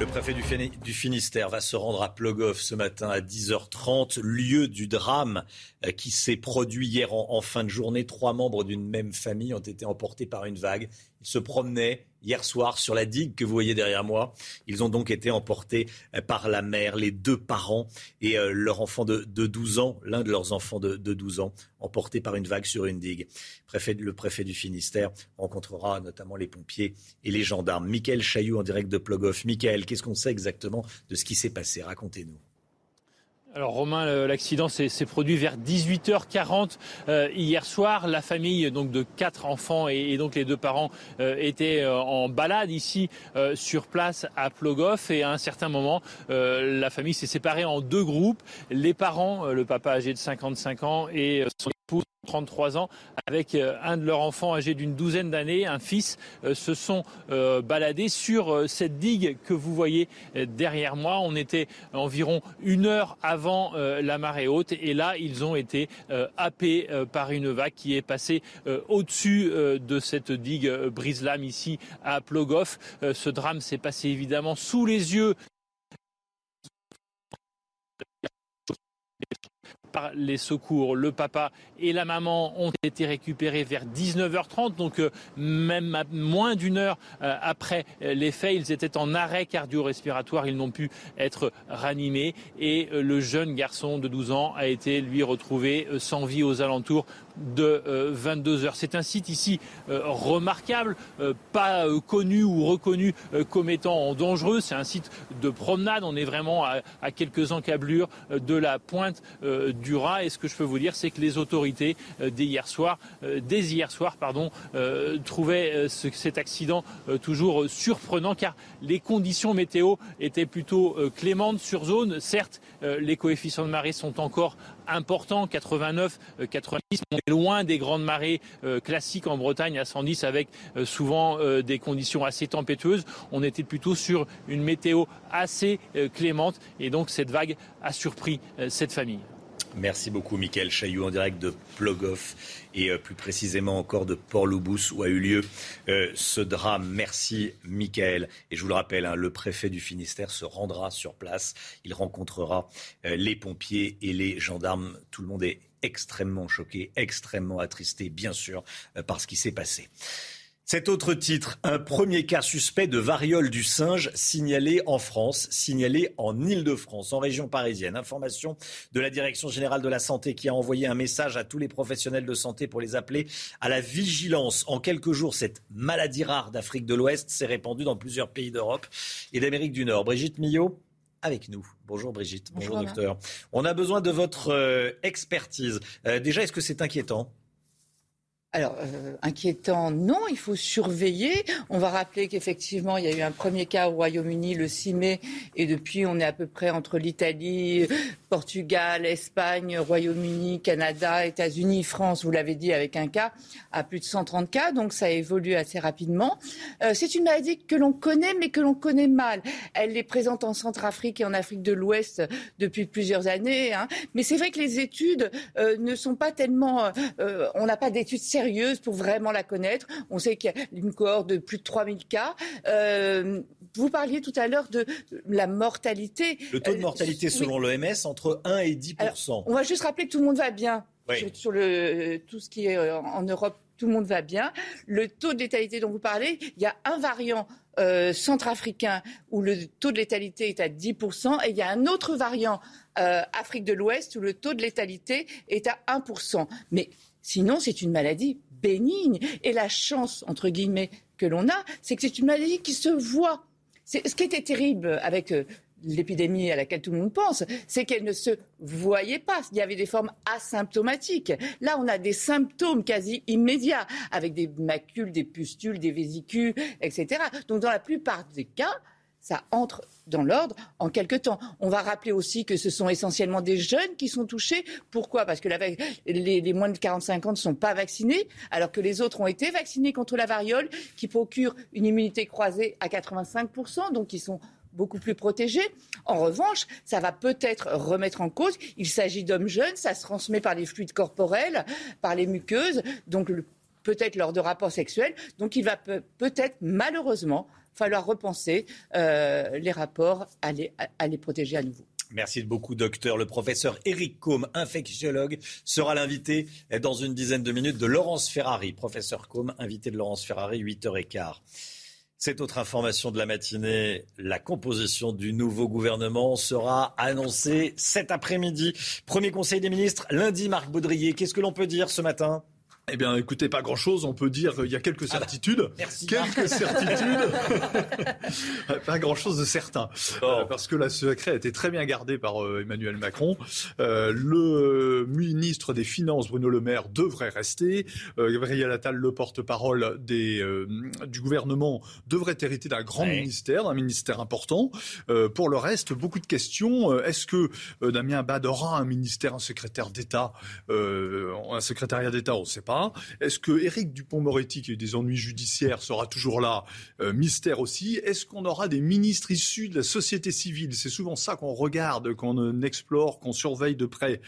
Le préfet du Finistère va se rendre à Plogoff ce matin à 10h30, lieu du drame euh, qui s'est produit hier en, fin de journée. Trois membres d'une même famille ont été emportés par une vague. Ils se promenaient hier soir sur la digue que vous voyez derrière moi. Ils ont donc été emportés euh, par la mère, les deux parents et euh, leur enfant de, 12 ans, l'un de leurs enfants de, 12 ans, emportés par une vague sur une digue. le préfet du Finistère rencontrera notamment les pompiers et les gendarmes. Michael Chailloux en direct de Plogoff. Michael, qu'est-ce qu'on sait exactement de ce qui s'est passé? Racontez-nous. Alors Romain, l'accident s'est produit vers 18h40 euh, hier soir. La famille donc de quatre enfants et, donc les deux parents euh, étaient euh, en balade ici sur place à Plogoff et à un certain moment la famille s'est séparée en deux groupes. Les parents, le papa âgé de 55 ans et son épouse 33 ans, avec euh, un de leurs enfants âgé d'une douzaine d'années, un fils, euh, se sont euh, baladés sur cette digue que vous voyez derrière moi. On était environ une heure avant la marée haute et là, ils ont été happés par une vague qui est passée au-dessus de cette digue brise-lame ici à Plogoff. Ce drame s'est passé évidemment sous les yeux par les secours. Le papa et la maman ont été récupérés vers 19h30, donc euh, même moins d'une heure euh, après euh, les faits, ils étaient en arrêt cardio-respiratoire, ils n'ont pu être ranimés et le jeune garçon de 12 ans a été lui retrouvé sans vie aux alentours de 22 heures. C'est un site ici remarquable, pas connu ou reconnu comme étant dangereux. C'est un site de promenade. On est vraiment à, quelques encablures de la pointe du Raz. Et ce que je peux vous dire, c'est que les autorités dès hier soir, dès hier soir, pardon, trouvaient cet accident toujours surprenant car les conditions météo étaient plutôt clémentes sur zone. Certes, les coefficients de marée sont encore importants, 89, 90. On est loin des grandes marées classiques en Bretagne à 110 avec souvent des conditions assez tempétueuses. On était plutôt sur une météo assez clémente et donc cette vague a surpris cette famille. Merci beaucoup, Michael Chailloux, en direct de Plogoff et euh, plus précisément encore de Port-Loubous, où a eu lieu euh, ce drame. Merci, Michael. Et je vous le rappelle, hein, le préfet du Finistère se rendra sur place. Il rencontrera euh, les pompiers et les gendarmes. Tout le monde est extrêmement choqué, extrêmement attristé, bien sûr, par ce qui s'est passé. Cet autre titre, un premier cas suspect de variole du singe signalé en France, signalé en Île-de-France, en région parisienne. Information de la Direction générale de la santé qui a envoyé un message à tous les professionnels de santé pour les appeler à la vigilance. En quelques jours, cette maladie rare d'Afrique de l'Ouest s'est répandue dans plusieurs pays d'Europe et d'Amérique du Nord. Brigitte Millot avec nous. Bonjour Brigitte, bonjour, docteur. On a besoin de votre euh, expertise. Euh, déjà, est-ce que c'est inquiétant? Alors, euh, inquiétant, non, il faut surveiller. On va rappeler qu'effectivement, il y a eu un premier cas au Royaume-Uni le 6 mai, et depuis, on est à peu près entre l'Italie, Portugal, Espagne, Royaume-Uni, Canada, États-Unis, France, vous l'avez dit, avec un cas à plus de 130 cas, donc ça évolue assez rapidement. Euh, c'est une maladie que l'on connaît, mais que l'on connaît mal. Elle est présente en Centrafrique et en Afrique de l'Ouest depuis plusieurs années, hein. mais c'est vrai que les études euh, ne sont pas tellement... on n'a pas d'études pour vraiment la connaître. On sait qu'il y a une cohorte de plus de 3000 cas. Euh, vous parliez tout à l'heure de la mortalité. Le taux de euh, mortalité selon l'OMS entre 1 et 10 On va juste rappeler que tout le monde va bien. Sur, le, tout ce qui est euh, en Europe, tout le monde va bien. Le taux de létalité dont vous parlez, il y a un variant centrafricain où le taux de létalité est à 10% et il y a un autre variant Afrique de l'Ouest où le taux de létalité est à 1%. Mais Sinon, c'est une maladie bénigne. Et la chance, entre guillemets, que l'on a, c'est que c'est une maladie qui se voit. Ce qui était terrible avec euh, l'épidémie à laquelle tout le monde pense, c'est qu'elle ne se voyait pas. Il y avait des formes asymptomatiques. Là, on a des symptômes quasi immédiats, avec des macules, des pustules, des vésicules, etc. Donc, dans la plupart des cas, ça entre dans l'ordre en quelque temps. On va rappeler aussi que ce sont essentiellement des jeunes qui sont touchés. Pourquoi? Parce que les, moins de 45 ans ne sont pas vaccinés, alors que les autres ont été vaccinés contre la variole, qui procure une immunité croisée à 85%, donc ils sont beaucoup plus protégés. En revanche, ça va peut-être remettre en cause, il s'agit d'hommes jeunes, ça se transmet par les fluides corporels, par les muqueuses, donc peut-être lors de rapports sexuels. Donc il va peut-être malheureusement falloir repenser euh, les rapports, à les, protéger à nouveau. Merci beaucoup, docteur. Le professeur Eric Combe, infectiologue, sera l'invité dans une dizaine de minutes de Laurence Ferrari. Professeur Combe, invité de Laurence Ferrari, 8h15. Cette autre information de la matinée, la composition du nouveau gouvernement sera annoncée cet après-midi. Premier conseil des ministres, lundi, Marc Baudrier. Qu'est-ce que l'on peut dire ce matin? Eh bien, écoutez, pas grand-chose. On peut dire il y a quelques ah bah, certitudes. merci. Quelques certitudes. pas grand-chose de certain. Euh, parce que la secret a été très bien gardée par euh, Emmanuel Macron. Euh, le ministre des Finances, Bruno Le Maire, devrait rester. Gabriel Attal, le porte-parole des, du gouvernement, devrait hériter d'un grand ministère, d'un ministère important. pour le reste, beaucoup de questions. Est-ce que Damien Abad aura un ministère, un secrétaire d'État, un secrétariat d'État On ne sait pas. Là. Est-ce que Éric Dupont-Moretti, qui a eu des ennuis judiciaires, sera toujours là? Euh, Mystère aussi. Est-ce qu'on aura des ministres issus de la société civile? C'est souvent ça qu'on regarde, qu'on explore, qu'on surveille de près.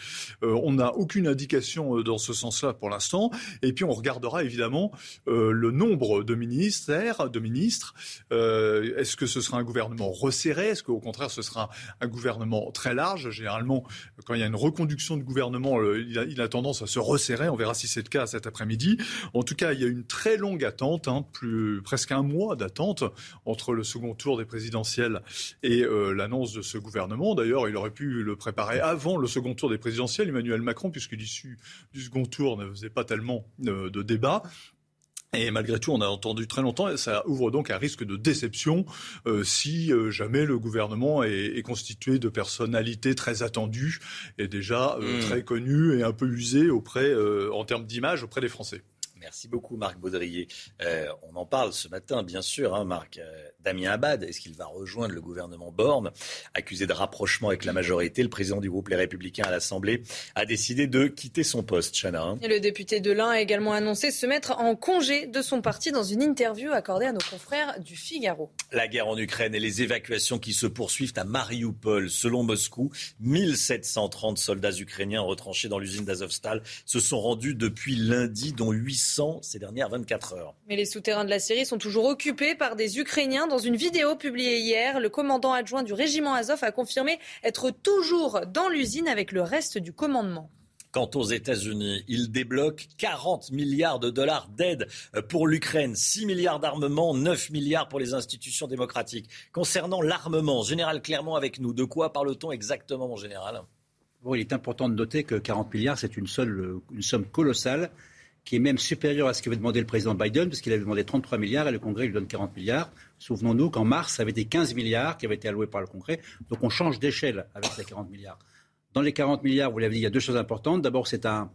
Euh, on n'a aucune indication dans ce sens-là pour l'instant. Et puis on regardera évidemment le nombre de ministères, de ministres. Est-ce que ce sera un gouvernement resserré? Est-ce qu'au contraire ce sera un gouvernement très large? Généralement, quand il y a une reconduction de gouvernement, il a, tendance à se resserrer. On verra si c'est le cas après-midi. En tout cas, il y a une très longue attente, hein, presque un mois d'attente entre le second tour des présidentielles et euh, l'annonce de ce gouvernement. D'ailleurs, il aurait pu le préparer avant le second tour des présidentielles, Emmanuel Macron, puisque l'issue du second tour ne faisait pas tellement euh, de débat. Et malgré tout, on a entendu très longtemps, et ça ouvre donc un risque de déception euh, si euh, jamais le gouvernement est, est, constitué de personnalités très attendues et déjà euh, hmm. très connues et un peu usées auprès, en termes d'image auprès des Français. Merci beaucoup, Marc Baudrier. Euh, on en parle ce matin, bien sûr, hein, Marc. Euh, Damien Abad, est-ce qu'il va rejoindre le gouvernement Borne Accusé de rapprochement avec la majorité, le président du groupe Les Républicains à l'Assemblée a décidé de quitter son poste, Chana. Hein. Et le député de l'Ain a également annoncé se mettre en congé de son parti dans une interview accordée à nos confrères du Figaro. La guerre en Ukraine et les évacuations qui se poursuivent à Mariupol. Selon Moscou, 1730 soldats ukrainiens retranchés dans l'usine d'Azovstal se sont rendus depuis lundi, dont 800 ces dernières 24 heures. Mais les souterrains de la Syrie sont toujours occupés par des Ukrainiens. Dans une vidéo publiée hier, le commandant adjoint du régiment Azov a confirmé être toujours dans l'usine avec le reste du commandement. Quant aux États-Unis, ils débloquent 40 milliards de dollars d'aide pour l'Ukraine, 6 milliards d'armement, 9 milliards pour les institutions démocratiques. Concernant l'armement, Général Clermont avec nous, de quoi parle-t-on exactement, mon général? Bon, Il est important de noter que 40 milliards, c'est une, une somme colossale qui est même supérieur à ce qu'avait demandé le président Biden, parce qu'il avait demandé 33 milliards et le Congrès lui donne 40 milliards. Souvenons-nous qu'en mars, ça avait été 15 milliards qui avaient été alloués par le Congrès. Donc on change d'échelle avec ces 40 milliards. Dans les 40 milliards, vous l'avez dit, il y a deux choses importantes. D'abord, c'est un,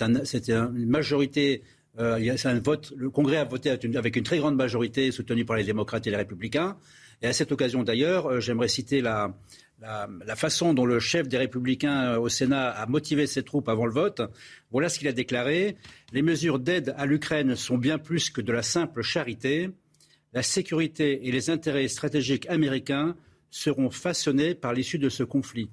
un, une majorité. Euh, un vote. Le Congrès a voté avec une très grande majorité, soutenue par les démocrates et les républicains. Et à cette occasion, d'ailleurs, euh, j'aimerais citer la, la, façon dont le chef des Républicains euh, au Sénat a motivé ses troupes avant le vote. Voilà ce qu'il a déclaré. Les mesures d'aide à l'Ukraine sont bien plus que de la simple charité. La sécurité et les intérêts stratégiques américains seront façonnés par l'issue de ce conflit.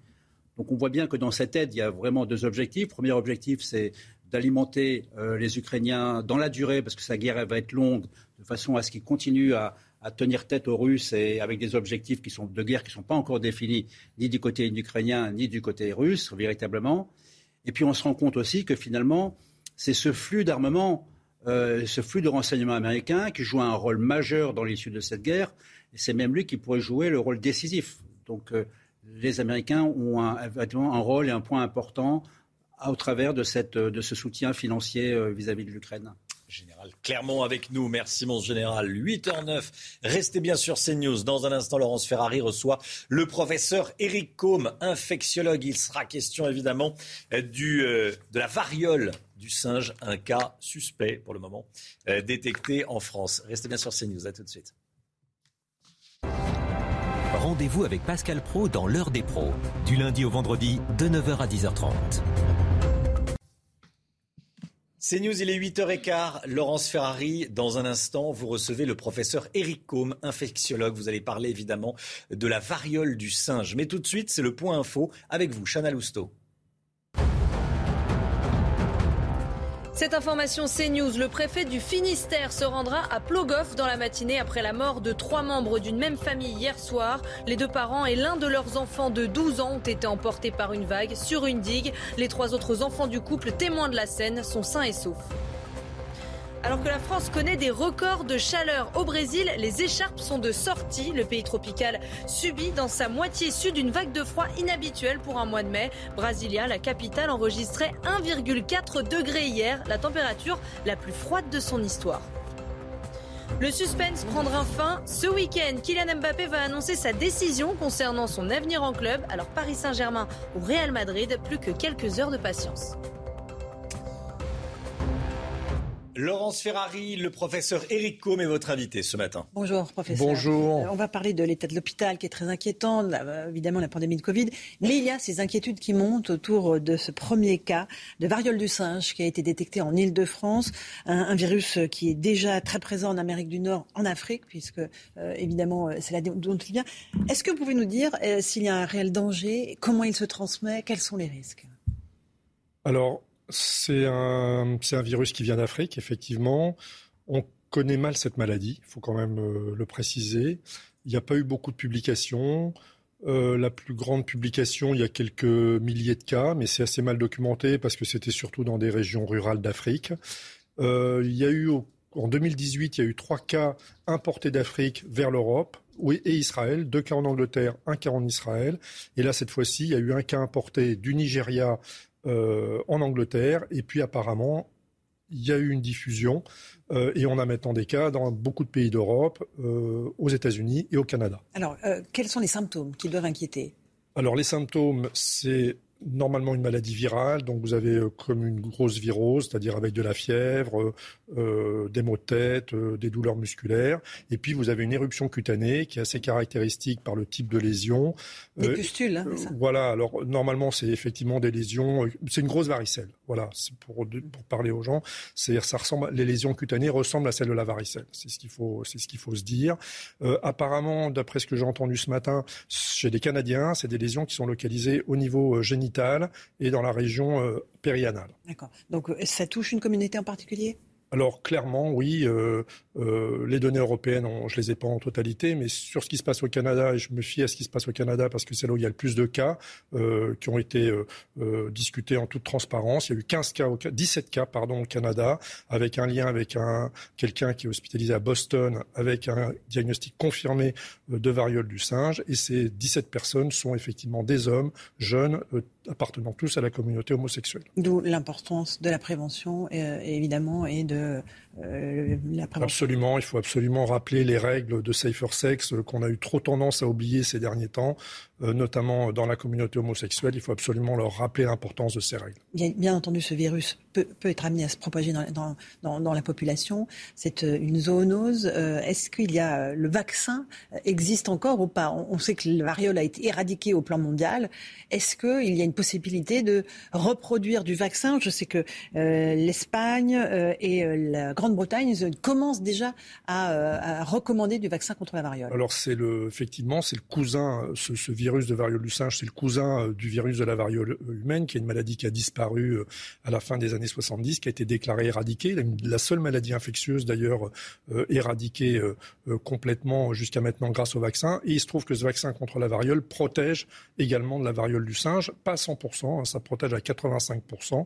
Donc on voit bien que dans cette aide, il y a vraiment deux objectifs. Premier objectif, c'est d'alimenter euh, les Ukrainiens dans la durée, parce que sa guerre va être longue, de façon à ce qu'ils continuent à, à tenir tête aux Russes et avec des objectifs qui sont de guerre qui ne sont pas encore définis ni du côté ukrainien ni du côté russe véritablement. Et puis on se rend compte aussi que finalement c'est ce flux d'armement, euh, ce flux de renseignements américains qui joue un rôle majeur dans l'issue de cette guerre. Et c'est même lui qui pourrait jouer le rôle décisif. Donc euh, les Américains ont un, un, rôle et un point important au travers de, ce soutien financier vis à -vis de l'Ukraine. Général Clermont avec nous. Merci mon général. 8h09. Restez bien sur CNews. Dans un instant, Laurence Ferrari reçoit le professeur Eric Combe, infectiologue. Il sera question évidemment du, euh, de la variole du singe, un cas suspect pour le moment euh, détecté en France. Restez bien sur CNews. À tout de suite. Rendez-vous avec Pascal Pro dans l'heure des pros, du lundi au vendredi de 9h à 10h30. C'est News, il est 8h15. Laurence Ferrari, dans un instant, vous recevez le professeur Eric Combe, infectiologue. Vous allez parler évidemment de la variole du singe. Mais tout de suite, c'est le point info avec vous, Chana Lousteau. Cette information CNews, le préfet du Finistère se rendra à Plogoff dans la matinée après la mort de trois membres d'une même famille hier soir. Les deux parents et l'un de leurs enfants de 12 ans ont été emportés par une vague sur une digue. Les trois autres enfants du couple témoins de la scène sont sains et saufs. Alors que la France connaît des records de chaleur au Brésil, les écharpes sont de sortie. Le pays tropical subit dans sa moitié sud une vague de froid inhabituelle pour un mois de mai. Brasilia, la capitale, enregistrait 1,4 degré hier, la température la plus froide de son histoire. Le suspense prendra fin ce week-end. Kylian Mbappé va annoncer sa décision concernant son avenir en club. Alors Paris Saint-Germain ou Real Madrid, plus que quelques heures de patience. Laurence Ferrari, le professeur Eric Combe est votre invité ce matin. Bonjour, professeur. Bonjour. Euh, on va parler de l'état de l'hôpital qui est très inquiétant, euh, évidemment la pandémie de Covid. Mais il y a ces inquiétudes qui montent autour de ce premier cas de variole du singe qui a été détecté en Ile-de-France. Un, virus qui est déjà très présent en Amérique du Nord, en Afrique, puisque euh, évidemment c'est là dont il vient. Est-ce que vous pouvez nous dire s'il y a un réel danger, comment il se transmet, quels sont les risques? Alors, c'est un, virus qui vient d'Afrique, effectivement. On connaît mal cette maladie, il faut quand même euh, le préciser. Il n'y a pas eu beaucoup de publications. Euh, la plus grande publication, il y a quelques milliers de cas, mais c'est assez mal documenté parce que c'était surtout dans des régions rurales d'Afrique. Euh, il y a eu, en 2018, il y a eu trois cas importés d'Afrique vers l'Europe et Israël, deux cas en Angleterre, un cas en Israël. Et là, cette fois-ci, il y a eu un cas importé du Nigeria euh, en Angleterre. Et puis apparemment, il y a eu une diffusion euh, et on a maintenant des cas dans beaucoup de pays d'Europe, euh, aux États-Unis et au Canada. Alors, quels sont les symptômes qui doivent inquiéter? Alors, les symptômes, c'est normalement une maladie virale, donc vous avez comme une grosse virose, c'est-à-dire avec de la fièvre, euh, des maux de tête, euh, des douleurs musculaires. Et puis vous avez une éruption cutanée qui est assez caractéristique par le type de lésion. Des euh, pustules, hein, ça. Voilà. Alors normalement c'est effectivement des lésions. C'est une grosse varicelle. Voilà. Pour, pour parler aux gens, ça ressemble. Les lésions cutanées ressemblent à celles de la varicelle. C'est ce qu'il faut. C'est ce qu'il faut se dire. apparemment, d'après ce que j'ai entendu ce matin, chez des Canadiens, c'est des lésions qui sont localisées au niveau génital et dans la région périanale. D'accord. Donc ça touche une communauté en particulier? Alors clairement, oui, euh, euh, les données européennes, je les ai pas en totalité, mais sur ce qui se passe au Canada, et je me fie à ce qui se passe au Canada parce que c'est là où il y a le plus de cas euh, qui ont été discutés en toute transparence. Il y a eu 15 cas, 17 cas pardon au Canada, avec un lien avec un quelqu'un qui est hospitalisé à Boston avec un diagnostic confirmé de variole du singe, et ces 17 personnes sont effectivement des hommes jeunes appartenant tous à la communauté homosexuelle. D'où l'importance de la prévention, évidemment, et de euh, absolument, il faut absolument rappeler les règles de safer sex qu'on a eu trop tendance à oublier ces derniers temps, euh, notamment dans la communauté homosexuelle. Il faut absolument leur rappeler l'importance de ces règles. Bien, entendu, ce virus peut, être amené à se propager dans, dans, la population. C'est euh, une zoonose. Est-ce qu'il y a le vaccin existe encore ou pas? On, sait que la variole a été éradiquée au plan mondial. Est-ce qu'il y a une possibilité de reproduire du vaccin? Je sais que l'Espagne et la Grande-Bretagne commence déjà euh, à, recommander du vaccin contre la variole. Alors c'est le, effectivement, c'est le cousin, ce, virus de variole du singe, c'est le cousin euh, du virus de la variole humaine, qui est une maladie qui a disparu euh, à la fin des années 70, qui a été déclarée éradiquée, la seule maladie infectieuse d'ailleurs éradiquée complètement jusqu'à maintenant grâce au vaccin. Et il se trouve que ce vaccin contre la variole protège également de la variole du singe, pas à 100%, hein, ça protège à 85%,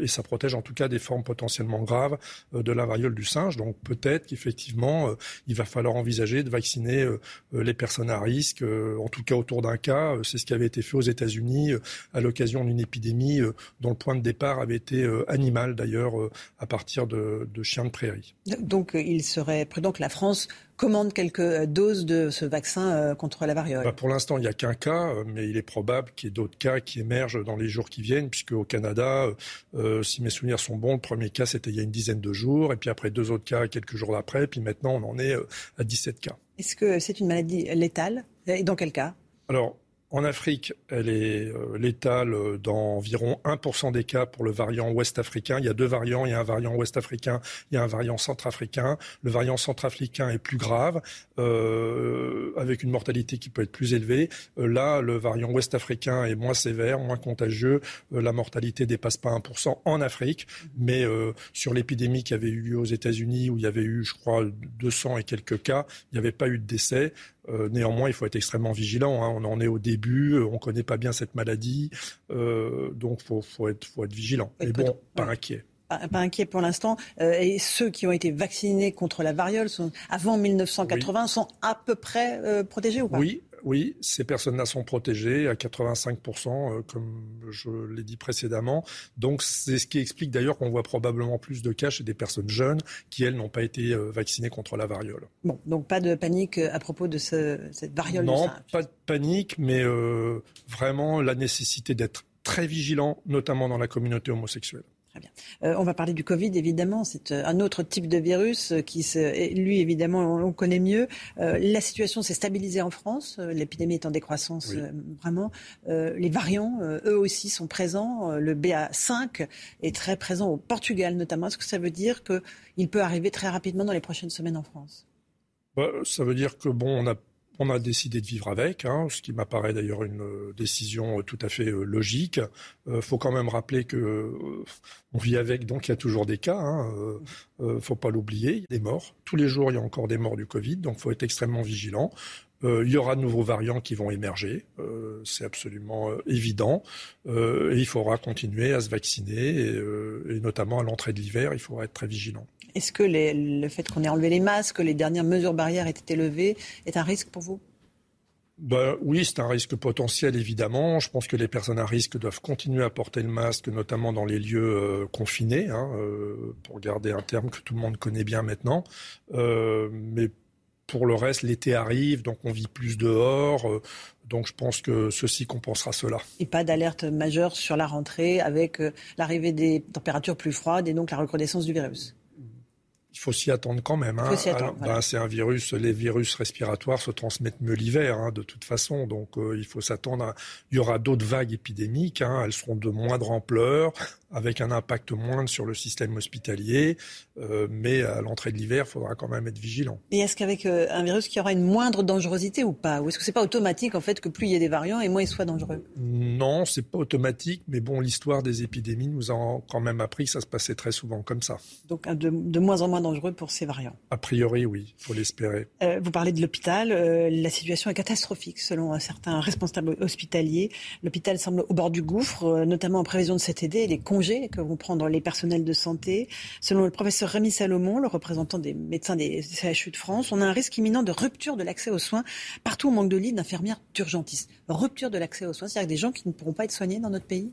et ça protège en tout cas des formes potentiellement graves euh, de la variole du singe. Donc peut-être qu'effectivement, euh, il va falloir envisager de vacciner euh, les personnes à risque, en tout cas autour d'un cas. C'est ce qui avait été fait aux États-Unis à l'occasion d'une épidémie dont le point de départ avait été animal d'ailleurs à partir de, de chiens de prairie. Donc il serait prudent que la France commande quelques doses de ce vaccin euh, contre la variole. Bah, Pour l'instant, il n'y a qu'un cas, euh, mais il est probable qu'il y ait d'autres cas qui émergent dans les jours qui viennent, puisque au Canada, euh, si mes souvenirs sont bons, le premier cas, c'était il y a une dizaine de jours, et puis après deux autres cas quelques jours après, puis maintenant, on en est à 17 cas. Est-ce que c'est une maladie létale? Et dans quel cas? Alors, en Afrique, elle est euh, létale euh, dans environ 1% des cas pour le variant ouest-africain. Il y a deux variants, il y a un variant ouest-africain, il y a un variant centrafricain. Le variant centrafricain est plus grave, euh, avec une mortalité qui peut être plus élevée. là, le variant ouest-africain est moins sévère, moins contagieux. la mortalité dépasse pas 1% en Afrique, mais sur l'épidémie qui avait eu lieu aux États-Unis, où il y avait eu, je crois, 200 et quelques cas, il n'y avait pas eu de décès. Euh, néanmoins, il faut être extrêmement vigilant. Hein. On en est au début, euh, on ne connaît pas bien cette maladie, euh, donc il faut, être, vigilant. Mais bon, pas inquiet. Pas, inquiet pour l'instant. et ceux qui ont été vaccinés contre la variole sont, avant 1980 sont à peu près protégés ou pas? Oui, oui, ces personnes-là sont protégées à 85%, euh, comme je l'ai dit précédemment. Donc c'est ce qui explique d'ailleurs qu'on voit probablement plus de cas chez des personnes jeunes qui, elles, n'ont pas été euh, vaccinées contre la variole. Bon, donc pas de panique euh, à propos de cette variole Non, pas de panique, mais vraiment la nécessité d'être très vigilant, notamment dans la communauté homosexuelle. Très bien. Euh, on va parler du Covid, évidemment. C'est euh, un autre type de virus euh, qui, lui, évidemment, on, connaît mieux. la situation s'est stabilisée en France. L'épidémie est en décroissance, vraiment. les variants, eux aussi, sont présents. Le BA5 est très présent au Portugal, notamment. Est-ce que ça veut dire qu'il peut arriver très rapidement dans les prochaines semaines en France? Bah, Ça veut dire que, bon, on a on a décidé de vivre avec, hein, ce qui m'apparaît d'ailleurs une euh, décision euh, tout à fait euh, logique. Il faut quand même rappeler que on vit avec, donc il y a toujours des cas. Hein, euh, faut pas l'oublier, il y a des morts. Tous les jours, il y a encore des morts du Covid, donc faut être extrêmement vigilant. il y aura de nouveaux variants qui vont émerger, c'est absolument évident. et il faudra continuer à se vacciner, et, et notamment à l'entrée de l'hiver, il faudra être très vigilant. Est-ce que le fait qu'on ait enlevé les masques, que les dernières mesures barrières aient été levées, est un risque pour vous? Ben, oui, c'est un risque potentiel, évidemment. Je pense que les personnes à risque doivent continuer à porter le masque, notamment dans les lieux euh, confinés, hein, euh, pour garder un terme que tout le monde connaît bien maintenant. Euh, mais pour le reste, l'été arrive, donc on vit plus dehors. donc je pense que ceci compensera cela. Et pas d'alerte majeure sur la rentrée avec l'arrivée des températures plus froides et donc la recrudescence du virus? Il faut s'y attendre quand même. Hein. Ben, c'est un virus, les virus respiratoires se transmettent mieux l'hiver, hein, de toute façon. Donc euh, il faut s'attendre. Il y aura d'autres vagues épidémiques. Hein. Elles seront de moindre ampleur avec un impact moindre sur le système hospitalier. Euh, mais à l'entrée de l'hiver, il faudra quand même être vigilant. Et est-ce qu'avec euh, un virus qui aura une moindre dangerosité ou pas? Ou est-ce que c'est pas automatique en fait que plus il y a des variants et moins il soit dangereux? Non, c'est pas automatique, mais bon, l'histoire des épidémies nous a quand même appris que ça se passait très souvent comme ça. Donc de, de moins en moins dangereux pour ces variants? A priori, oui, il faut l'espérer. Euh, vous parlez de l'hôpital. la situation est catastrophique selon certains responsables hospitaliers. L'hôpital semble au bord du gouffre, notamment en prévision de cet été. Les congés que vont prendre les personnels de santé. Selon le professeur Rémi Salomon, le représentant des médecins des CHU de France, on a un risque imminent de rupture de l'accès aux soins. Partout, on manque de lits d'infirmières d'urgentistes. Rupture de l'accès aux soins, c'est-à-dire des gens qui ne pourront pas être soignés dans notre pays?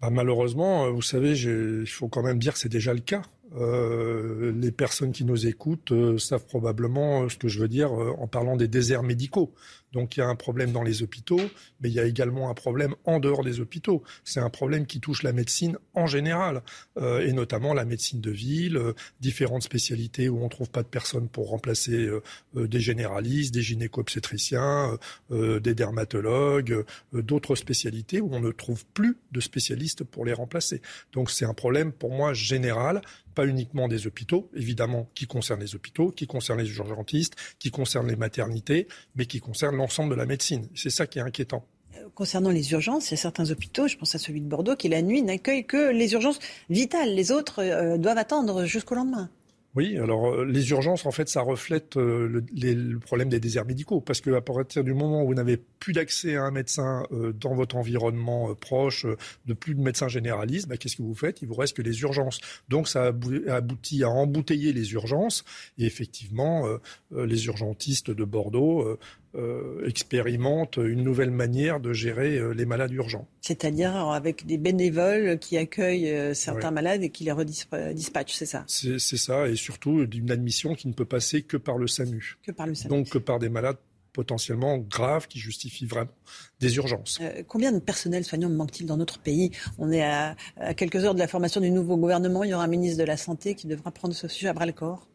Bah, Malheureusement, euh, vous savez, il faut quand même dire que c'est déjà le cas. Euh, les personnes qui nous écoutent euh, savent probablement ce que je veux dire en parlant des déserts médicaux. Donc il y a un problème dans les hôpitaux, mais il y a également un problème en dehors des hôpitaux. C'est un problème qui touche la médecine en général, euh, et notamment la médecine de ville, euh, différentes spécialités où on ne trouve pas de personnes pour remplacer euh, des généralistes, des gynéco-obstétriciens, des dermatologues, d'autres spécialités où on ne trouve plus de spécialistes pour les remplacer. Donc c'est un problème pour moi général pas uniquement des hôpitaux, évidemment, qui concerne les hôpitaux, qui concerne les urgentistes, qui concerne les maternités, mais qui concerne l'ensemble de la médecine. C'est ça qui est inquiétant. Euh, concernant les urgences, il y a certains hôpitaux, je pense à celui de Bordeaux, qui la nuit n'accueille que les urgences vitales. Les autres euh, doivent attendre jusqu'au lendemain. Oui, alors euh, les urgences, en fait, ça reflète euh, le, problème des déserts médicaux, parce qu'à partir du moment où vous n'avez plus d'accès à un médecin euh, dans votre environnement proche, de plus de médecins généralistes, bah, qu'est-ce que vous faites? Il vous reste que les urgences. Donc ça aboutit à embouteiller les urgences, et effectivement, les urgentistes de Bordeaux euh, expérimente une nouvelle manière de gérer euh, les malades urgents. C'est-à-dire avec des bénévoles qui accueillent euh, certains malades et qui les redispatchent, c'est ça? C'est ça, et surtout d'une admission qui ne peut passer que par le SAMU. Que par le SAMU. Donc que par des malades potentiellement graves qui justifient vraiment des urgences. combien de personnel soignant manque-t-il dans notre pays? On est à, à, quelques heures de la formation du nouveau gouvernement. Il y aura un ministre de la Santé qui devra prendre ce sujet à bras le corps.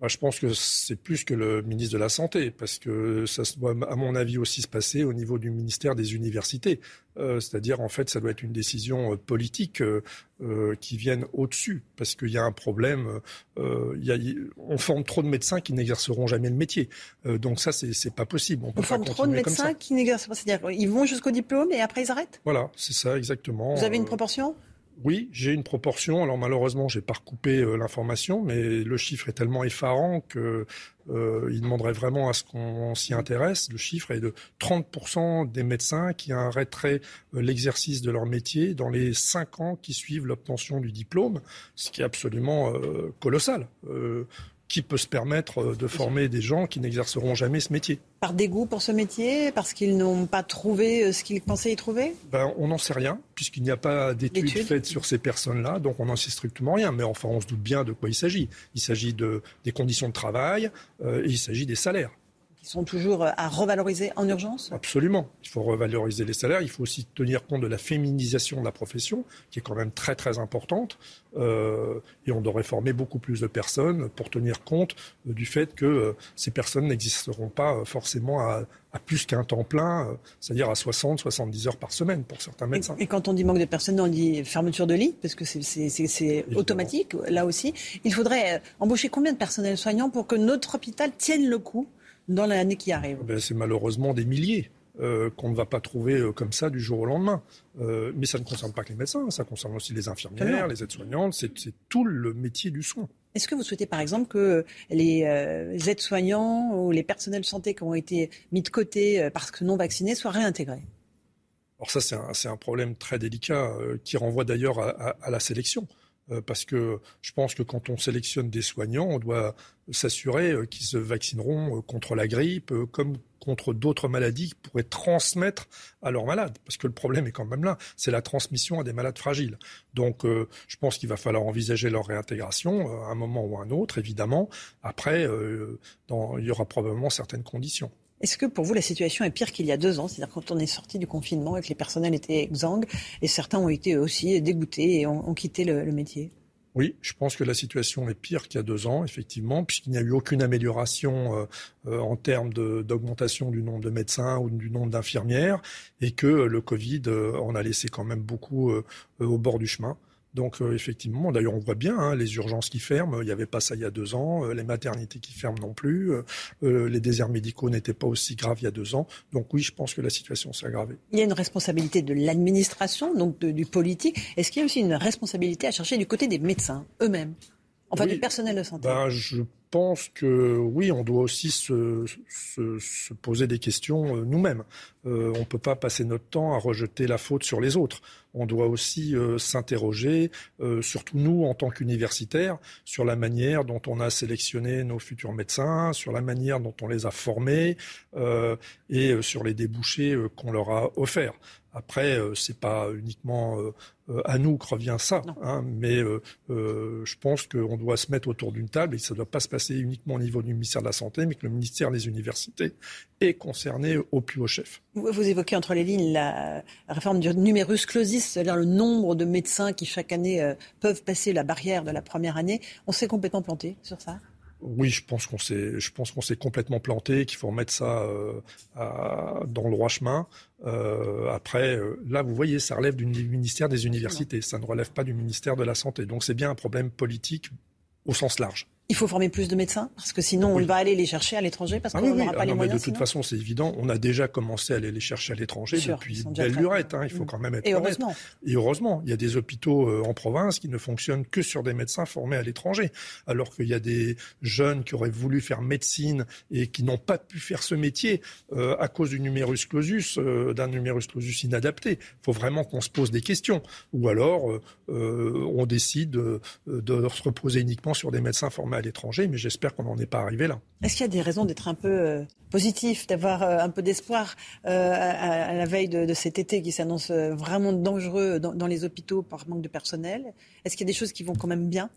Bah, je pense que c'est plus que le ministre de la Santé, parce que ça doit, à mon avis, aussi se passer au niveau du ministère des universités. Euh, c'est-à-dire, en fait, ça doit être une décision euh, politique euh, qui vienne au-dessus, parce qu'il y a un problème. on forme trop de médecins qui n'exerceront jamais le métier. donc ça, c'est pas possible. On, on forme trop de médecins qui n'exercent pas. C'est-à-dire, ils vont jusqu'au diplôme et après ils arrêtent? Voilà, c'est ça exactement. Vous avez une proportion? Oui, j'ai une proportion. Alors malheureusement, j'ai pas recoupé euh, l'information, mais le chiffre est tellement effarant que euh, il demanderait vraiment à ce qu'on s'y intéresse. Le chiffre est de 30% des médecins qui arrêteraient euh, l'exercice de leur métier dans les 5 ans qui suivent l'obtention du diplôme, ce qui est absolument colossal qui peut se permettre euh, de former des gens qui n'exerceront jamais ce métier Par dégoût pour ce métier Parce qu'ils n'ont pas trouvé euh, ce qu'ils pensaient y trouver? Ben, On n'en sait rien, puisqu'il n'y a pas d'études faites sur ces personnes-là, donc on n'en sait strictement rien. Mais enfin, on se doute bien de quoi il s'agit. Il s'agit de, des conditions de travail euh, et il s'agit des salaires. Sont toujours à revaloriser en urgence? Absolument. Il faut revaloriser les salaires. Il faut aussi tenir compte de la féminisation de la profession, qui est quand même très très importante. Euh, et on devrait former beaucoup plus de personnes pour tenir compte euh, du fait que euh, ces personnes n'existeront pas forcément à, plus qu'un temps plein, c'est-à-dire à 60, 70 heures par semaine pour certains médecins. Et, quand on dit manque de personnel, on dit fermeture de lits, parce que c'est automatique, là aussi. Il faudrait embaucher combien de personnels soignants pour que notre hôpital tienne le coup? Dans l'année qui arrive ben, C'est malheureusement des milliers. Euh, qu'on ne va pas trouver euh, comme ça du jour au lendemain. Euh, mais ça ne concerne pas que les médecins, ça concerne aussi les infirmières, les aides-soignantes, c'est tout le métier du soin. Est-ce que vous souhaitez par exemple que les aides-soignants ou les personnels de santé qui ont été mis de côté parce que non vaccinés soient réintégrés? Alors ça, c'est un, problème très délicat qui renvoie d'ailleurs à, la sélection parce que je pense que quand on sélectionne des soignants, on doit s'assurer qu'ils se vaccineront contre la grippe, comme contre d'autres maladies qui pourraient transmettre à leurs malades. Parce que le problème est quand même là, c'est la transmission à des malades fragiles. Donc euh, je pense qu'il va falloir envisager leur réintégration euh, à un moment ou à un autre, évidemment. Après, euh, il y aura probablement certaines conditions. Est-ce que pour vous la situation est pire qu'il y a deux ans? C'est-à-dire quand on est sorti du confinement et que les personnels étaient exsangues et certains ont été aussi dégoûtés et ont, quitté le métier? Oui, je pense que la situation est pire qu'il y a deux ans, effectivement, puisqu'il n'y a eu aucune amélioration euh, euh, en termes d'augmentation du nombre de médecins ou du nombre d'infirmières, et que le Covid euh, en a laissé quand même beaucoup au bord du chemin. Donc euh, effectivement, d'ailleurs on voit bien hein, les urgences qui ferment, il n'y avait pas ça il y a deux ans, euh, les maternités qui ferment non plus, euh, les déserts médicaux n'étaient pas aussi graves il y a deux ans. Donc oui, je pense que la situation s'est aggravée. Il y a une responsabilité de l'administration, donc du politique. Est-ce qu'il y a aussi une responsabilité à chercher du côté des médecins eux-mêmes? Enfin, du personnel de santé. Ben, je pense que oui, on doit aussi se, se, poser des questions euh, nous-mêmes. Euh, on ne peut pas passer notre temps à rejeter la faute sur les autres. On doit aussi euh, s'interroger, surtout nous en tant qu'universitaires, sur la manière dont on a sélectionné nos futurs médecins, sur la manière dont on les a formés et sur les débouchés qu'on leur a offerts. Après, c'est pas uniquement euh, à nous que revient ça. Hein, mais euh, euh, je pense qu'on doit se mettre autour d'une table et ça ne doit pas se passer uniquement au niveau du ministère de la Santé, mais que le ministère des Universités est concerné au plus haut chef. Vous évoquez entre les lignes la réforme du numerus clausus, c'est-à-dire le nombre de médecins qui chaque année peuvent passer la barrière de la première année. On s'est complètement planté sur ça? Oui, je pense qu'on s'est, je pense qu'on s'est complètement planté, qu'il faut remettre ça euh, dans le droit chemin. Euh, après, euh, là, vous voyez, ça relève du ministère des universités, ça ne relève pas du ministère de la santé. Donc, c'est bien un problème politique au sens large. Il faut former plus de médecins parce que sinon on va aller les chercher à l'étranger parce ah qu'on n'aura pas ah les moyens. Mais de toute façon, c'est évident. On a déjà commencé à aller les chercher à l'étranger depuis belle lurette. Hein, il faut mm. quand même être Et heureusement. Et heureusement, il y a des hôpitaux euh, en province qui ne fonctionnent que sur des médecins formés à l'étranger, alors qu'il y a des jeunes qui auraient voulu faire médecine et qui n'ont pas pu faire ce métier euh, à cause du numerus clausus, euh, d'un numerus clausus inadapté. Il faut vraiment qu'on se pose des questions. Ou alors, on décide de, de se reposer uniquement sur des médecins formés à l'étranger, mais j'espère qu'on n'en est pas arrivé là. Est-ce qu'il y a des raisons d'être un peu euh, positif, d'avoir euh, un peu d'espoir euh, à, la veille de, cet été qui s'annonce vraiment dangereux dans, les hôpitaux par manque de personnel? Est-ce qu'il y a des choses qui vont quand même bien?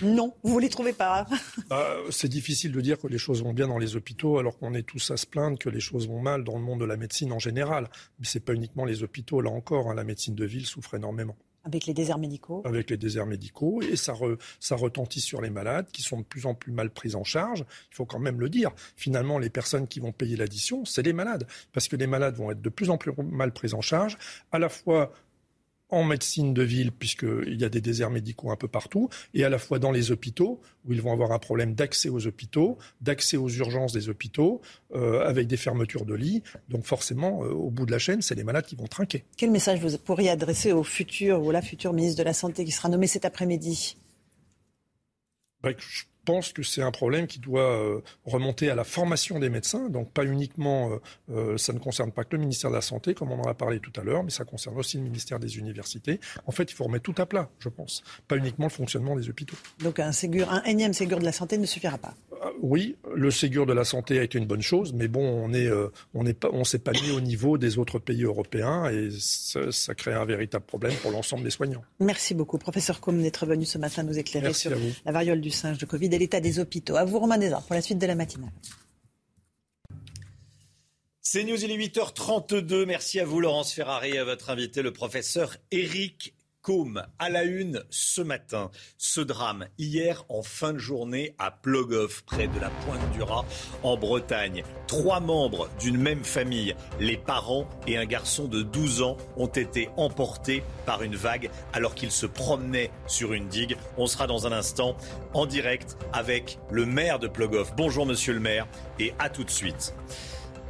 Non, vous ne les trouvez pas. Bah, c'est difficile de dire que les choses vont bien dans les hôpitaux alors qu'on est tous à se plaindre que les choses vont mal dans le monde de la médecine en général. Mais ce n'est pas uniquement les hôpitaux, là encore, hein, la médecine de ville souffre énormément. Avec les déserts médicaux Avec les déserts médicaux, et ça, ça retentit sur les malades qui sont de plus en plus mal pris en charge. Il faut quand même le dire. Finalement, les personnes qui vont payer l'addition, c'est les malades. Parce que les malades vont être de plus en plus mal pris en charge, à la fois en médecine de ville, puisqu'il y a des déserts médicaux un peu partout, et à la fois dans les hôpitaux, où ils vont avoir un problème d'accès aux hôpitaux, d'accès aux urgences des hôpitaux, euh, avec des fermetures de lits. Donc forcément, euh, au bout de la chaîne, c'est les malades qui vont trinquer. Quel message vous pourriez adresser au futur ou la future ministre de la Santé qui sera nommée cet après-midi? Bah, je pense que c'est un problème qui doit euh, remonter à la formation des médecins. Donc pas uniquement, euh, euh, ça ne concerne pas que le ministère de la Santé, comme on en a parlé tout à l'heure, mais ça concerne aussi le ministère des Universités. En fait, il faut remettre tout à plat, je pense. Pas uniquement le fonctionnement des hôpitaux. Donc un, un énième Ségur de la Santé ne suffira pas oui, le Ségur de la santé a été une bonne chose, mais bon, on est, on n'est pas, on s'est pas mis au niveau des autres pays européens et ça, crée un véritable problème pour l'ensemble des soignants. Merci beaucoup, professeur Combe, d'être venu ce matin nous éclairer sur la variole du singe de Covid et l'état des hôpitaux. À vous, Romain Desarts, pour la suite de la matinale. C'est News, il est 8h32. Merci à vous, Laurence Ferrari, et à votre invité, le professeur Éric Combe. À la une ce matin, ce drame hier en fin de journée à Plogoff, près de la Pointe du Rat, en Bretagne. Trois membres d'une même famille, les parents et un garçon de 12 ans, ont été emportés par une vague alors qu'ils se promenaient sur une digue. On sera dans un instant en direct avec le maire de Plogoff. Bonjour, monsieur le maire, et à tout de suite.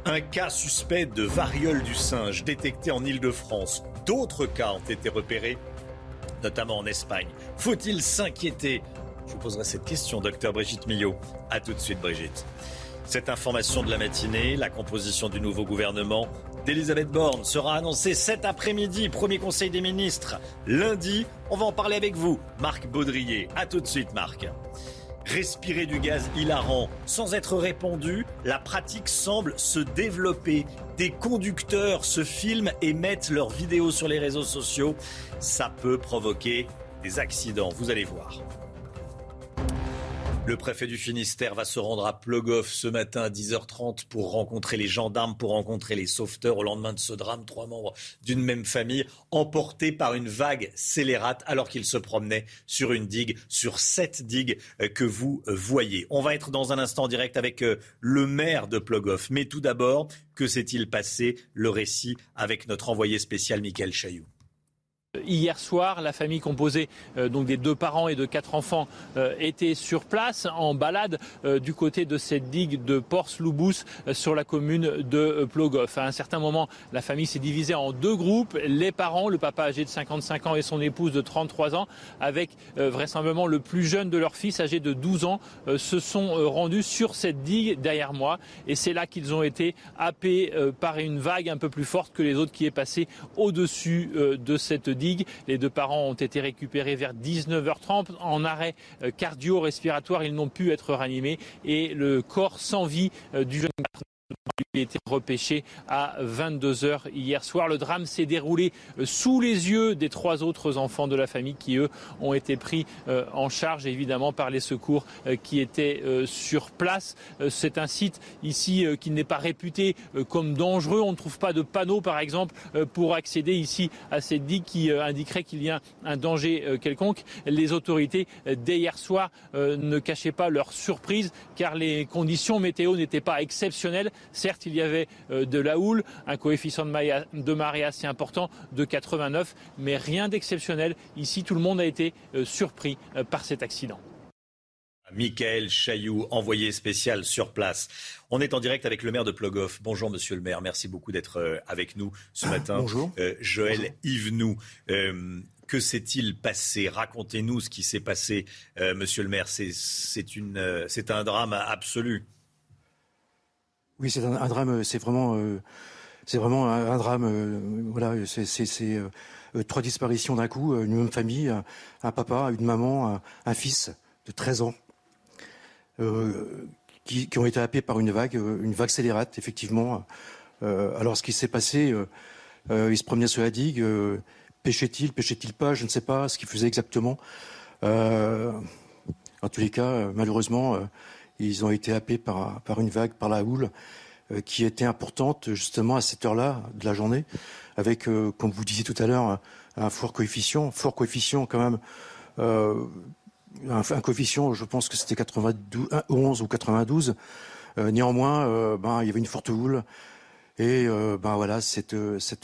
Un cas suspect de variole du singe détecté en Ile-de-France. D'autres cas ont été repérés, notamment en Espagne. Faut-il s'inquiéter? Je vous poserai cette question, docteur Brigitte Millot. A tout de suite, Brigitte. Cette information de la matinée, la composition du nouveau gouvernement d'Elisabeth Borne sera annoncée cet après-midi, premier conseil des ministres. Lundi, on va en parler avec vous, Marc Baudrier. A tout de suite, Marc. Respirer du gaz hilarant sans être répandu, la pratique semble se développer. Des conducteurs se filment et mettent leurs vidéos sur les réseaux sociaux. Ça peut provoquer des accidents, vous allez voir. Le préfet du Finistère va se rendre à Plogoff ce matin à 10h30 pour rencontrer les gendarmes, pour rencontrer les sauveteurs au lendemain de ce drame. Trois membres d'une même famille emportés par une vague scélérate alors qu'ils se promenaient sur une digue, sur cette digue euh, que vous voyez. On va être dans un instant direct avec euh, le maire de Plogoff. Mais tout d'abord, que s'est-il passé? Le récit avec notre envoyé spécial Michael Chailloux. Hier soir, la famille composée euh, donc des deux parents et de quatre enfants euh, était sur place en balade euh, du côté de cette digue de Pors-Loubous sur la commune de Plogoff. À un certain moment, la famille s'est divisée en deux groupes. Les parents, le papa âgé de 55 ans et son épouse de 33 ans, avec vraisemblablement le plus jeune de leur fils âgé de 12 ans, se sont rendus sur cette digue derrière moi. Et c'est là qu'ils ont été happés par une vague un peu plus forte que les autres qui est passée au-dessus de cette digue les deux parents ont été récupérés vers 19h30 en arrêt euh, cardio-respiratoire. Ils n'ont pu être ranimés et le corps sans vie euh, du jeune garçon il été repêché à 22h hier soir. Le drame s'est déroulé euh, sous les yeux des trois autres enfants de la famille qui, eux, ont été pris euh, en charge évidemment par les secours euh, qui étaient sur place. C'est un site ici qui n'est pas réputé comme dangereux. On ne trouve pas de panneau, par exemple, pour accéder ici à cette digue qui indiquerait qu'il y a un danger quelconque. Les autorités, dès hier soir, ne cachaient pas leur surprise car les conditions météo n'étaient pas exceptionnelles. Certes, il y avait euh, de la houle, un coefficient de marée assez important de 89, mais rien d'exceptionnel. Ici, tout le monde a été euh, surpris euh, par cet accident. Michael Chailloux, envoyé spécial sur place. On est en direct avec le maire de Plogoff. Bonjour monsieur le maire, merci beaucoup d'être avec nous ce matin. Bonjour. Joël Yvenou, que s'est-il passé? Racontez-nous ce qui s'est passé, monsieur le maire. C'est un drame absolu. Oui, c'est un, drame, c'est vraiment, euh, c'est vraiment un, drame. Euh, voilà, c'est euh, trois disparitions d'un coup, une même famille, un, papa, une maman, un, fils de 13 ans, qui, ont été happés par une vague, une vague scélérate, effectivement. alors, ce qui s'est passé, il se promenait sur la digue, pêchait-il, pêchait-il pas, je ne sais pas ce qu'il faisait exactement. en tous les cas, malheureusement, ils ont été happés par, une vague, par la houle, euh, qui était importante justement à cette heure-là de la journée, avec, euh, comme vous disiez tout à l'heure, un, fort coefficient, fort coefficient quand même. Euh, un, coefficient, je pense que c'était 91 ou 92. néanmoins, ben, il y avait une forte houle. Et ben voilà, cette,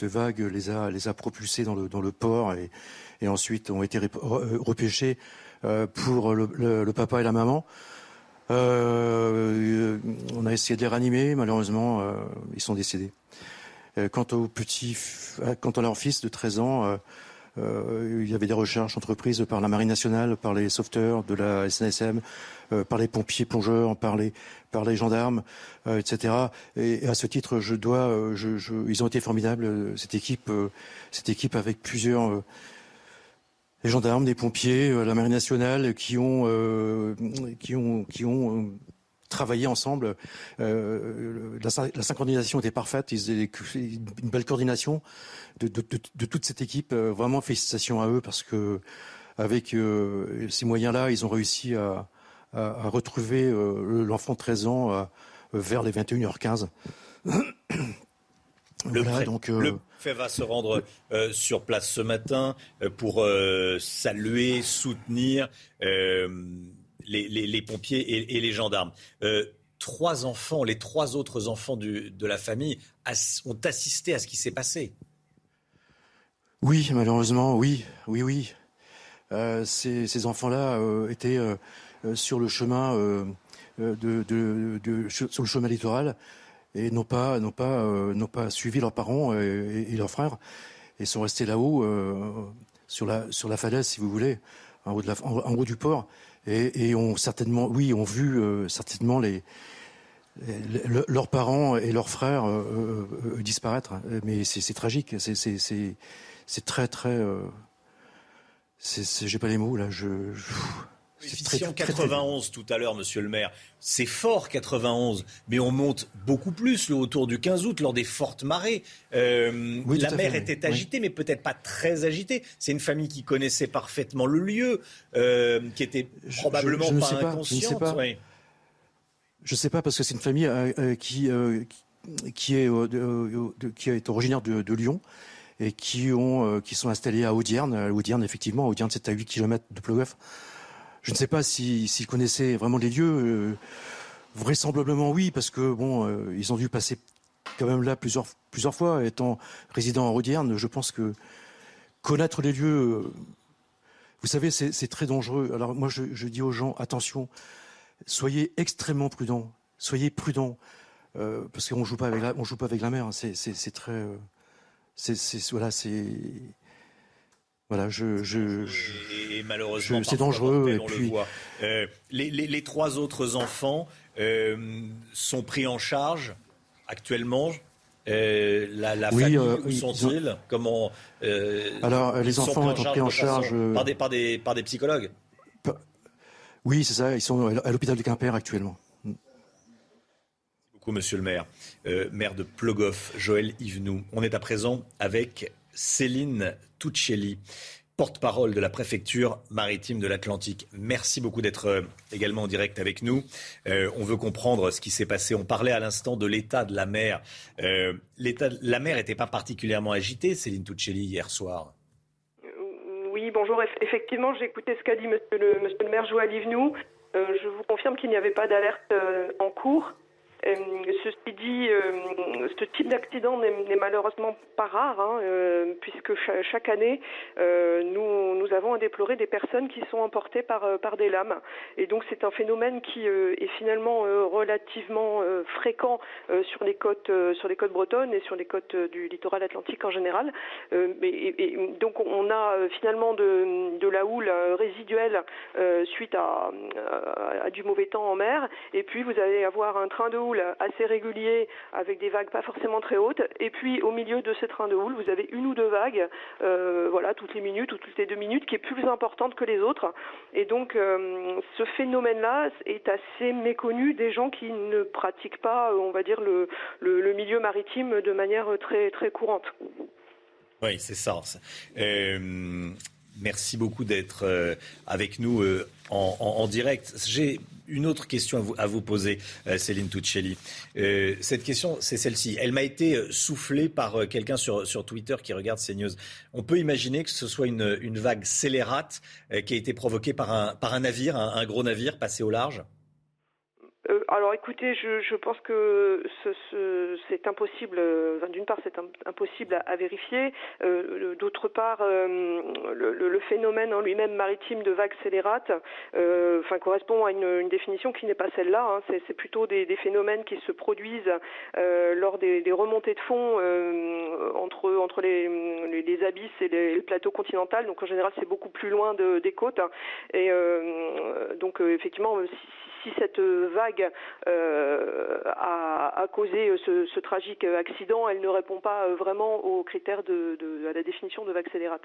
vague les a, propulsés dans le, port et, ensuite ont été repêchés pour le, papa et la maman. Euh, on a essayé de les ranimer, malheureusement, euh, ils sont décédés. Euh, quant petit, quant à leur fils de 13 ans, il y avait des recherches entreprises par la Marine nationale, par les sauveteurs de la SNSM, par les pompiers plongeurs, par les, par les gendarmes, etc. Et, à ce titre, je dois, je, je, ils ont été formidables. Cette équipe, cette équipe avec plusieurs les gendarmes, des pompiers, euh, la marine nationale qui ont, euh, qui ont, qui ont euh, travaillaient ensemble. la, la, synchronisation était parfaite. Ils avaient une belle coordination de, toute cette équipe. vraiment félicitations à eux parce que avec ces moyens-là, ils ont réussi à, retrouver l'enfant de 13 ans vers les 21h15. Le, donc, euh, le fait va se rendre euh, sur place ce matin euh, pour saluer, soutenir les, pompiers et, les gendarmes. trois enfants, les trois autres enfants de la famille ont assisté à ce qui s'est passé. Oui, malheureusement, oui, oui, oui. Ces, enfants-là étaient sur le chemin de, sur le chemin littoral et n'ont pas, n'ont pas, euh, n'ont pas suivi leurs parents et, leurs frères et sont restés là-haut euh, sur la sur la falaise, si vous voulez, en haut, du port, et, ont certainement, oui, ont vu euh, certainement les, leurs parents et leurs frères disparaître. Mais c'est tragique, c'est très très. J'ai pas les mots là. Je, je 91 tout à l'heure, monsieur le maire. C'est fort 91, mais on monte beaucoup plus le autour du 15 août lors des fortes marées. Euh, la mer était agitée, mais peut-être pas très agitée. C'est une famille qui connaissait parfaitement le lieu, euh, qui était probablement pas inconsciente. je ne sais pas parce que c'est une famille euh, qui qui est qui est originaire de, Lyon et qui ont qui sont installés à Audierne. Audierne, effectivement, Audierne c'est à 8 km de Plogoff. Je ne sais pas s'ils connaissaient vraiment les lieux. Euh, vraisemblablement oui, parce que bon, euh, ils ont dû passer quand même là plusieurs, plusieurs fois. Étant résident en Rodierne, je pense que connaître les lieux, euh, vous savez, c'est très dangereux. Alors moi, je, dis aux gens, attention, soyez extrêmement prudents, soyez prudents, parce qu'on joue pas avec on joue pas avec la mer. Hein. C'est très, c'est voilà, c'est voilà, je, je, et, malheureusement, c'est dangereux. Et puis, euh, les, les, les, trois autres enfants euh, sont pris en charge actuellement. Euh, la, la oui, famille, où sont-ils? Comment Alors, les enfants sont pris en charge par des, par des, par des psychologues? Oui, c'est ça. Ils sont à l'hôpital de Quimper actuellement. Merci beaucoup, Monsieur le maire, maire de Plogoff, Joël Yvenou. On est à présent avec Céline Tuccelli, porte-parole de la préfecture maritime de l'Atlantique. Merci beaucoup d'être euh, également en direct avec nous. Euh, on veut comprendre ce qui s'est passé. On parlait à l'instant de l'état de la mer. Euh, l'état de la mer n'était pas particulièrement agité, Céline Tuccelli, hier soir. Oui, bonjour. Effectivement, j'ai écouté ce qu'a dit monsieur le, maire Joël Yvenou. je vous confirme qu'il n'y avait pas d'alerte en cours. Euh, ceci dit, euh, ce type d'accident n'est malheureusement pas rare, hein, euh, puisque chaque année, nous, avons à déplorer des personnes qui sont emportées par, des lames. Et donc c'est un phénomène qui est finalement relativement fréquent sur les côtes sur les côtes bretonnes et sur les côtes du littoral atlantique en général. Et, donc on a finalement de, de la houle résiduelle suite à, à, du mauvais temps en mer. Et puis vous allez avoir un train de houle assez régulier avec des vagues pas forcément très hautes. Et puis au milieu de ces trains de houle, vous avez une ou deux vagues, euh, voilà, toutes les minutes ou toutes les deux minutes, qui est plus importante que les autres. Et donc euh, ce phénomène-là est assez méconnu des gens qui ne pratiquent pas, on va dire, le, le, milieu maritime de manière très très courante. Oui, c'est ça. Euh, merci beaucoup d'être avec nous en, en direct. J'ai une autre question à vous, à vous poser, euh, Céline Tuccelli. Euh, cette question, c'est celle-ci. Elle m'a été euh, soufflée par quelqu'un sur, sur Twitter qui regarde CNews. On peut imaginer que ce soit une, une vague scélérate qui a été provoquée par un, par un navire, un gros navire passé au large? euh, alors écoutez, je, pense que c'est impossible. Euh, D'une part, c'est impossible à, vérifier. Euh, d'autre part, le, phénomène en lui-même maritime de vagues scélérates, enfin, correspond à une, définition qui n'est pas celle-là. Hein. C'est plutôt des, phénomènes qui se produisent lors des, remontées de fond entre entre les, les, abysses et les, le plateau continental. Donc en général, c'est beaucoup plus loin de, des côtes. Et donc effectivement, si, si cette vague euh, a, causé ce, tragique accident, elle ne répond pas vraiment aux critères de, la définition de vague scélérate.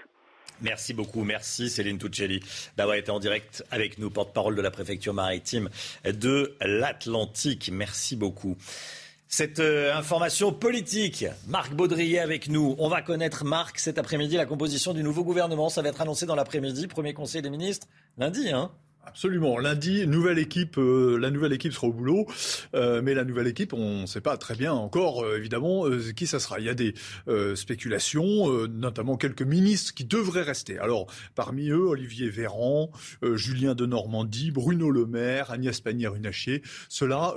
Merci beaucoup, merci Céline Tuccelli d'avoir été en direct avec nous, porte-parole de la préfecture maritime de l'Atlantique. Merci beaucoup. Cette euh, information politique, Marc Baudrier avec nous. On va connaître, Marc, cet après-midi, la composition du nouveau gouvernement. Ça va être annoncé dans l'après-midi, premier conseil des ministres, lundi. Hein Absolument. Lundi, nouvelle équipe, euh, la nouvelle équipe sera au boulot, euh, mais la nouvelle équipe, on ne sait pas très bien encore, euh, évidemment, qui ça sera. Il y a des spéculations, notamment quelques ministres qui devraient rester. Alors, parmi eux, Olivier Véran, Julien de Normandie, Bruno Le Maire, Agnès Pannier-Runacher, ceux-là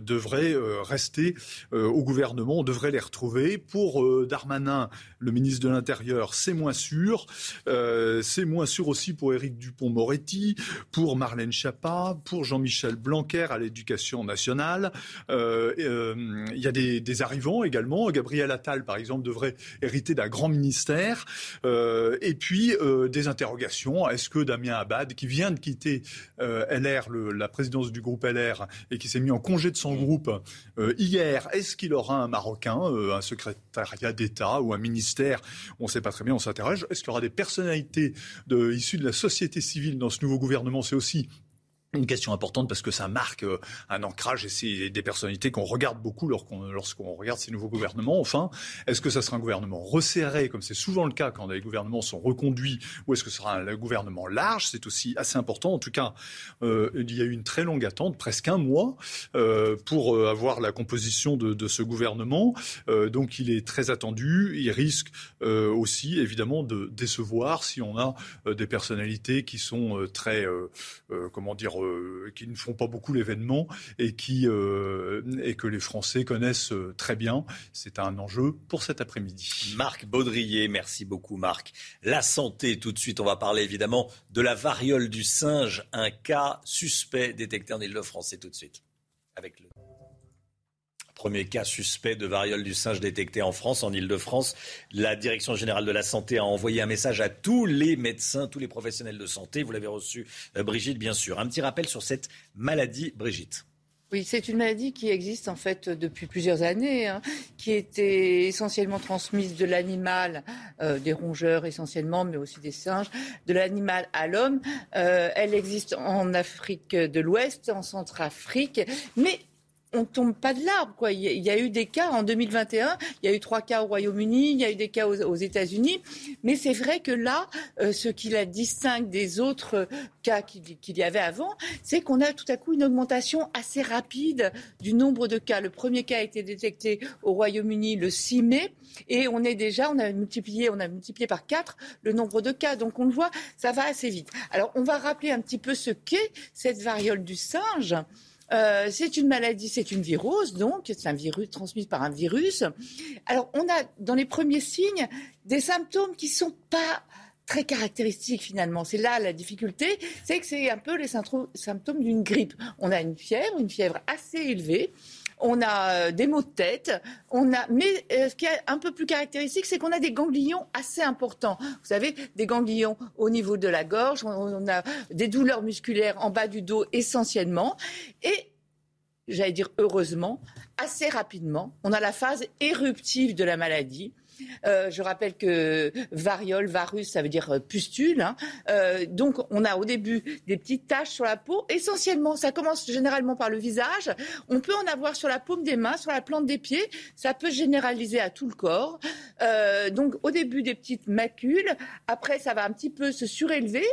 devraient rester au gouvernement. On devrait les retrouver. Pour Darmanin, le ministre de l'Intérieur, c'est moins sûr. c'est moins sûr aussi pour Éric Dupont-Moretti, pour pour Marlène Schiappa, pour Jean-Michel Blanquer à l'éducation nationale. Euh, euh, il y a des, arrivants également. Gabriel Attal, par exemple, devrait hériter d'un grand ministère. Euh, et puis des interrogations. Est-ce que Damien Abad, qui vient de quitter LR, la présidence du groupe LR, et qui s'est mis en congé de son groupe hier, est-ce qu'il aura un Marocain, un secrétariat d'État ou un ministère? On ne sait pas très bien, on s'interroge. Est-ce qu'il y aura des personnalités de, issues de la société civile dans ce nouveau gouvernement? Aussi une question importante parce que ça marque euh, un ancrage et c'est des personnalités qu'on regarde beaucoup lorsqu'on regarde ces nouveaux gouvernements. Enfin, est-ce que ça sera un gouvernement resserré, comme c'est souvent le cas quand les gouvernements sont reconduits, ou est-ce que ce sera un gouvernement large? C'est aussi assez important. En tout cas, euh, il y a eu une très longue attente, presque un mois, euh, pour avoir la composition de, de ce gouvernement. donc, il est très attendu. Il risque aussi, évidemment, de décevoir si on a des personnalités qui sont très, comment dire, euh, qui ne font pas beaucoup l'événement et, qui, euh, et que les Français connaissent euh, très bien. C'est un enjeu pour cet après-midi. Marc Baudrier, merci beaucoup Marc. La santé, tout de suite, on va parler évidemment de la variole du singe, un cas suspect détecté en Ile-de-France. C'est tout de suite avec le Premier cas suspect de variole du singe détecté en France, en Ile-de-France. La Direction générale de la santé a envoyé un message à tous les médecins, tous les professionnels de santé. Vous l'avez reçu, euh, Brigitte, bien sûr. Un petit rappel sur cette maladie, Brigitte. Oui, c'est une maladie qui existe en fait depuis plusieurs années, hein, qui était essentiellement transmise de l'animal, euh, des rongeurs essentiellement, mais aussi des singes, de l'animal à l'homme. Euh, elle existe en Afrique de l'Ouest, en Centrafrique, mais on tombe pas de l'arbre. Quoi. Il, y a, eu des cas en 2021, il y a eu trois cas au Royaume-Uni, il y a eu des cas aux, États-Unis, mais c'est vrai que là, euh, ce qui la distingue des autres cas qu'il y avait avant, c'est qu'on a tout à coup une augmentation assez rapide du nombre de cas. Le premier cas a été détecté au Royaume-Uni le 6 mai, et on est déjà, on a multiplié, on a multiplié par quatre le nombre de cas. Donc on le voit, ça va assez vite. Alors on va rappeler un petit peu ce qu'est cette variole du singe. Euh, c'est une maladie, c'est une virose, donc c'est un virus transmis par un virus. Alors, on a dans les premiers signes des symptômes qui sont pas très caractéristiques finalement. C'est là la difficulté, c'est que c'est un peu les symptômes d'une grippe. On a une fièvre, une fièvre assez élevée on a euh, des maux de tête, on a, mais euh, ce qui est un peu plus caractéristique, c'est qu'on a des ganglions assez importants. Vous savez, des ganglions au niveau de la gorge, on a des douleurs musculaires en bas du dos essentiellement, et j'allais dire heureusement, assez rapidement, on a la phase éruptive de la maladie euh, je rappelle que variole, varus, ça veut dire euh, pustule. Hein. Euh, donc, on a au début des petites taches sur la peau. Essentiellement, ça commence généralement par le visage. On peut en avoir sur la paume des mains, sur la plante des pieds. Ça peut généraliser à tout le corps. donc, au début, des petites macules. Après, ça va un petit peu se surélever.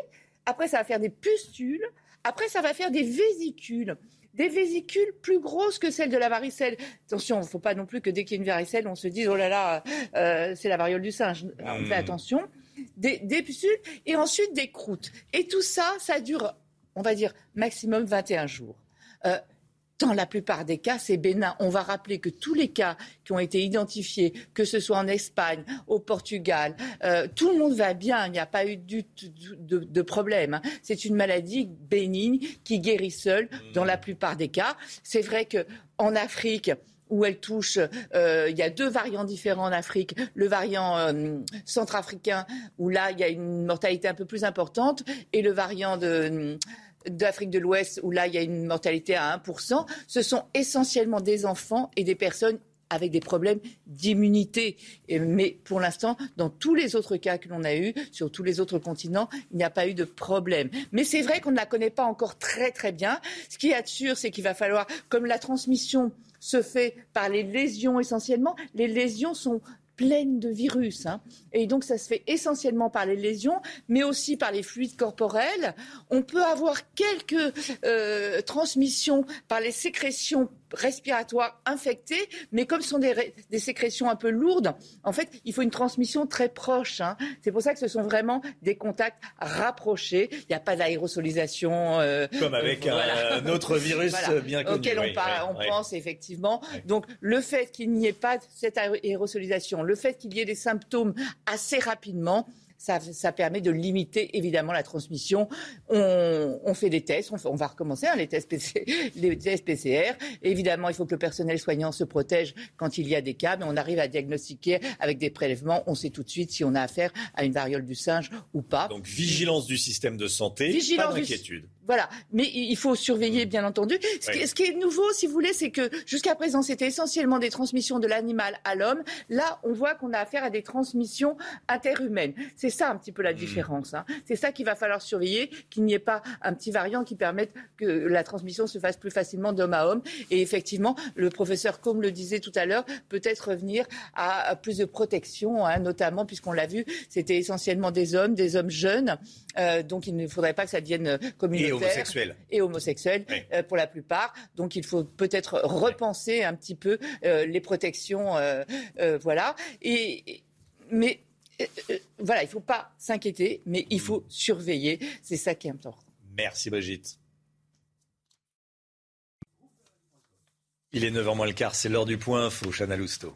Après, ça va faire des pustules. Après, ça va faire des vésicules des vésicules plus grosses que celles de la varicelle. Attention, il ne faut pas non plus que dès qu'il y a une varicelle, on se dise oh là là, euh, c'est la variole du singe. on fait hmm. attention. Des, des, pustules et ensuite des croûtes. Et tout ça, ça dure, on va dire, maximum 21 jours. Euh, dans la plupart des cas, c'est bénin. On va rappeler que tous les cas qui ont été identifiés, que ce soit en Espagne, au Portugal, euh, tout le monde va bien. Il n'y a pas eu du, de, de, problème. Hein. C'est une maladie bénigne qui guérit seule dans la plupart des cas. C'est vrai que en Afrique, où elle touche, euh, il y a deux variants différents en Afrique. Le variant euh, centrafricain, où là, il y a une mortalité un peu plus importante, et le variant de d'Afrique de l'Ouest, où là, il y a une mortalité à 1%, ce sont essentiellement des enfants et des personnes avec des problèmes d'immunité. Mais pour l'instant, dans tous les autres cas que l'on a eus, sur tous les autres continents, il n'y a pas eu de problème. Mais c'est vrai qu'on ne la connaît pas encore très très bien. Ce qui est sûr, c'est qu'il va falloir, comme la transmission se fait par les lésions essentiellement, les lésions sont pleines de virus. Hein. Et donc, ça se fait essentiellement par les lésions, mais aussi par les fluides corporels. On peut avoir quelques euh, transmissions par les sécrétions respiratoires infectées, mais comme ce sont des, sécrétions un peu lourdes, en fait, il faut une transmission très proche. Hein. C'est pour ça que ce sont vraiment des contacts rapprochés. Il n'y a pas d'aérosolisation. Euh, comme avec un, autre virus bien connu. Auquel on, on pense effectivement. Donc, le fait qu'il n'y ait pas cette aérosolisation, le fait qu'il y ait des symptômes assez rapidement, ça, permet de limiter évidemment la transmission. On, fait des tests, on, va recommencer hein, les, tests les tests PCR. Évidemment, il faut que le personnel soignant se protège quand il y a des cas, mais on arrive à diagnostiquer avec des prélèvements. On sait tout de suite si on a affaire à une variole du singe ou pas. Donc vigilance du système de santé, vigilance pas d'inquiétude. Voilà, mais il faut surveiller, bien entendu. Ce, qui, est nouveau, si vous voulez, c'est que jusqu'à présent, c'était essentiellement des transmissions de l'animal à l'homme. Là, on voit qu'on a affaire à des transmissions interhumaines. C'est ça un petit peu la mmh. différence. Hein. C'est ça qu'il va falloir surveiller, qu'il n'y ait pas un petit variant qui permette que la transmission se fasse plus facilement d'homme à homme. Et effectivement, le professeur, comme le disait tout à l'heure, peut-être revenir à, plus de protection, hein, notamment puisqu'on l'a vu, c'était essentiellement des hommes, des hommes jeunes. Euh, donc il ne faudrait pas que ça devienne communautaire homosexuels. Et homosexuels, euh, pour la plupart. Donc il faut peut-être repenser un petit peu euh, les protections. Euh, voilà. Et, mais voilà, il ne faut pas s'inquiéter, mais il faut surveiller. C'est ça qui est important. Merci Brigitte. Il est 9h moins le quart, c'est l'heure du point info, Chana Lousteau.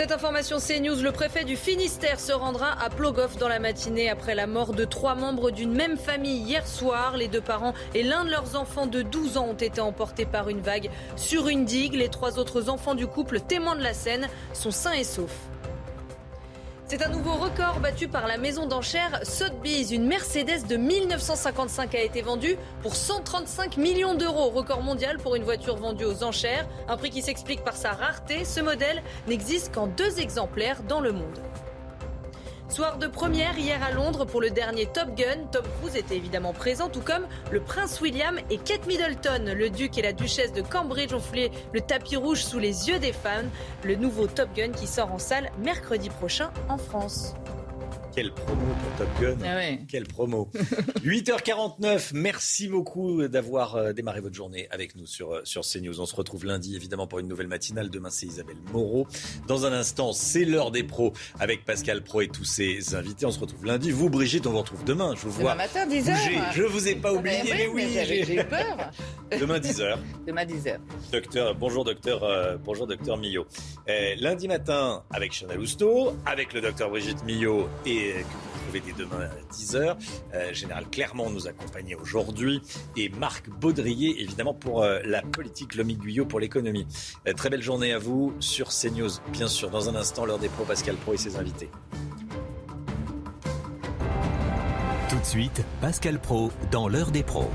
Cette information CNews, le préfet du Finistère se rendra à Plogoff dans la matinée après la mort de trois membres d'une même famille hier soir. Les deux parents et l'un de leurs enfants de 12 ans ont été emportés par une vague sur une digue. Les trois autres enfants du couple, témoins de la scène, sont sains et saufs. C'est un nouveau record battu par la maison d'enchères Sotheby's. Une Mercedes de 1955 a été vendue pour 135 millions d'euros. Record mondial pour une voiture vendue aux enchères. Un prix qui s'explique par sa rareté. Ce modèle n'existe qu'en deux exemplaires dans le monde. Soir de première hier à Londres pour le dernier Top Gun. Tom Cruise était évidemment présent, tout comme le prince William et Kate Middleton. Le duc et la duchesse de Cambridge ont foulé le tapis rouge sous les yeux des fans. Le nouveau Top Gun qui sort en salle mercredi prochain en France. Quelle promo pour Top Gun. Ah Quelle promo. 8h49, merci beaucoup d'avoir euh, démarré votre journée avec nous sur, euh, sur CNews. On se retrouve lundi évidemment pour une nouvelle matinale. Demain c'est Isabelle Moreau. Dans un instant, c'est l'heure des pros avec Pascal Pro et tous ses invités. On se retrouve lundi. Vous Brigitte, on vous retrouve demain. Je vous vois. Demain matin, 10h. Je vous ai pas oublié, mais, oui. J'ai peur. Demain 10h. Demain 10h. Docteur, bonjour docteur, euh, bonjour docteur Millot. lundi matin avec Chanel Lousteau, avec le docteur Brigitte Millot et que vous trouvez dès demain à 10h. Euh, Général Clermont nous accompagnait aujourd'hui et Marc Baudrier, évidemment, pour euh, la politique, Lomi Guyot pour l'économie. Euh, très belle journée à vous sur CNews, bien sûr. Dans un instant, l'heure des pros, Pascal Pro et ses invités. Tout de suite, Pascal Pro dans l'heure des pros.